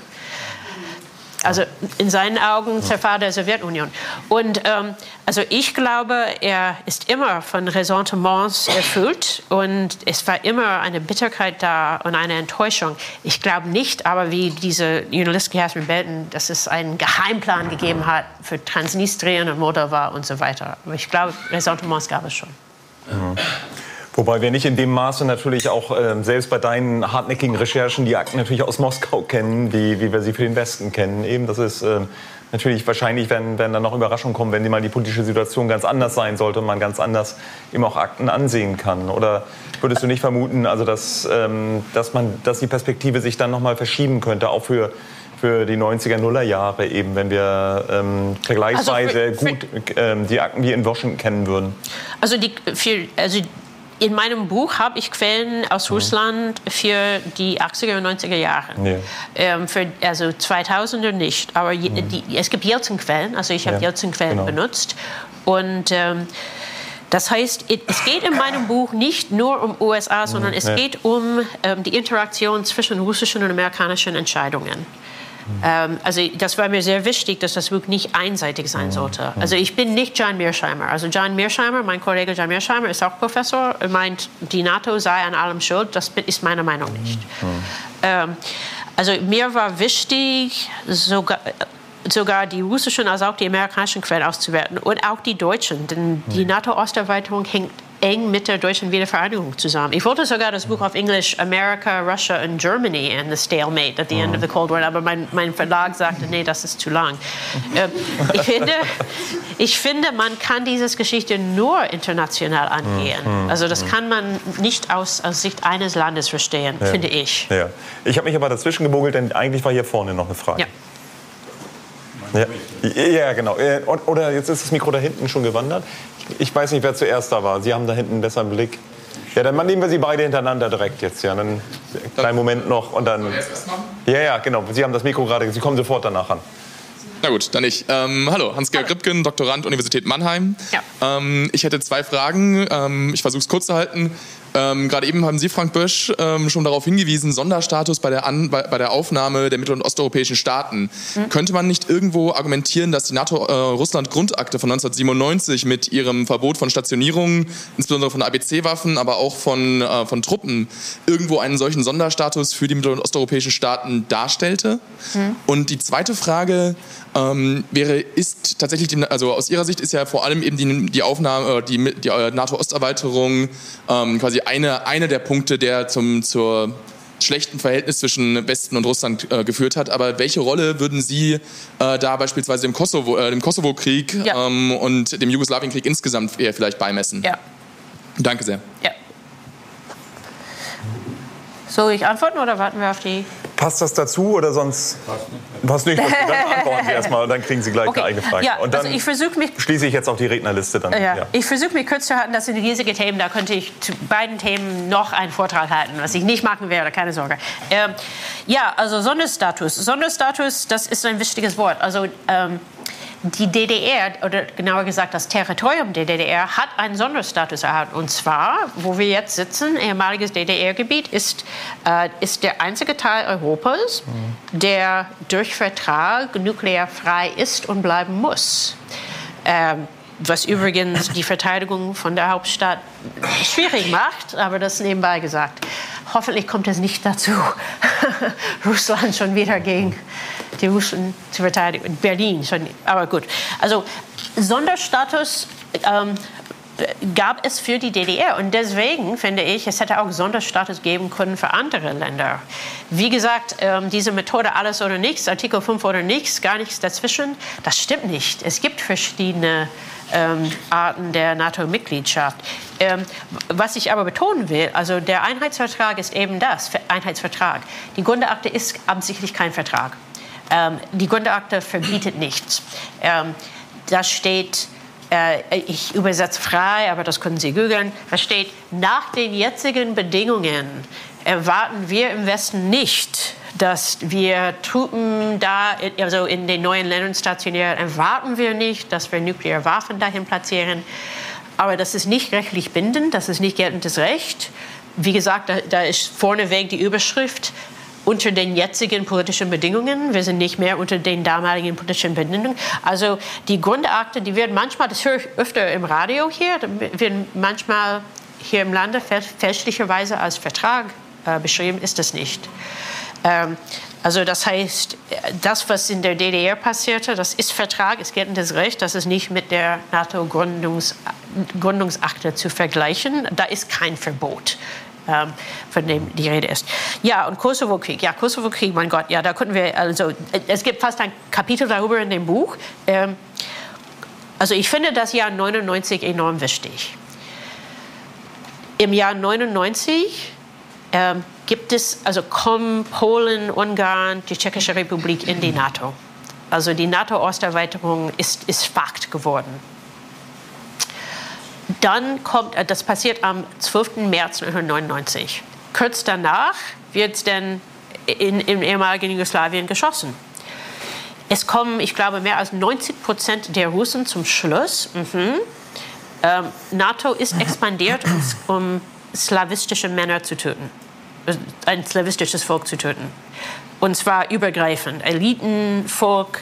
Also in seinen Augen Zerfall der Sowjetunion. Und ähm, also ich glaube, er ist immer von Ressentiments erfüllt und es war immer eine Bitterkeit da und eine Enttäuschung. Ich glaube nicht, aber wie diese Journalistin Catherine Belton, dass es einen Geheimplan gegeben hat für Transnistrien und Moldova und so weiter. Aber ich glaube, Ressentiments gab es schon. Ja. Wobei wir nicht in dem Maße natürlich auch äh, selbst bei deinen hartnäckigen Recherchen die Akten natürlich aus Moskau kennen, wie, wie wir sie für den Westen kennen. Eben, das ist äh, natürlich wahrscheinlich, wenn, wenn dann noch Überraschungen kommen, wenn die mal die politische Situation ganz anders sein sollte und man ganz anders eben auch Akten ansehen kann. Oder würdest du nicht vermuten, also dass, ähm, dass, man, dass die Perspektive sich dann noch mal verschieben könnte, auch für für die 90er Nuller Jahre eben, wenn wir ähm, vergleichsweise also für, für, gut ähm, die Akten wie in Washington kennen würden? Also die, für, also in meinem Buch habe ich Quellen aus mhm. Russland für die 80er und 90er Jahre. Ja. Ähm, für, also 2000er nicht. Aber mhm. die, es gibt Jelzin-Quellen, also ich habe ja, Jelzin-Quellen genau. benutzt. Und ähm, das heißt, es geht in meinem Buch nicht nur um USA, sondern mhm. es ja. geht um ähm, die Interaktion zwischen russischen und amerikanischen Entscheidungen. Ähm, also das war mir sehr wichtig, dass das Buch nicht einseitig sein sollte. Also ich bin nicht John Mearsheimer. Also John Mearsheimer, mein Kollege John Mearsheimer ist auch Professor, meint, die NATO sei an allem schuld. Das ist meine Meinung nicht. Ähm, also mir war wichtig, sogar sogar die russischen als auch die amerikanischen Quellen auszuwerten und auch die deutschen, denn die NATO-Osterweiterung hängt eng mit der deutschen Wiedervereinigung zusammen. Ich wollte sogar das Buch auf Englisch America, Russia and Germany and the Stalemate at the End of the Cold War, aber mein, mein Verlag sagte, nee, das ist zu lang. Ähm, ich, finde, ich finde, man kann diese Geschichte nur international angehen. Also das kann man nicht aus, aus Sicht eines Landes verstehen, Ja. finde ich. Ja. Ich habe mich aber dazwischen gemogelt, denn eigentlich war hier vorne noch eine Frage. Ja. Ja, ja genau. Äh, Oder jetzt ist das Mikro da hinten schon gewandert. Ich, weiß nicht, wer zuerst da war. Sie haben da hinten einen besseren Blick. Ja, dann nehmen wir Sie beide hintereinander direkt jetzt. Ja, dann kleinen Moment noch und dann. Ja, ja, genau. Sie haben das Mikro gerade. Sie kommen sofort danach an. Na gut, dann ich. Ähm, hallo, Hans-Georg Ripken, Doktorand, Universität Mannheim. Ja. Ähm, ich hätte zwei Fragen. Ähm, ich versuche es kurz zu halten. Ähm, Gerade eben haben Sie, Frank Bösch, ähm, schon darauf hingewiesen, Sonderstatus bei der, An bei, bei der Aufnahme der mittel- und osteuropäischen Staaten. Könnte man nicht irgendwo argumentieren, dass die NATO-Russland-Grundakte von 1997 mit ihrem Verbot von Stationierungen, insbesondere von ABC-Waffen, aber auch von, äh, von Truppen, irgendwo einen solchen Sonderstatus für die mittel- und osteuropäischen Staaten darstellte? Und die zweite Frage ähm, wäre, ist tatsächlich, die, also aus Ihrer Sicht ist ja vor allem eben die, die Aufnahme, äh, die, die äh, NATO-Osterweiterung ähm, quasi eine, eine der Punkte, der zum, zur schlechten Verhältnis zwischen Westen und Russland äh, geführt hat. Aber welche Rolle würden Sie äh, da beispielsweise dem Kosovo, äh, dem Kosovo-Krieg Ja. ähm, und dem Jugoslawienkrieg insgesamt eher vielleicht beimessen? Ja. Danke sehr. ja. Soll ich antworten oder warten wir auf die? Passt das dazu oder sonst? Passt nicht. Dann antworten Sie erstmal und dann kriegen Sie gleich Okay. eine eigene Frage. Ja, und dann also ich versuche mich schließe ich jetzt auch die Rednerliste dann. Ja. Ja. Ich versuche mich kurz zu halten, das sind riesige Themen, da könnte ich zu beiden Themen noch einen Vortrag halten, was ich nicht machen werde, keine Sorge. Ähm, ja, also Sonderstatus. Sonderstatus, das ist ein wichtiges Wort. Also ähm, die DDR, oder genauer gesagt das Territorium der DDR, hat einen Sonderstatus erhalten. Und zwar, wo wir jetzt sitzen, ehemaliges DDR-Gebiet, ist, äh, ist der einzige Teil Europas, der durch Vertrag nuklearfrei ist und bleiben muss. Ähm, was übrigens die Verteidigung von der Hauptstadt schwierig macht, aber das nebenbei gesagt. Hoffentlich kommt es nicht dazu, Russland schon wieder gegen die Russen zu verteidigen. Berlin schon, aber gut. Also Sonderstatus ähm, gab es für die DDR und deswegen finde ich, es hätte auch Sonderstatus geben können für andere Länder. Wie gesagt, ähm, diese Methode alles oder nichts, Artikel 5 oder nichts, gar nichts dazwischen, das stimmt nicht. Es gibt verschiedene ähm, Arten der NATO-Mitgliedschaft. Ähm, was ich aber betonen will, also der Einheitsvertrag ist eben das, Ver- Einheitsvertrag. Die Grundakte ist absichtlich kein Vertrag. Ähm, die Grundakte verbietet nichts. Ähm, da steht, äh, ich übersetze frei, aber das können Sie googeln, da steht, nach den jetzigen Bedingungen erwarten wir im Westen nicht, dass wir Truppen da, also in den neuen Ländern stationieren, erwarten wir nicht, dass wir Nuklearwaffen dahin platzieren. Aber das ist nicht rechtlich bindend, das ist nicht geltendes Recht. Wie gesagt, da, da ist vorneweg die Überschrift unter den jetzigen politischen Bedingungen. Wir sind nicht mehr unter den damaligen politischen Bedingungen. Also die Grundakte, die werden manchmal, das höre ich öfter im Radio hier, werden manchmal hier im Lande fäl- fälschlicherweise als Vertrag äh, beschrieben, ist das nicht. Ähm, also das heißt, das, was in der DDR passierte, das ist Vertrag, ist geltendes Recht, das ist nicht mit der NATO-Gründungsakte zu vergleichen. Da ist kein Verbot. Ähm, von dem die Rede ist. Ja, und Kosovo-Krieg. Ja, Kosovo-Krieg, mein Gott, ja, da könnten wir, also, es gibt fast ein Kapitel darüber in dem Buch. Ähm, also, ich finde das Jahr 99 enorm wichtig. Im Jahr 99 ähm, gibt es, also kommen Polen, Ungarn, die Tschechische Republik in die NATO. Also die NATO-Osterweiterung ist, ist Fakt geworden. Dann kommt, äh, das passiert am 12. März 1999. Kurz danach wird es dann in, im ehemaligen Jugoslawien geschossen. Es kommen, ich glaube, mehr als 90 Prozent der Russen zum Schluss. Mhm. Ähm, NATO ist expandiert, um, um slawistische Männer zu töten, äh, ein slawistisches Volk zu töten. Und zwar übergreifend. Eliten, Volk,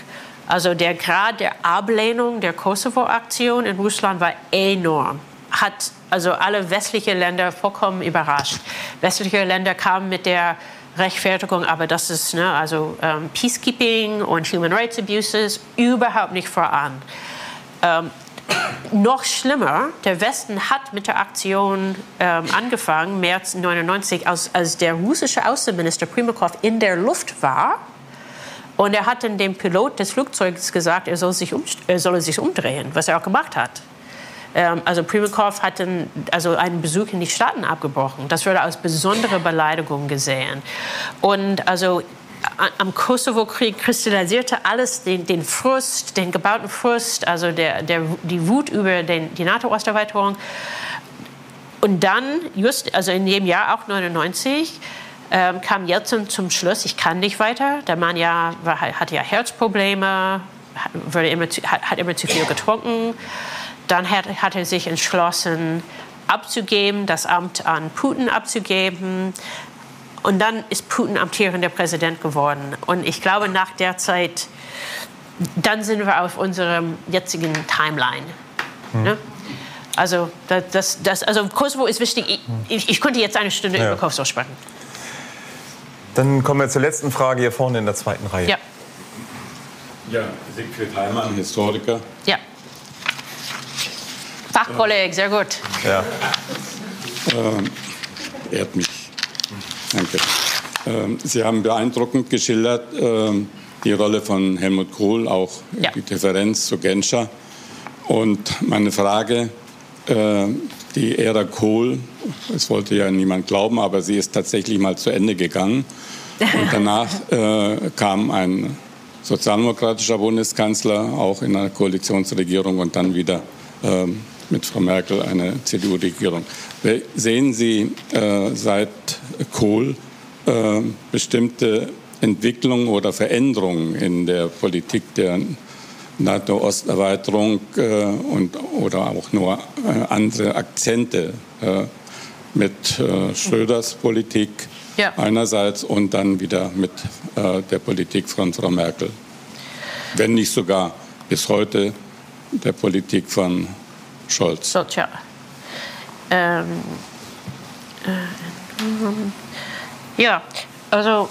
also der Grad der Ablehnung der Kosovo-Aktion in Russland war enorm. Hat also alle westlichen Länder vollkommen überrascht. Westliche Länder kamen mit der Rechtfertigung, aber das ist ne, also ähm, Peacekeeping und Human Rights Abuses überhaupt nicht voran. Ähm, noch schlimmer, der Westen hat mit der Aktion ähm, angefangen, März 99, als, als der russische Außenminister Primakov in der Luft war. Und er hat dann dem Pilot des Flugzeugs gesagt, er soll sich, um, er soll sich umdrehen, was er auch gemacht hat. Ähm, also Primakov hat dann, also einen Besuch in die Staaten abgebrochen. Das wurde als besondere Beleidigung gesehen. Und also am Kosovo-Krieg kristallisierte alles den, den, Frust, den gebauten Frust, also der, der, die Wut über den, die NATO-Osterweiterung. Und dann, just, also in dem Jahr auch 99, ähm, kam Jelzin zum Schluss, ich kann nicht weiter. Der Mann ja, war, hatte ja Herzprobleme, wurde immer zu, hat, hat, immer zu viel getrunken. Dann hat, hat er sich entschlossen, abzugeben, das Amt an Putin abzugeben. Und dann ist Putin amtierender Präsident geworden. Und ich glaube, nach der Zeit, dann sind wir auf unserem jetzigen Timeline. Hm. Ne? Also, das, das, also Kosovo ist wichtig. Ich, ich konnte jetzt eine Stunde ja. über Kosovo sprechen. Dann kommen wir zur letzten Frage hier vorne in der zweiten Reihe. Ja. Ja, Siegfried Heimann, Historiker. Ja. Fachkolleg, sehr gut. Ja. Ähm, ehrt mich. Danke. Ähm, Sie haben beeindruckend geschildert ähm, die Rolle von Helmut Kohl, auch ja. die Differenz zu Genscher. Und meine Frage, äh, die Ära Kohl, es wollte ja niemand glauben, aber sie ist tatsächlich mal zu Ende gegangen. Und danach äh, kam ein sozialdemokratischer Bundeskanzler, auch in einer Koalitionsregierung und dann wieder ähm, mit Frau Merkel eine CDU-Regierung. Sehen Sie äh, seit Kohl äh, bestimmte Entwicklungen oder Veränderungen in der Politik der NATO-Osterweiterung äh, und, oder auch nur äh, andere Akzente äh, mit äh, Schröders Politik ja. einerseits und dann wieder mit der Politik von Frau Merkel. Wenn nicht sogar bis heute der Politik von Scholz. Scholz, ja. Ähm, äh, ja, also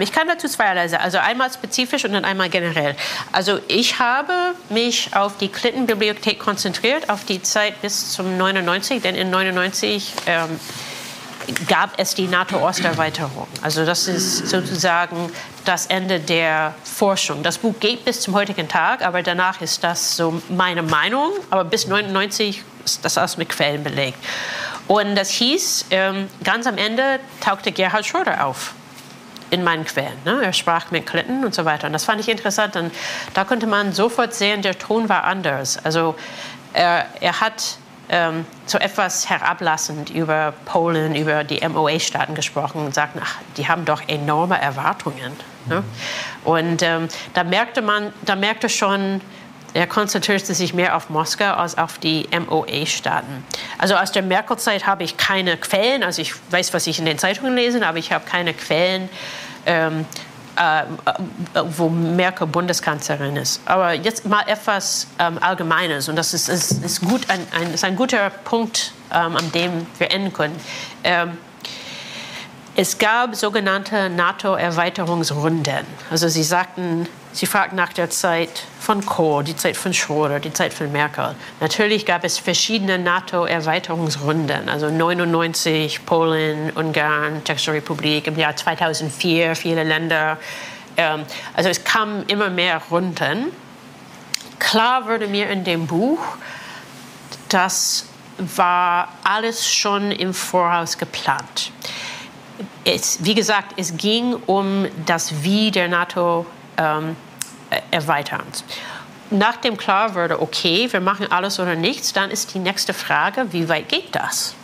ich kann dazu zweierlei sagen. Also einmal spezifisch und dann einmal generell. Also ich habe mich auf die Clinton-Bibliothek konzentriert, auf die Zeit bis zum 99, denn in 99 ähm, gab es die NATO-Osterweiterung. Also das ist sozusagen das Ende der Forschung. Das Buch geht bis zum heutigen Tag, aber danach ist das so meine Meinung. Aber bis 99 ist das alles mit Quellen belegt. Und das hieß, ähm, ganz am Ende tauchte Gerhard Schröder auf in meinen Quellen. Ne? Er sprach mit Clinton und so weiter. Und das fand ich interessant. Und da konnte man sofort sehen, der Ton war anders. Also er, er hat ähm, so etwas herablassend über Polen, über die MOA-Staaten gesprochen und sagten, ach, die haben doch enorme Erwartungen. Ne? Und ähm, da merkte man, da merkte schon, er konzentrierte sich mehr auf Moskau als auf die MOA-Staaten. Also aus der Merkel-Zeit habe ich keine Quellen, also ich weiß, was ich in den Zeitungen lese, aber ich habe keine Quellen, ähm, äh, wo Merkel Bundeskanzlerin ist. Aber jetzt mal etwas ähm, Allgemeines und das ist, ist, ist gut, ein, ein, ist ein guter Punkt, ähm, an dem wir enden können. Es gab sogenannte NATO-Erweiterungsrunden. Also Sie sagten, Sie fragten nach der Zeit von Kohl, die Zeit von Schröder, die Zeit von Merkel. Natürlich gab es verschiedene NATO-Erweiterungsrunden, also 99 Polen, Ungarn, Tschechische Republik, im Jahr 2004 viele Länder. Ähm, also es kamen immer mehr Runden. Klar wurde mir in dem Buch, das war alles schon im Voraus geplant. Es, wie gesagt, es ging um das Wie der NATO ähm, erweitern. Nach dem klar wurde, okay, wir machen alles oder nichts, dann ist die nächste Frage, wie weit geht das?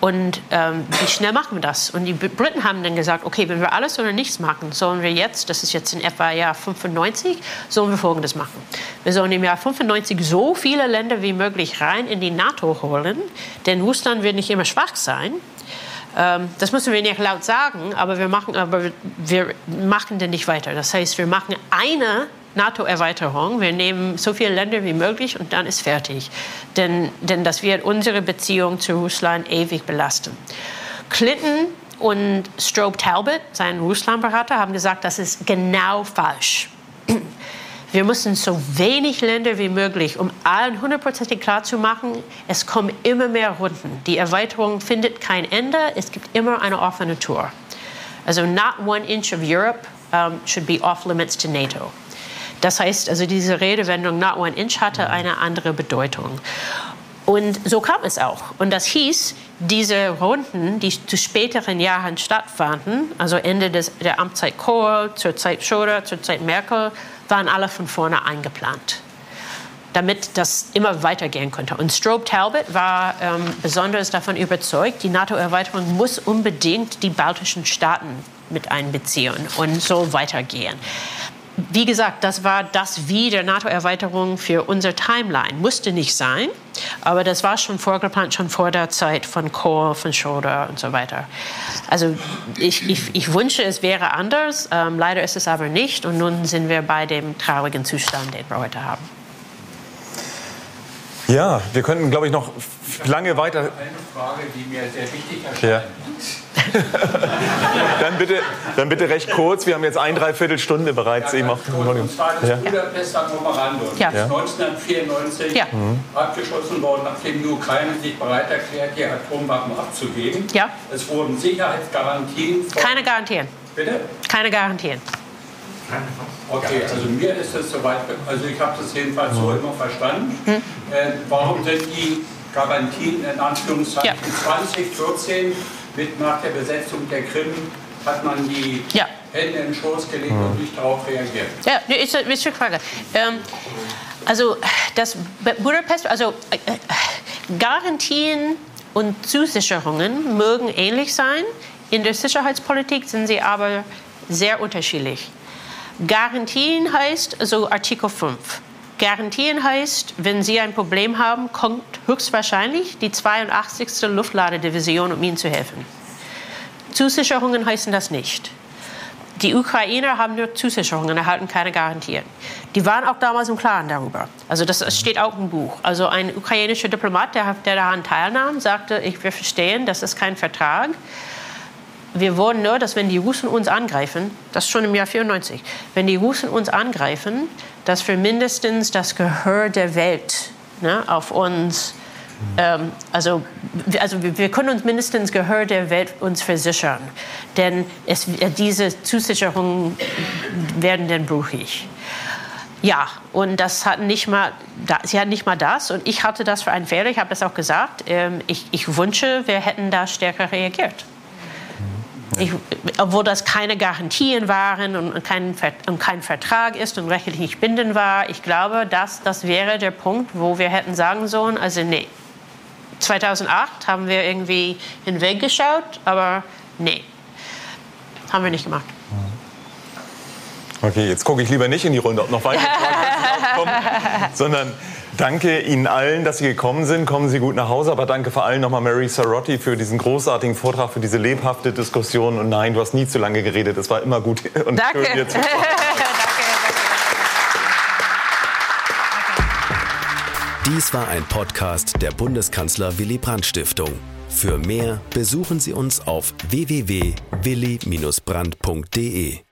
Und ähm, wie schnell machen wir das? Und die Briten haben dann gesagt, okay, wenn wir alles oder nichts machen, sollen wir jetzt, das ist jetzt in etwa Jahr 95, sollen wir Folgendes machen. Wir sollen im Jahr 95 so viele Länder wie möglich rein in die NATO holen, denn Russland wird nicht immer schwach sein. Ähm, das müssen wir nicht laut sagen, aber wir machen, aber wir machen denn nicht weiter. Das heißt, wir machen eine NATO-Erweiterung. Wir nehmen so viele Länder wie möglich und dann ist fertig. Denn, denn das wird unsere Beziehung zu Russland ewig belasten. Clinton und Strobe Talbot, sein Russlandberater, haben gesagt, das ist genau falsch. Wir müssen so wenig Länder wie möglich, um allen hundertprozentig klar zu machen, es kommen immer mehr Runden. Die Erweiterung findet kein Ende, es gibt immer eine offene Tour. Also not one inch of Europe um, should be off limits to NATO. Das heißt, also diese Redewendung not one inch hatte eine andere Bedeutung. Und so kam es auch. Und das hieß, diese Runden, die zu späteren Jahren stattfanden, also Ende des, der Amtszeit Kohl, zur Zeit Schröder, zur Zeit Merkel, waren alle von vorne eingeplant damit das immer weitergehen konnte. Und Strobe Talbot war ähm, besonders davon überzeugt, die NATO-Erweiterung muss unbedingt die baltischen Staaten mit einbeziehen und so weitergehen wie gesagt, das war das Wie der NATO-Erweiterung für unsere Timeline. Musste nicht sein, aber das war schon vorgeplant, schon vor der Zeit von Kohl, von Schröder und so weiter. Also ich, ich, ich wünsche, es wäre anders. Ähm, leider ist es aber nicht. Und nun sind wir bei dem traurigen Zustand, den wir heute haben. Ja, wir könnten, glaube ich, noch lange weiter. Eine Frage, die mir sehr wichtig erscheint. Ja. dann, bitte, dann bitte recht kurz. Wir haben jetzt ein Dreiviertelstunde bereits ja, eben auf Und zwar das ja. Budapester Memorandum. Ja. Das 1994 ja. abgeschlossen worden, nachdem die Ukraine sich bereit erklärt, die Atomwaffen abzugeben. Ja. Es wurden Sicherheitsgarantien. Keine Garantien. Bitte? Keine Garantien. Okay, also mir ist es soweit, also ich habe das jedenfalls so immer verstanden. Hm. Äh, warum sind die Garantien in Anführungszeichen ja. 2014 mit nach der Besetzung der Krim hat man die ja. Hände in den Schoß gelegt mhm. und nicht darauf reagiert. Ja, ist, ist eine Frage. Ähm, also das Budapest, also äh, Garantien und Zusicherungen mögen ähnlich sein. In der Sicherheitspolitik sind sie aber sehr unterschiedlich. Garantien heißt also Artikel 5. Garantien heißt, wenn Sie ein Problem haben, kommt höchstwahrscheinlich die 82. Luftladedivision, um Ihnen zu helfen. Zusicherungen heißen das nicht. Die Ukrainer haben nur Zusicherungen, erhalten keine Garantien. Die waren auch damals im Klaren darüber. Also das steht auch im Buch. Also ein ukrainischer Diplomat, der, der daran teilnahm, sagte, ich, wir verstehen, das ist kein Vertrag. Wir wollen nur, dass wenn die Russen uns angreifen, das schon im Jahr 94, wenn die Russen uns angreifen, dass wir mindestens das Gehör der Welt ne, auf uns, ähm, also, also wir können uns mindestens Gehör der Welt uns versichern, denn es, diese Zusicherungen werden dann brüchig. Ja, und das hat nicht mal, sie hat nicht mal das und ich hatte das für einen Fehler, ich habe das auch gesagt. Ähm, ich, ich wünsche, wir hätten da stärker reagiert. Ich, obwohl das keine Garantien waren und kein, und kein Vertrag ist und rechtlich nicht bindend war, ich glaube, dass das wäre der Punkt, wo wir hätten sagen sollen, also nee. 2008 haben wir irgendwie hinweggeschaut, aber nee, haben wir nicht gemacht. Okay, jetzt gucke ich lieber nicht in die Runde, ob noch weitere Fragen kommen, sondern Danke Ihnen allen, dass Sie gekommen sind. Kommen Sie gut nach Hause. Aber danke vor allem nochmal Mary Sarotti für diesen großartigen Vortrag, für diese lebhafte Diskussion. Und nein, du hast nie zu lange geredet. Es war immer gut und danke. schön, dir zu Dies war ein Podcast der Bundeskanzler Willy Brandt Stiftung. Für mehr besuchen Sie uns auf www.willy-brandt.de.